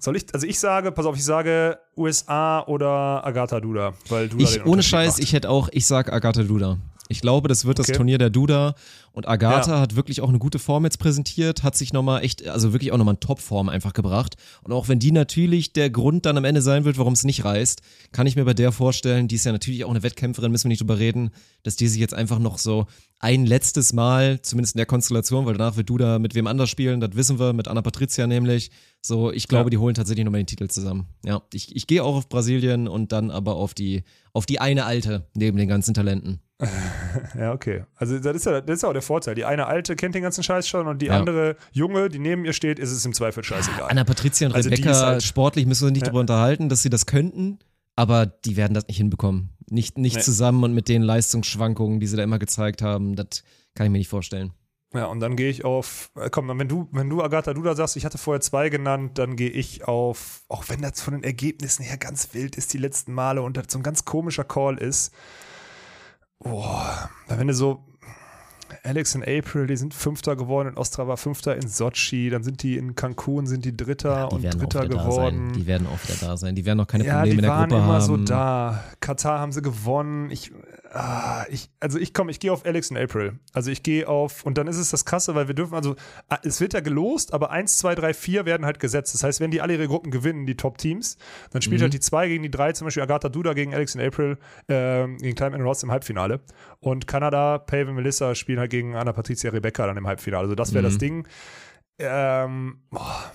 Speaker 2: Soll ich, also ich sage, pass auf, ich sage USA oder Agatha Duda, weil Duda
Speaker 1: Ich, ohne Scheiß,
Speaker 2: macht.
Speaker 1: ich hätte auch, ich sag Agatha Duda. Ich glaube, das wird das
Speaker 2: Okay.
Speaker 1: Turnier der Duda. Und Agatha
Speaker 2: Ja.
Speaker 1: hat wirklich auch eine gute Form jetzt präsentiert, hat sich nochmal echt, also wirklich auch nochmal in Topform einfach gebracht. Und auch wenn die natürlich der Grund dann am Ende sein wird, warum es nicht reißt, kann ich mir bei der vorstellen, die ist ja natürlich auch eine Wettkämpferin, müssen wir nicht drüber reden, dass die sich jetzt einfach noch so ein letztes Mal, zumindest in der Konstellation, weil danach wird Duda mit wem anders spielen, das wissen wir, mit Anna Patricia nämlich. So, ich glaube,
Speaker 2: Ja.
Speaker 1: die holen tatsächlich nochmal den Titel zusammen. Ja, ich, ich gehe auch auf Brasilien und dann aber auf die, auf die eine alte neben den ganzen Talenten.
Speaker 2: Ja, okay. Also das ist ja, das ist ja auch der Vorteil. Die eine alte kennt den ganzen Scheiß schon und die
Speaker 1: Ja.
Speaker 2: andere junge, die neben ihr steht, ist es im Zweifel scheißegal.
Speaker 1: Anna Patricia und
Speaker 2: Also
Speaker 1: Rebecca,
Speaker 2: halt-
Speaker 1: sportlich müssen wir uns nicht
Speaker 2: Ja.
Speaker 1: darüber unterhalten, dass sie das könnten, aber die werden das nicht hinbekommen. Nicht, nicht
Speaker 2: Nee.
Speaker 1: zusammen und mit den Leistungsschwankungen, die sie da immer gezeigt haben, das kann ich mir nicht vorstellen.
Speaker 2: Ja, und dann gehe ich auf, äh, komm, wenn du, wenn du Agatha Duda sagst, ich hatte vorher zwei genannt, dann gehe ich auf, auch wenn das von den Ergebnissen her ganz wild ist, die letzten Male und das so ein ganz komischer Call ist. Boah, wenn du so, Alex und April, die sind Fünfter geworden, in Ostra war Fünfter in Sochi, dann sind die in Cancun, sind die Dritter
Speaker 1: die
Speaker 2: und Dritter geworden.
Speaker 1: Die werden auch wieder da sein. Die werden noch keine
Speaker 2: ja,
Speaker 1: Probleme
Speaker 2: die
Speaker 1: in der
Speaker 2: waren
Speaker 1: Gruppe
Speaker 2: immer
Speaker 1: haben.
Speaker 2: so da. Katar haben sie gewonnen. Ich, ah, ich also ich komme, ich gehe auf Alex und April. Also ich gehe auf, und dann ist es das Krasse, weil wir dürfen, also ah, es wird ja gelost, aber 1, 2, 3, 4 werden halt gesetzt. Das heißt, wenn die alle ihre Gruppen gewinnen, die Top-Teams, dann spielt
Speaker 1: Mhm.
Speaker 2: halt die 2 gegen die 3, zum Beispiel Agatha Duda gegen Alex und April, ähm, gegen Climb and Ross im Halbfinale. Und Kanada, Pave und Melissa spielen halt gegen Anna Patricia Rebecca dann im Halbfinale. Also das wäre
Speaker 1: Mhm.
Speaker 2: das Ding. Ähm, boah,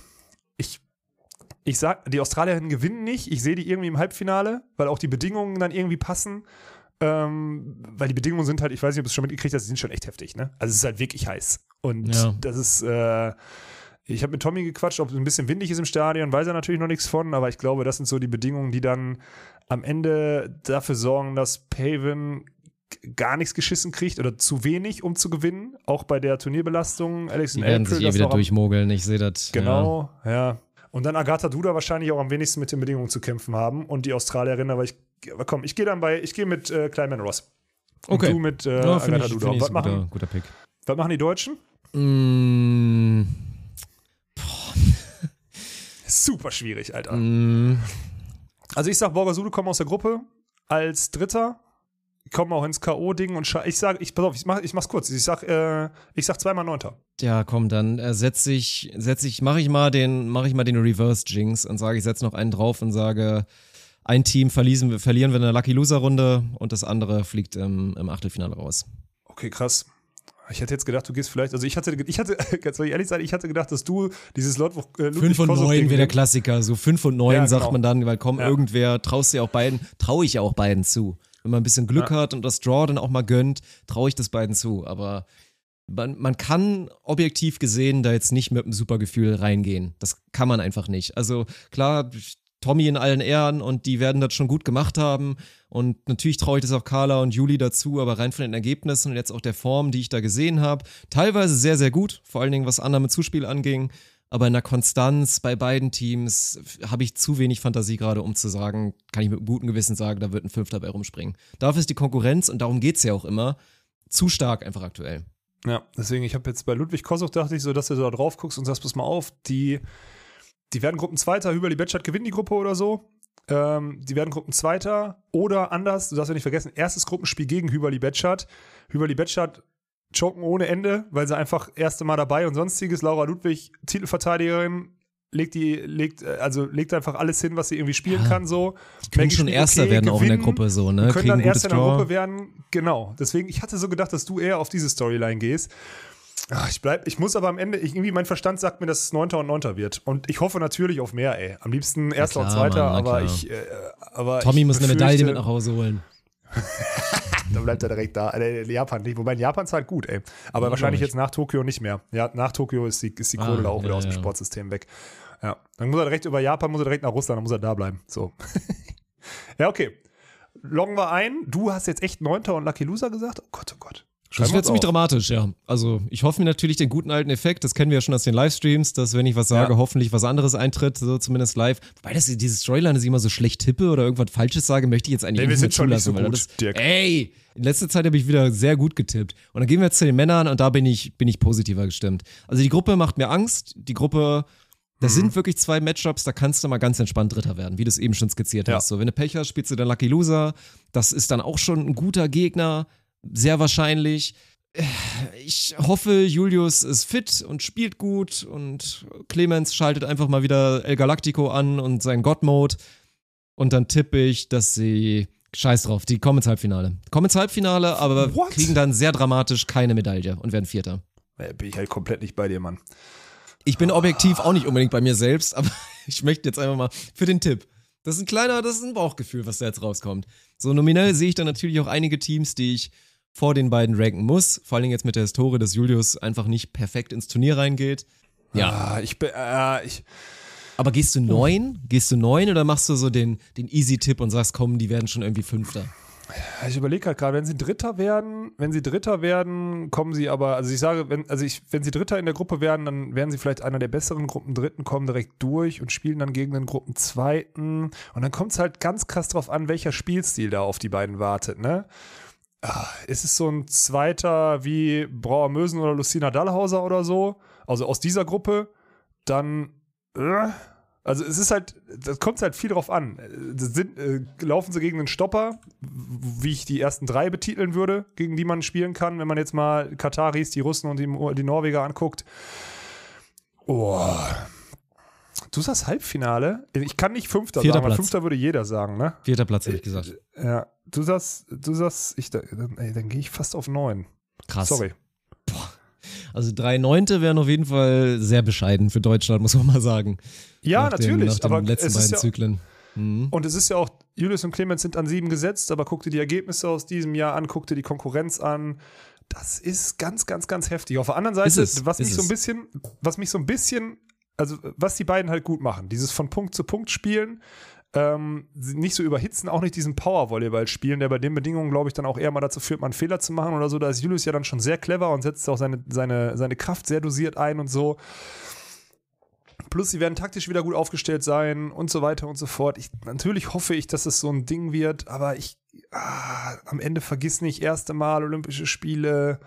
Speaker 2: ich ich sag, die Australierinnen gewinnen nicht. Ich sehe die irgendwie im Halbfinale, weil auch die Bedingungen dann irgendwie passen. Ähm, weil die Bedingungen sind halt, ich weiß nicht, ob du es schon mitgekriegt hast, die sind schon echt heftig, ne? Also es ist halt wirklich heiß. Und
Speaker 1: Ja.
Speaker 2: das ist, äh, ich habe mit Tommy gequatscht, ob es ein bisschen windig ist im Stadion, weiß er natürlich noch nichts von, aber ich glaube, das sind so die Bedingungen, die dann am Ende dafür sorgen, dass Paven gar nichts geschissen kriegt oder zu wenig, um zu gewinnen. Auch bei der Turnierbelastung. Alex
Speaker 1: Die
Speaker 2: und
Speaker 1: werden
Speaker 2: April,
Speaker 1: sich eh wieder durchmogeln. Ich sehe das.
Speaker 2: Genau, ja. Und dann Agatha Duda wahrscheinlich auch am wenigsten mit den Bedingungen zu kämpfen haben und die Australierin, aber ich, komm, ich gehe dann bei, ich gehe mit äh, Kleinman Ross. Und
Speaker 1: Okay.
Speaker 2: du mit äh,
Speaker 1: Ja, ja
Speaker 2: Agatha
Speaker 1: ich,
Speaker 2: Duda. was, machen,
Speaker 1: guter, guter Pick.
Speaker 2: was machen die Deutschen?
Speaker 1: Mm,
Speaker 2: Super schwierig, Alter.
Speaker 1: mm,
Speaker 2: Also ich sag, Borgasulu kommen aus der Gruppe als Dritter, kommen auch ins K.O.-Ding und ich sag, ich, pass auf, ich, mach, ich mach's kurz. Ich sag, äh, ich sag zweimal Neunter.
Speaker 1: ja, komm, dann äh, setze ich, setz ich, mache ich mal den, mache ich mal den Reverse Jinx und sage, ich setze noch einen drauf und sage, ein Team verlieren, wir- verlieren wir in der Lucky Loser Runde und das andere fliegt im, im Achtelfinale raus.
Speaker 2: Okay, krass. Ich hätte jetzt gedacht, du gehst vielleicht, also ich hatte, ich hatte, ganz ehrlich sein, ich hatte gedacht, dass du dieses Ludwig, äh, Ludwig
Speaker 1: 5 und
Speaker 2: Kossow
Speaker 1: 9
Speaker 2: Ding
Speaker 1: wäre der. Klassiker. So 5 und 9
Speaker 2: Ja,
Speaker 1: sagt
Speaker 2: genau.
Speaker 1: man dann, weil komm,
Speaker 2: Ja.
Speaker 1: irgendwer traust ja auch beiden, traue ich ja auch beiden zu. Wenn man ein bisschen Glück hat und das Draw dann auch mal gönnt, traue ich das beiden zu. Aber man, man kann objektiv gesehen da jetzt nicht mit einem super Gefühl reingehen. Das kann man einfach nicht. Also klar, Tommy in allen Ehren und die werden das schon gut gemacht haben. Und natürlich traue ich das auch Carla und Juli dazu, aber rein von den Ergebnissen und jetzt auch der Form, die ich da gesehen habe, teilweise sehr, sehr gut, vor allen Dingen was Annahme Zuspiel anging. Aber in der Konstanz bei beiden Teams habe ich zu wenig Fantasie gerade, um zu sagen, kann ich mit gutem Gewissen sagen, da wird ein Fünfter bei rumspringen. Dafür ist die Konkurrenz, und darum geht es ja auch immer, zu stark einfach aktuell.
Speaker 2: Ja, deswegen, ich habe jetzt bei Ludwig Kossow dachte ich so, dass du da drauf guckst und sagst, pass mal auf, die, die werden Gruppenzweiter, Hüberli Betschat gewinnt die Gruppe oder so. Ähm, die werden Gruppenzweiter oder anders, du darfst ja nicht vergessen, erstes Gruppenspiel gegen Hüberli Betschat. Hüberli Betschat choken ohne Ende, weil sie einfach erste Mal dabei und sonstiges. Laura Ludwig, Titelverteidigerin, legt die, legt, äh, also legt einfach alles hin, was sie irgendwie spielen
Speaker 1: Ja.
Speaker 2: kann, so.
Speaker 1: Die können
Speaker 2: Maggie
Speaker 1: schon
Speaker 2: spielt
Speaker 1: Erster
Speaker 2: okay,
Speaker 1: werden auch in der Gruppe so, ne?
Speaker 2: können dann
Speaker 1: ein gutes
Speaker 2: erst in der. Gruppe werden. Genau. Deswegen, ich hatte so gedacht, dass du eher auf diese Storyline gehst. Ach, ich bleib, ich muss aber am Ende, ich, irgendwie mein Verstand sagt mir, dass es Neunter und Neunter wird. Und ich hoffe natürlich auf mehr, ey. Am liebsten Erster
Speaker 1: klar,
Speaker 2: und Zweiter,
Speaker 1: Mann,
Speaker 2: aber
Speaker 1: klar.
Speaker 2: ich, äh, aber
Speaker 1: Tommy
Speaker 2: ich
Speaker 1: muss eine Medaille mit nach Hause holen.
Speaker 2: Dann bleibt er direkt da. Äh, Japan nicht. Wobei in Japan zahlt gut, ey. Aber
Speaker 1: Ja,
Speaker 2: wahrscheinlich jetzt nach Tokio nicht mehr. Ja, nach Tokio ist die, ist die
Speaker 1: Ah,
Speaker 2: Kohle da auch wieder
Speaker 1: ja,
Speaker 2: aus dem. Sportsystem weg. Ja. Dann muss er direkt über Japan, muss er direkt nach Russland, dann muss er da bleiben. So. ja, okay. Loggen wir ein. Du hast jetzt echt Neunter und Lucky Loser gesagt? Oh Gott, oh Gott.
Speaker 1: Das
Speaker 2: Schreiben wir
Speaker 1: wäre ziemlich
Speaker 2: auf.
Speaker 1: dramatisch, ja. Also ich hoffe mir natürlich den guten alten Effekt, das kennen wir ja schon aus den Livestreams, dass wenn ich was sage,
Speaker 2: Ja.
Speaker 1: hoffentlich was anderes eintritt, so zumindest live. Wobei das diese Storyline, dass ich immer so schlecht tippe oder irgendwas Falsches sage, möchte ich jetzt eigentlich
Speaker 2: Nee, wir
Speaker 1: nicht mehr
Speaker 2: sind schon nicht so
Speaker 1: weil
Speaker 2: gut,
Speaker 1: das,
Speaker 2: Dirk.
Speaker 1: Ey, in letzter Zeit habe ich wieder sehr gut getippt. Und dann gehen wir jetzt zu den Männern und da bin ich, bin ich positiver gestimmt. Also die Gruppe macht mir Angst. Die Gruppe, das
Speaker 2: Mhm.
Speaker 1: sind wirklich zwei Matchups, da kannst du mal ganz entspannt Dritter werden, wie du es eben schon skizziert
Speaker 2: Ja.
Speaker 1: hast. So, wenn du Pech hast, spielst du dann Lucky Loser. Das ist dann auch schon ein guter Gegner, sehr wahrscheinlich. Ich hoffe, Julius ist fit und spielt gut und Clemens schaltet einfach mal wieder El Galactico an und seinen God-Mode. Und dann tippe ich, dass sie. Scheiß drauf, die kommen ins Halbfinale. Kommen ins Halbfinale, aber
Speaker 2: What?
Speaker 1: kriegen dann sehr dramatisch keine Medaille und werden Vierter.
Speaker 2: Äh, Bin ich halt komplett nicht bei dir, Mann.
Speaker 1: Ich bin objektiv auch nicht unbedingt bei mir selbst, aber ich möchte jetzt einfach mal für den Tipp. Das ist ein kleiner, das ist ein Bauchgefühl, was da jetzt rauskommt. So nominell sehe ich dann natürlich auch einige Teams, die ich vor den beiden ranken muss. Vor allen Dingen jetzt mit der Historie, dass Julius einfach nicht perfekt ins Turnier reingeht. Ja.
Speaker 2: Ah, ich bin, äh, ich,
Speaker 1: Aber gehst du neun? Gehst du neun oder machst du so den, den Easy-Tipp und sagst, komm, die werden schon irgendwie Fünfter?
Speaker 2: Ich überlege halt gerade, wenn sie Dritter werden, wenn sie Dritter werden, kommen sie aber, also ich sage, wenn, also ich, wenn sie Dritter in der Gruppe werden, dann werden sie vielleicht einer der besseren Gruppen Dritten, kommen direkt durch und spielen dann gegen den Gruppen Zweiten. Und dann kommt es halt ganz krass drauf an, welcher Spielstil da auf die beiden wartet, ne? Ah, Ist es so ein zweiter wie Brauer Mösen oder Lucina Dallhauser oder so? Also aus dieser Gruppe, dann. Äh, also es ist halt, das kommt halt viel drauf an. Sind, äh, laufen sie gegen einen Stopper, wie ich die ersten drei betiteln würde, gegen die man spielen kann, wenn man jetzt mal Kataris, die Russen und die, die Norweger anguckt. Oh. Du sagst Halbfinale? Ich kann nicht Fünfter
Speaker 1: Vierter
Speaker 2: sagen,
Speaker 1: Platz.
Speaker 2: Fünfter würde jeder sagen, ne?
Speaker 1: Vierter Platz, hätte ich gesagt.
Speaker 2: Ja, du sagst, du sagst, ich, dann, ey, dann gehe ich fast auf neun.
Speaker 1: Krass.
Speaker 2: Sorry.
Speaker 1: Also drei Neunte wären auf jeden Fall sehr bescheiden für Deutschland, muss man mal sagen.
Speaker 2: Ja,
Speaker 1: nach dem,
Speaker 2: natürlich.
Speaker 1: Nach den
Speaker 2: aber
Speaker 1: letzten
Speaker 2: es
Speaker 1: beiden
Speaker 2: ja,
Speaker 1: Zyklen. Mhm.
Speaker 2: Und es ist ja auch, Julius und Clemens sind an sieben gesetzt, aber guck dir die Ergebnisse aus diesem Jahr an, guck dir die Konkurrenz an. Das ist ganz, ganz, ganz heftig. Auf der anderen Seite,
Speaker 1: es,
Speaker 2: was mich so ein
Speaker 1: es.
Speaker 2: bisschen, was mich so ein bisschen, also was die beiden halt gut machen, dieses von Punkt zu Punkt spielen, ähm, nicht so überhitzen, auch nicht diesen Power-Volleyball spielen, der bei den Bedingungen, glaube ich, dann auch eher mal dazu führt, mal einen Fehler zu machen oder so. Da ist Julius ja dann schon sehr clever und setzt auch seine, seine, seine Kraft sehr dosiert ein und so. Plus, sie werden taktisch wieder gut aufgestellt sein und so weiter und so fort. Ich, natürlich hoffe ich, dass es so ein Ding wird, aber ich ah, am Ende vergiss nicht, erste Mal Olympische Spiele.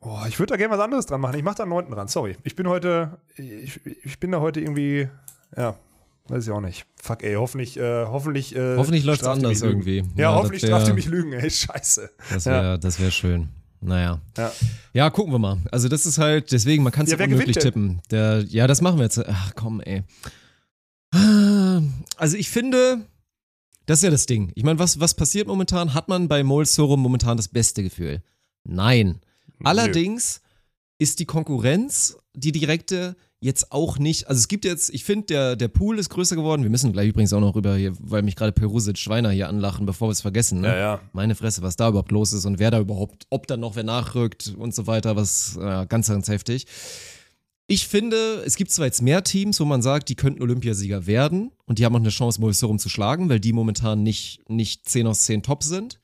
Speaker 2: Oh, ich würde da gerne was anderes dran machen. Ich mache da einen neunten dran. Sorry. Ich bin heute, ich, ich bin da heute irgendwie, ja, weiß ich auch nicht. Fuck, ey, hoffentlich, äh, hoffentlich. Äh,
Speaker 1: Hoffentlich
Speaker 2: straft ihr
Speaker 1: anders irgendwie.
Speaker 2: Ja,
Speaker 1: Ja,
Speaker 2: hoffentlich
Speaker 1: wär-
Speaker 2: straft ihr mich Lügen, ey, scheiße.
Speaker 1: Das
Speaker 2: Ja.
Speaker 1: wäre das wär schön. Naja.
Speaker 2: Ja.
Speaker 1: Ja, gucken wir mal. Also das ist halt, deswegen, man kann es
Speaker 2: Ja,
Speaker 1: unmöglich tippen. Der, ja, das machen wir jetzt. Ach komm, ey. Also ich finde, das ist ja das Ding. Ich meine, was, was passiert momentan? Hat man bei Molsorum momentan das beste Gefühl? Nein. Allerdings ist die Konkurrenz, die direkte, jetzt auch nicht. Also es gibt jetzt, ich finde, der, der Pool ist größer geworden. Wir müssen gleich übrigens auch noch über hier, weil mich gerade Perusic Schweiner hier anlachen, bevor wir es vergessen. Ne?
Speaker 2: Ja, ja.
Speaker 1: Meine Fresse, was da überhaupt los ist und wer da überhaupt, ob da noch wer nachrückt und so weiter, was äh, ganz, ganz heftig. Ich finde, es gibt zwar jetzt mehr Teams, wo man sagt, die könnten Olympiasieger werden und die haben auch eine Chance, Moisorum zu schlagen, weil die momentan nicht, nicht 10 aus 10 top sind.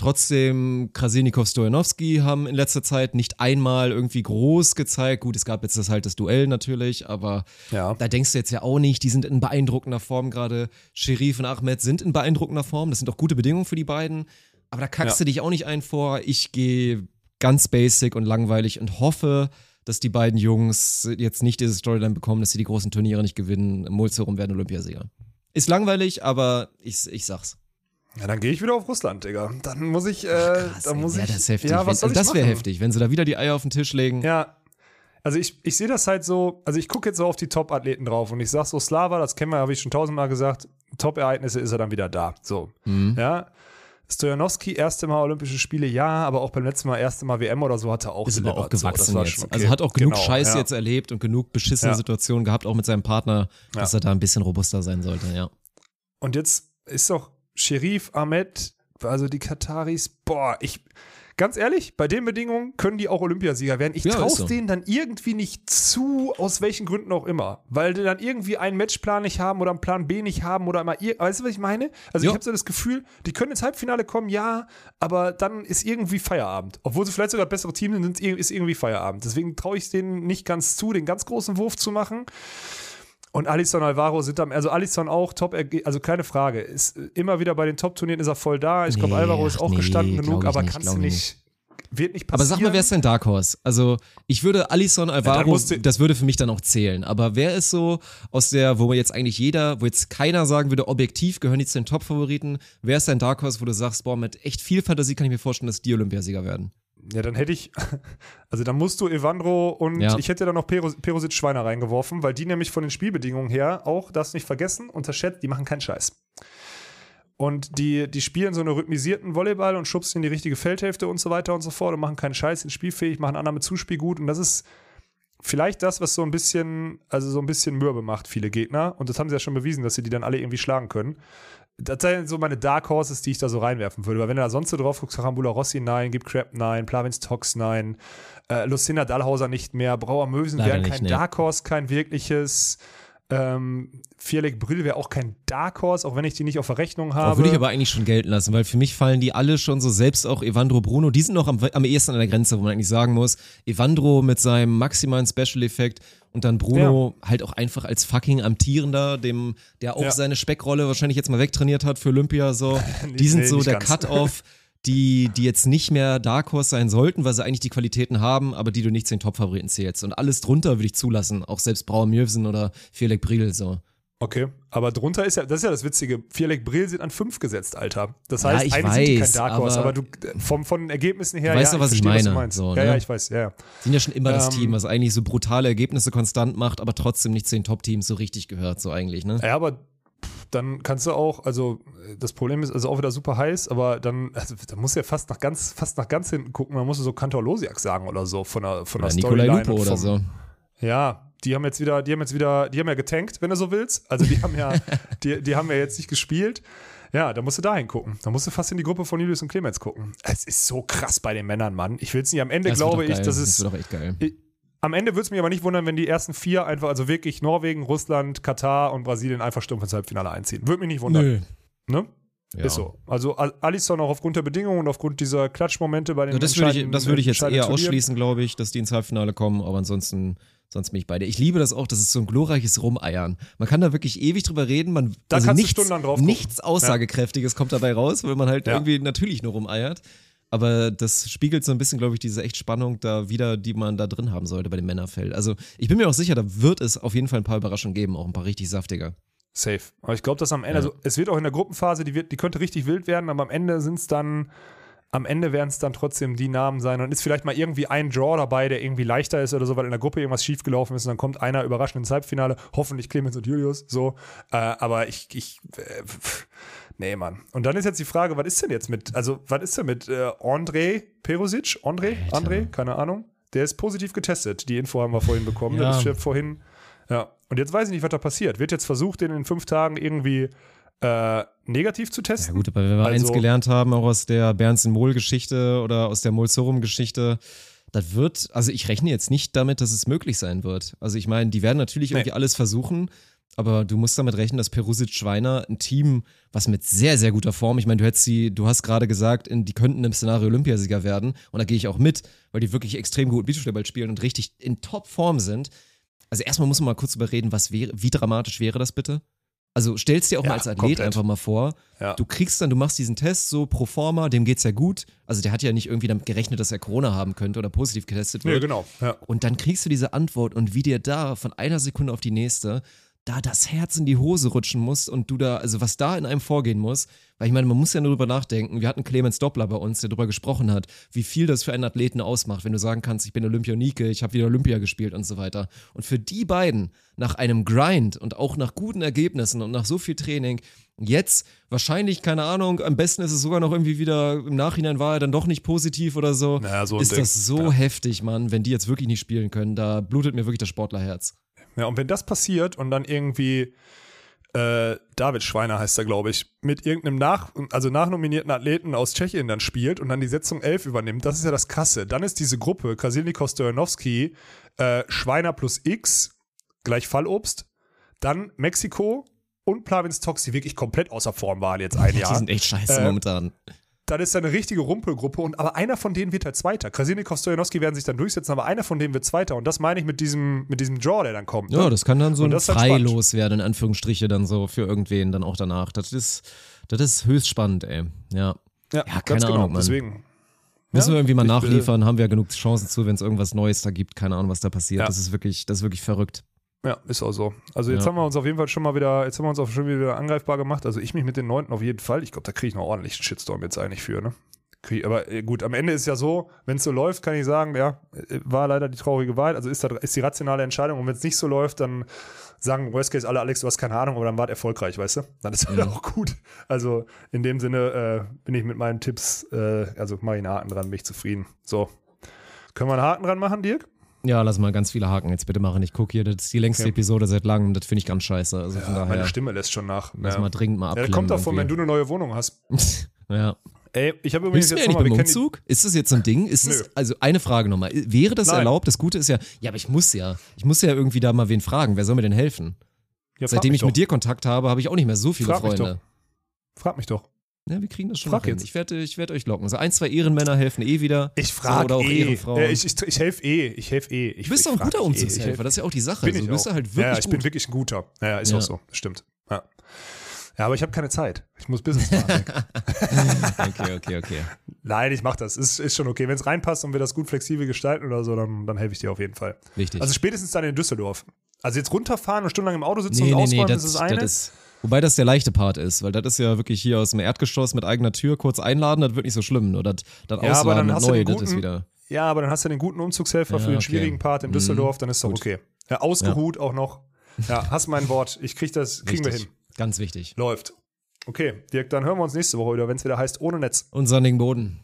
Speaker 1: Trotzdem, Krasilnikov, Stojanowski haben in letzter Zeit nicht einmal irgendwie groß gezeigt. Gut, es gab jetzt das halt das Duell natürlich, aber
Speaker 2: Ja.
Speaker 1: da denkst du jetzt ja auch nicht, die sind in beeindruckender Form gerade. Sherif und Ahmed sind in beeindruckender Form. Das sind auch gute Bedingungen für die beiden. Aber da kackst
Speaker 2: Ja.
Speaker 1: du dich auch nicht ein vor. Ich gehe ganz basic und langweilig und hoffe, dass die beiden Jungs jetzt nicht diese Storyline bekommen, dass sie die großen Turniere nicht gewinnen. Mulzerum werden Olympiasieger. Ist langweilig, aber ich, ich sag's.
Speaker 2: Ja, dann gehe ich wieder auf Russland, Digga. Dann muss ich, äh,
Speaker 1: Krass,
Speaker 2: dann muss
Speaker 1: ja,
Speaker 2: ich.
Speaker 1: das ist heftig.
Speaker 2: Ja, was soll ich
Speaker 1: das wäre heftig, wenn sie da wieder die Eier auf den Tisch legen.
Speaker 2: Ja. Also ich, ich sehe das halt so, also ich gucke jetzt so auf die Top-Athleten drauf und ich sag so, Slava, das kennen wir, habe ich schon tausendmal gesagt, Top-Ereignisse ist er dann wieder da. So.
Speaker 1: Mhm.
Speaker 2: Ja. Stojanowski, erste Mal Olympische Spiele, ja, aber auch beim letzten Mal erste Mal WM oder so hat er auch
Speaker 1: Ist aber auch.
Speaker 2: So,
Speaker 1: gewachsen
Speaker 2: war
Speaker 1: jetzt.
Speaker 2: okay.
Speaker 1: Also hat auch genug
Speaker 2: Genau,
Speaker 1: Scheiße
Speaker 2: ja.
Speaker 1: jetzt erlebt und genug beschissene
Speaker 2: Ja.
Speaker 1: Situationen gehabt, auch mit seinem Partner, dass
Speaker 2: Ja.
Speaker 1: er da ein bisschen robuster sein sollte, ja.
Speaker 2: Und jetzt ist doch Sherif, Ahmed, also die Kataris, boah, ich, ganz ehrlich, bei den Bedingungen können die auch Olympiasieger werden. Ich
Speaker 1: Ja,
Speaker 2: traue
Speaker 1: so.
Speaker 2: denen dann irgendwie nicht zu, aus welchen Gründen auch immer. Weil die dann irgendwie einen Matchplan nicht haben oder einen Plan B nicht haben oder immer, ir- weißt du, was ich meine? Also
Speaker 1: Ja.
Speaker 2: ich habe so das Gefühl, die können ins Halbfinale kommen, ja, aber dann ist irgendwie Feierabend. Obwohl sie vielleicht sogar bessere Team sind, sind- ist irgendwie Feierabend. Deswegen traue ich denen nicht ganz zu, den ganz großen Wurf zu machen. Und Alisson Alvaro sind am, also Alisson auch top, also keine Frage. Ist äh, immer wieder bei den Top-Turnieren ist er voll da. Ich glaube,
Speaker 1: Nee,
Speaker 2: Alvaro ist auch
Speaker 1: nee,
Speaker 2: gestanden genug, aber
Speaker 1: nicht,
Speaker 2: kannst du nicht, wird nicht
Speaker 1: Aber
Speaker 2: passieren.
Speaker 1: sag mal, wer ist dein Dark Horse? Also, ich würde Alisson Alvaro,
Speaker 2: du-
Speaker 1: das würde für mich dann auch zählen. Aber wer ist so aus der, wo jetzt eigentlich jeder, wo jetzt keiner sagen würde, objektiv gehören die zu den Top-Favoriten, wer ist dein Dark Horse, wo du sagst, boah, mit echt viel Fantasie kann ich mir vorstellen, dass die Olympiasieger werden?
Speaker 2: Ja, dann hätte ich, also dann musst du Evandro und
Speaker 1: Ja.
Speaker 2: ich hätte da noch Peros, Perosic Schweiner reingeworfen, weil die nämlich von den Spielbedingungen her auch, darfst nicht vergessen, unterschätzt, die machen keinen Scheiß. Und die, die spielen so einen rhythmisierten Volleyball und schubsen in die richtige Feldhälfte und so weiter und so fort und machen keinen Scheiß, sind spielfähig, machen Annahme Zuspiel gut und das ist vielleicht das, was so ein bisschen, also so ein bisschen mürbe macht, viele Gegner. Und das haben sie ja schon bewiesen, dass sie die dann alle irgendwie schlagen können. Das sind so meine Dark Horses, die ich da so reinwerfen würde. Weil wenn du da sonst so drauf guckst, Karambula Rossi nein, Gib Crap nein, Plavins Tox nein, äh, Lucinda Dahlhauser nicht mehr, Brauer Mösen wären kein
Speaker 1: nee.
Speaker 2: Dark Horse, kein wirkliches. Ähm, Vierleck Brühl wäre auch kein Dark Horse, auch wenn ich die nicht auf Verrechnung habe.
Speaker 1: würde ich aber eigentlich schon gelten lassen, weil für mich fallen die alle schon so, selbst auch Evandro Bruno, die sind noch am, am ehesten an der Grenze, wo man eigentlich sagen muss, Evandro mit seinem maximalen Special-Effekt und dann Bruno halt auch einfach als fucking amtierender, dem, der auch
Speaker 2: Ja.
Speaker 1: seine Speckrolle wahrscheinlich jetzt mal wegtrainiert hat für Olympia, so.
Speaker 2: Nee,
Speaker 1: Die sind
Speaker 2: nee,
Speaker 1: so
Speaker 2: nicht
Speaker 1: der. Cut-Off, die, die jetzt nicht mehr Dark Horse sein sollten, weil sie eigentlich die Qualitäten haben, aber die du nicht zu den Top-Favoriten zählst. Und alles drunter würde ich zulassen, auch selbst Brauer Mjölsen oder Vierleck Briel, so.
Speaker 2: Okay, aber drunter ist ja, das ist ja das Witzige, Vierleck Brill sind an fünf gesetzt, Alter. Das
Speaker 1: Ja,
Speaker 2: heißt,
Speaker 1: ich
Speaker 2: eigentlich sind die kein
Speaker 1: weiß,
Speaker 2: Dark Horse, aber,
Speaker 1: aber-
Speaker 2: du, vom, von den Ergebnissen her,
Speaker 1: Du weißt
Speaker 2: ja,
Speaker 1: doch, was ich
Speaker 2: verstehe,
Speaker 1: meine,
Speaker 2: du meinst.
Speaker 1: so,
Speaker 2: ja,
Speaker 1: ne?
Speaker 2: ja, ich weiß, ja, ja.
Speaker 1: sind ja schon immer das
Speaker 2: Ähm,
Speaker 1: Team, was eigentlich so brutale Ergebnisse konstant macht, aber trotzdem nicht zu den Top-Teams so richtig gehört, so eigentlich, ne?
Speaker 2: Ja, aber dann kannst du auch, also äh, das Problem ist also auch wieder super heiß, aber dann, also, da musst du ja fast nach ganz, fast nach ganz hinten gucken, man muss so Kantor Losiak sagen oder so von der, von der Storyline
Speaker 1: Lupo
Speaker 2: und
Speaker 1: oder
Speaker 2: vom-
Speaker 1: so.
Speaker 2: Ja, die haben jetzt wieder, die haben jetzt wieder, die haben ja getankt, wenn du so willst. Also die haben ja, die, die haben ja jetzt nicht gespielt. Ja, da musst du dahin gucken. Da musst du fast in die Gruppe von Julius und Clemens gucken. Es ist so krass bei den Männern, Mann. Ich will es nicht. Am Ende
Speaker 1: Das
Speaker 2: glaube ich,
Speaker 1: geil.
Speaker 2: dass
Speaker 1: Das wird doch echt geil.
Speaker 2: Ich- Am Ende würde es mich aber nicht wundern, wenn die ersten vier einfach, also wirklich Norwegen, Russland, Katar und Brasilien einfach stumpf ins Halbfinale einziehen. Würde mich nicht wundern. Ne?
Speaker 1: Ja.
Speaker 2: Ist so. Also Al- Alisson auch aufgrund der Bedingungen und aufgrund dieser Klatschmomente bei den
Speaker 1: Ja, das würde ich, das würde ich jetzt eher ausschließen, glaube ich, dass die ins Halbfinale kommen, aber ansonsten, sonst bin ich beide. Ich liebe das auch, das ist so ein glorreiches Rumeiern. Man kann da wirklich ewig drüber reden, man,
Speaker 2: Da
Speaker 1: also
Speaker 2: kannst du
Speaker 1: nichts,
Speaker 2: stundenlang drauf gucken.
Speaker 1: nichts Aussagekräftiges kommt dabei raus, weil man halt
Speaker 2: Ja.
Speaker 1: irgendwie natürlich nur rumeiert. Aber das spiegelt so ein bisschen, glaube ich, diese echt Spannung da wieder, die man da drin haben sollte bei dem Männerfeld. Also ich bin mir auch sicher, da wird es auf jeden Fall ein paar Überraschungen geben, auch ein paar richtig saftige.
Speaker 2: Safe. Aber ich glaube, dass am Ende,
Speaker 1: Ja.
Speaker 2: also es wird auch in der Gruppenphase, die, wird, die könnte richtig wild werden, aber am Ende sind es dann, am Ende werden es dann trotzdem die Namen sein und ist vielleicht mal irgendwie ein Draw dabei, der irgendwie leichter ist oder so, weil in der Gruppe irgendwas schiefgelaufen ist und dann kommt einer überraschend ins Halbfinale, hoffentlich Clemens und Julius, so. Äh, aber ich, ich, äh, nee, Mann. Und dann ist jetzt die Frage, was ist denn jetzt mit, also was ist denn mit äh, André Perosic? André?
Speaker 1: Alter.
Speaker 2: André? Keine Ahnung. Der ist positiv getestet. Die Info haben wir vorhin bekommen.
Speaker 1: Ja.
Speaker 2: Das ist vorhin. Ja. Und jetzt weiß ich nicht, was da passiert. Wird jetzt versucht, den in fünf Tagen irgendwie äh, negativ zu
Speaker 1: Ja
Speaker 2: testen?
Speaker 1: gut, aber wenn wir eins
Speaker 2: Also-
Speaker 1: gelernt haben, auch aus der Bernsen-Mohl-Geschichte oder aus der Mohl-Sorum-Geschichte, das wird, also ich rechne jetzt nicht damit, dass es möglich sein wird. Also ich meine, die werden natürlich
Speaker 2: Nee.
Speaker 1: irgendwie alles versuchen, aber du musst damit rechnen, dass Perusic Schweiner ein Team, was mit sehr, sehr guter Form, ich meine, du hättest sie, du hast gerade gesagt, in, die könnten im Szenario Olympiasieger werden und da gehe ich auch mit, weil die wirklich extrem gut Beachvolleyball spielen und richtig in Top-Form sind. Also erstmal muss man mal kurz überreden, was wäre, wie dramatisch wäre das bitte? Also stellst dir auch
Speaker 2: Ja,
Speaker 1: mal als Athlet
Speaker 2: komplett.
Speaker 1: einfach mal vor,
Speaker 2: Ja.
Speaker 1: du kriegst dann, du machst diesen Test so pro forma, dem geht's ja gut. Also der hat ja nicht irgendwie damit gerechnet, dass er Corona haben könnte oder positiv getestet wird.
Speaker 2: genau. Ja.
Speaker 1: Und dann kriegst du diese Antwort und wie dir da von einer Sekunde auf die nächste da das Herz in die Hose rutschen muss und du da, also was da in einem vorgehen muss, weil ich meine, man muss ja nur drüber nachdenken. Wir hatten Clemens Doppler bei uns, der darüber gesprochen hat, wie viel das für einen Athleten ausmacht, wenn du sagen kannst, ich bin Olympionike, ich habe wieder Olympia gespielt und so weiter. Und für die beiden, nach einem Grind und auch nach guten Ergebnissen und nach so viel Training, jetzt wahrscheinlich, keine Ahnung, am besten ist es sogar noch irgendwie wieder, im Nachhinein war er dann doch nicht positiv oder so,
Speaker 2: Naja, so
Speaker 1: ist
Speaker 2: Ding.
Speaker 1: das so heftig, Mann, wenn die jetzt wirklich nicht spielen können, da blutet mir wirklich das Sportlerherz.
Speaker 2: Ja, und wenn das passiert und dann irgendwie äh, David Schweiner heißt er, glaube ich, mit irgendeinem nach, also nachnominierten Athleten aus Tschechien dann spielt und dann die Setzung 11 übernimmt, das ist ja das Krasse. Dann ist diese Gruppe Krasilnikov Stojanowski, äh, Schweiner plus X gleich Fallobst, dann Mexiko und Plavins Tox, die wirklich komplett außer Form waren jetzt ein
Speaker 1: Die
Speaker 2: Jahr.
Speaker 1: sind echt scheiße
Speaker 2: Äh,
Speaker 1: momentan.
Speaker 2: Dann ist da eine richtige Rumpelgruppe und aber einer von denen wird halt Zweiter. Krasilnikov Stojanowski werden sich dann durchsetzen, aber einer von denen wird Zweiter und das meine ich mit diesem, mit diesem Draw, der dann kommt.
Speaker 1: Ja,
Speaker 2: ne?
Speaker 1: das kann dann so ein
Speaker 2: halt.
Speaker 1: Freilos werden, in Anführungsstriche, dann so für irgendwen dann auch danach. Das ist, das ist höchst spannend, ey. Ja.
Speaker 2: Ja,
Speaker 1: Ja,
Speaker 2: ganz
Speaker 1: keine
Speaker 2: genau.
Speaker 1: Ahnung, Mann.
Speaker 2: Deswegen.
Speaker 1: Müssen
Speaker 2: Ja,
Speaker 1: wir irgendwie mal
Speaker 2: äh,
Speaker 1: nachliefern, haben wir ja genug Chancen zu, wenn es irgendwas Neues da gibt. Keine Ahnung, was da passiert.
Speaker 2: Ja.
Speaker 1: Das ist wirklich, das ist wirklich verrückt.
Speaker 2: Ja, ist auch so. Also jetzt
Speaker 1: Ja.
Speaker 2: haben wir uns auf jeden Fall schon mal wieder, jetzt haben wir uns auch schon wieder angreifbar gemacht. Also ich mich mit den Neunten auf jeden Fall. Ich glaube, da kriege ich noch ordentlich einen Shitstorm jetzt eigentlich für, ne? Krieg, aber äh, gut, am Ende ist ja so, wenn es so läuft, kann ich sagen, ja, äh, war leider die traurige Wahrheit. Also ist, da, ist die rationale Entscheidung. Und wenn es nicht so läuft, dann sagen Worst Case alle, Alex, du hast keine Ahnung, aber dann war es erfolgreich, weißt du? Dann ist halt auch gut. Also in dem Sinne äh, bin ich mit meinen Tipps, äh, also mache ich einen Haken dran, bin ich zufrieden. So. Können wir einen Haken dran machen, Dirk?
Speaker 1: Ja, lass mal ganz viele Haken jetzt bitte machen. Ich gucke hier, das ist die längste
Speaker 2: Okay.
Speaker 1: Episode seit langem. Das finde ich ganz scheiße. Also
Speaker 2: Meine
Speaker 1: daher,
Speaker 2: Stimme lässt schon nach.
Speaker 1: lass
Speaker 2: Ja.
Speaker 1: mal dringend mal
Speaker 2: Ja,
Speaker 1: abklemmen.
Speaker 2: das kommt davon, wenn du eine neue Wohnung hast.
Speaker 1: ja.
Speaker 2: Ey, ich habe übrigens jetzt nochmal,
Speaker 1: beim Umzug? Ist das jetzt so ein Ding? Ist
Speaker 2: Nö.
Speaker 1: es, also eine Frage nochmal. Wäre das
Speaker 2: Nein.
Speaker 1: erlaubt? Das Gute ist ja, ja, aber ich muss ja. Ich muss ja irgendwie da mal wen fragen. Wer soll mir denn helfen?
Speaker 2: Ja,
Speaker 1: Seitdem ich mit
Speaker 2: doch.
Speaker 1: dir Kontakt habe, habe ich auch nicht mehr so viele
Speaker 2: Frag mich
Speaker 1: Freunde.
Speaker 2: Frag mich doch.
Speaker 1: Ja, wir kriegen das schon
Speaker 2: Frag
Speaker 1: hin.
Speaker 2: jetzt.
Speaker 1: Ich werde ich werd euch locken. So ein, zwei Ehrenmänner helfen eh wieder.
Speaker 2: Ich
Speaker 1: so,
Speaker 2: frage
Speaker 1: Oder auch
Speaker 2: eh.
Speaker 1: Ehrenfrauen.
Speaker 2: Ich ich, ich helfe eh. Ich helfe eh. Ich,
Speaker 1: du bist doch ein guter
Speaker 2: eh.
Speaker 1: Umzugshelfer,
Speaker 2: helf-
Speaker 1: das ist ja auch die Sache.
Speaker 2: Bin
Speaker 1: also,
Speaker 2: ich
Speaker 1: du bist
Speaker 2: auch.
Speaker 1: halt wirklich
Speaker 2: ja, ich
Speaker 1: gut.
Speaker 2: bin wirklich ein guter. Ja, ist
Speaker 1: Ja.
Speaker 2: auch so. Das stimmt. Ja. ja, aber ich habe keine Zeit. Ich muss Business machen.
Speaker 1: okay, okay, okay.
Speaker 2: Nein, ich mach das. Ist, ist schon okay. Wenn es reinpasst und wir das gut flexibel gestalten oder so, dann, dann helfe ich dir auf jeden Fall.
Speaker 1: Wichtig.
Speaker 2: Also spätestens dann in Düsseldorf. Also jetzt runterfahren und stundenlang im Auto sitzen
Speaker 1: nee,
Speaker 2: und
Speaker 1: nee,
Speaker 2: ausräumen,
Speaker 1: nee,
Speaker 2: das, ist das eine.
Speaker 1: ist, wobei das der leichte Part ist, weil das ist ja wirklich hier aus dem Erdgeschoss mit eigener Tür kurz einladen, das wird nicht so schlimm. Nur das, das
Speaker 2: Ja, aber dann
Speaker 1: Ausladen mit neu,
Speaker 2: den
Speaker 1: das
Speaker 2: guten-
Speaker 1: ist wieder.
Speaker 2: ja, aber dann hast du den guten Umzugshelfer
Speaker 1: Ja,
Speaker 2: für den
Speaker 1: okay.
Speaker 2: schwierigen Part in
Speaker 1: Mhm.
Speaker 2: Düsseldorf, dann ist doch
Speaker 1: Gut.
Speaker 2: okay. Ja, ausgeruht auch noch. Ja, hast mein Wort. Ich krieg das, kriegen wir
Speaker 1: Wichtig.
Speaker 2: hin.
Speaker 1: Ganz wichtig.
Speaker 2: Läuft. Okay, Dirk, dann hören wir uns nächste Woche wieder, wenn es wieder heißt ohne Netz.
Speaker 1: Und sonnigen Boden.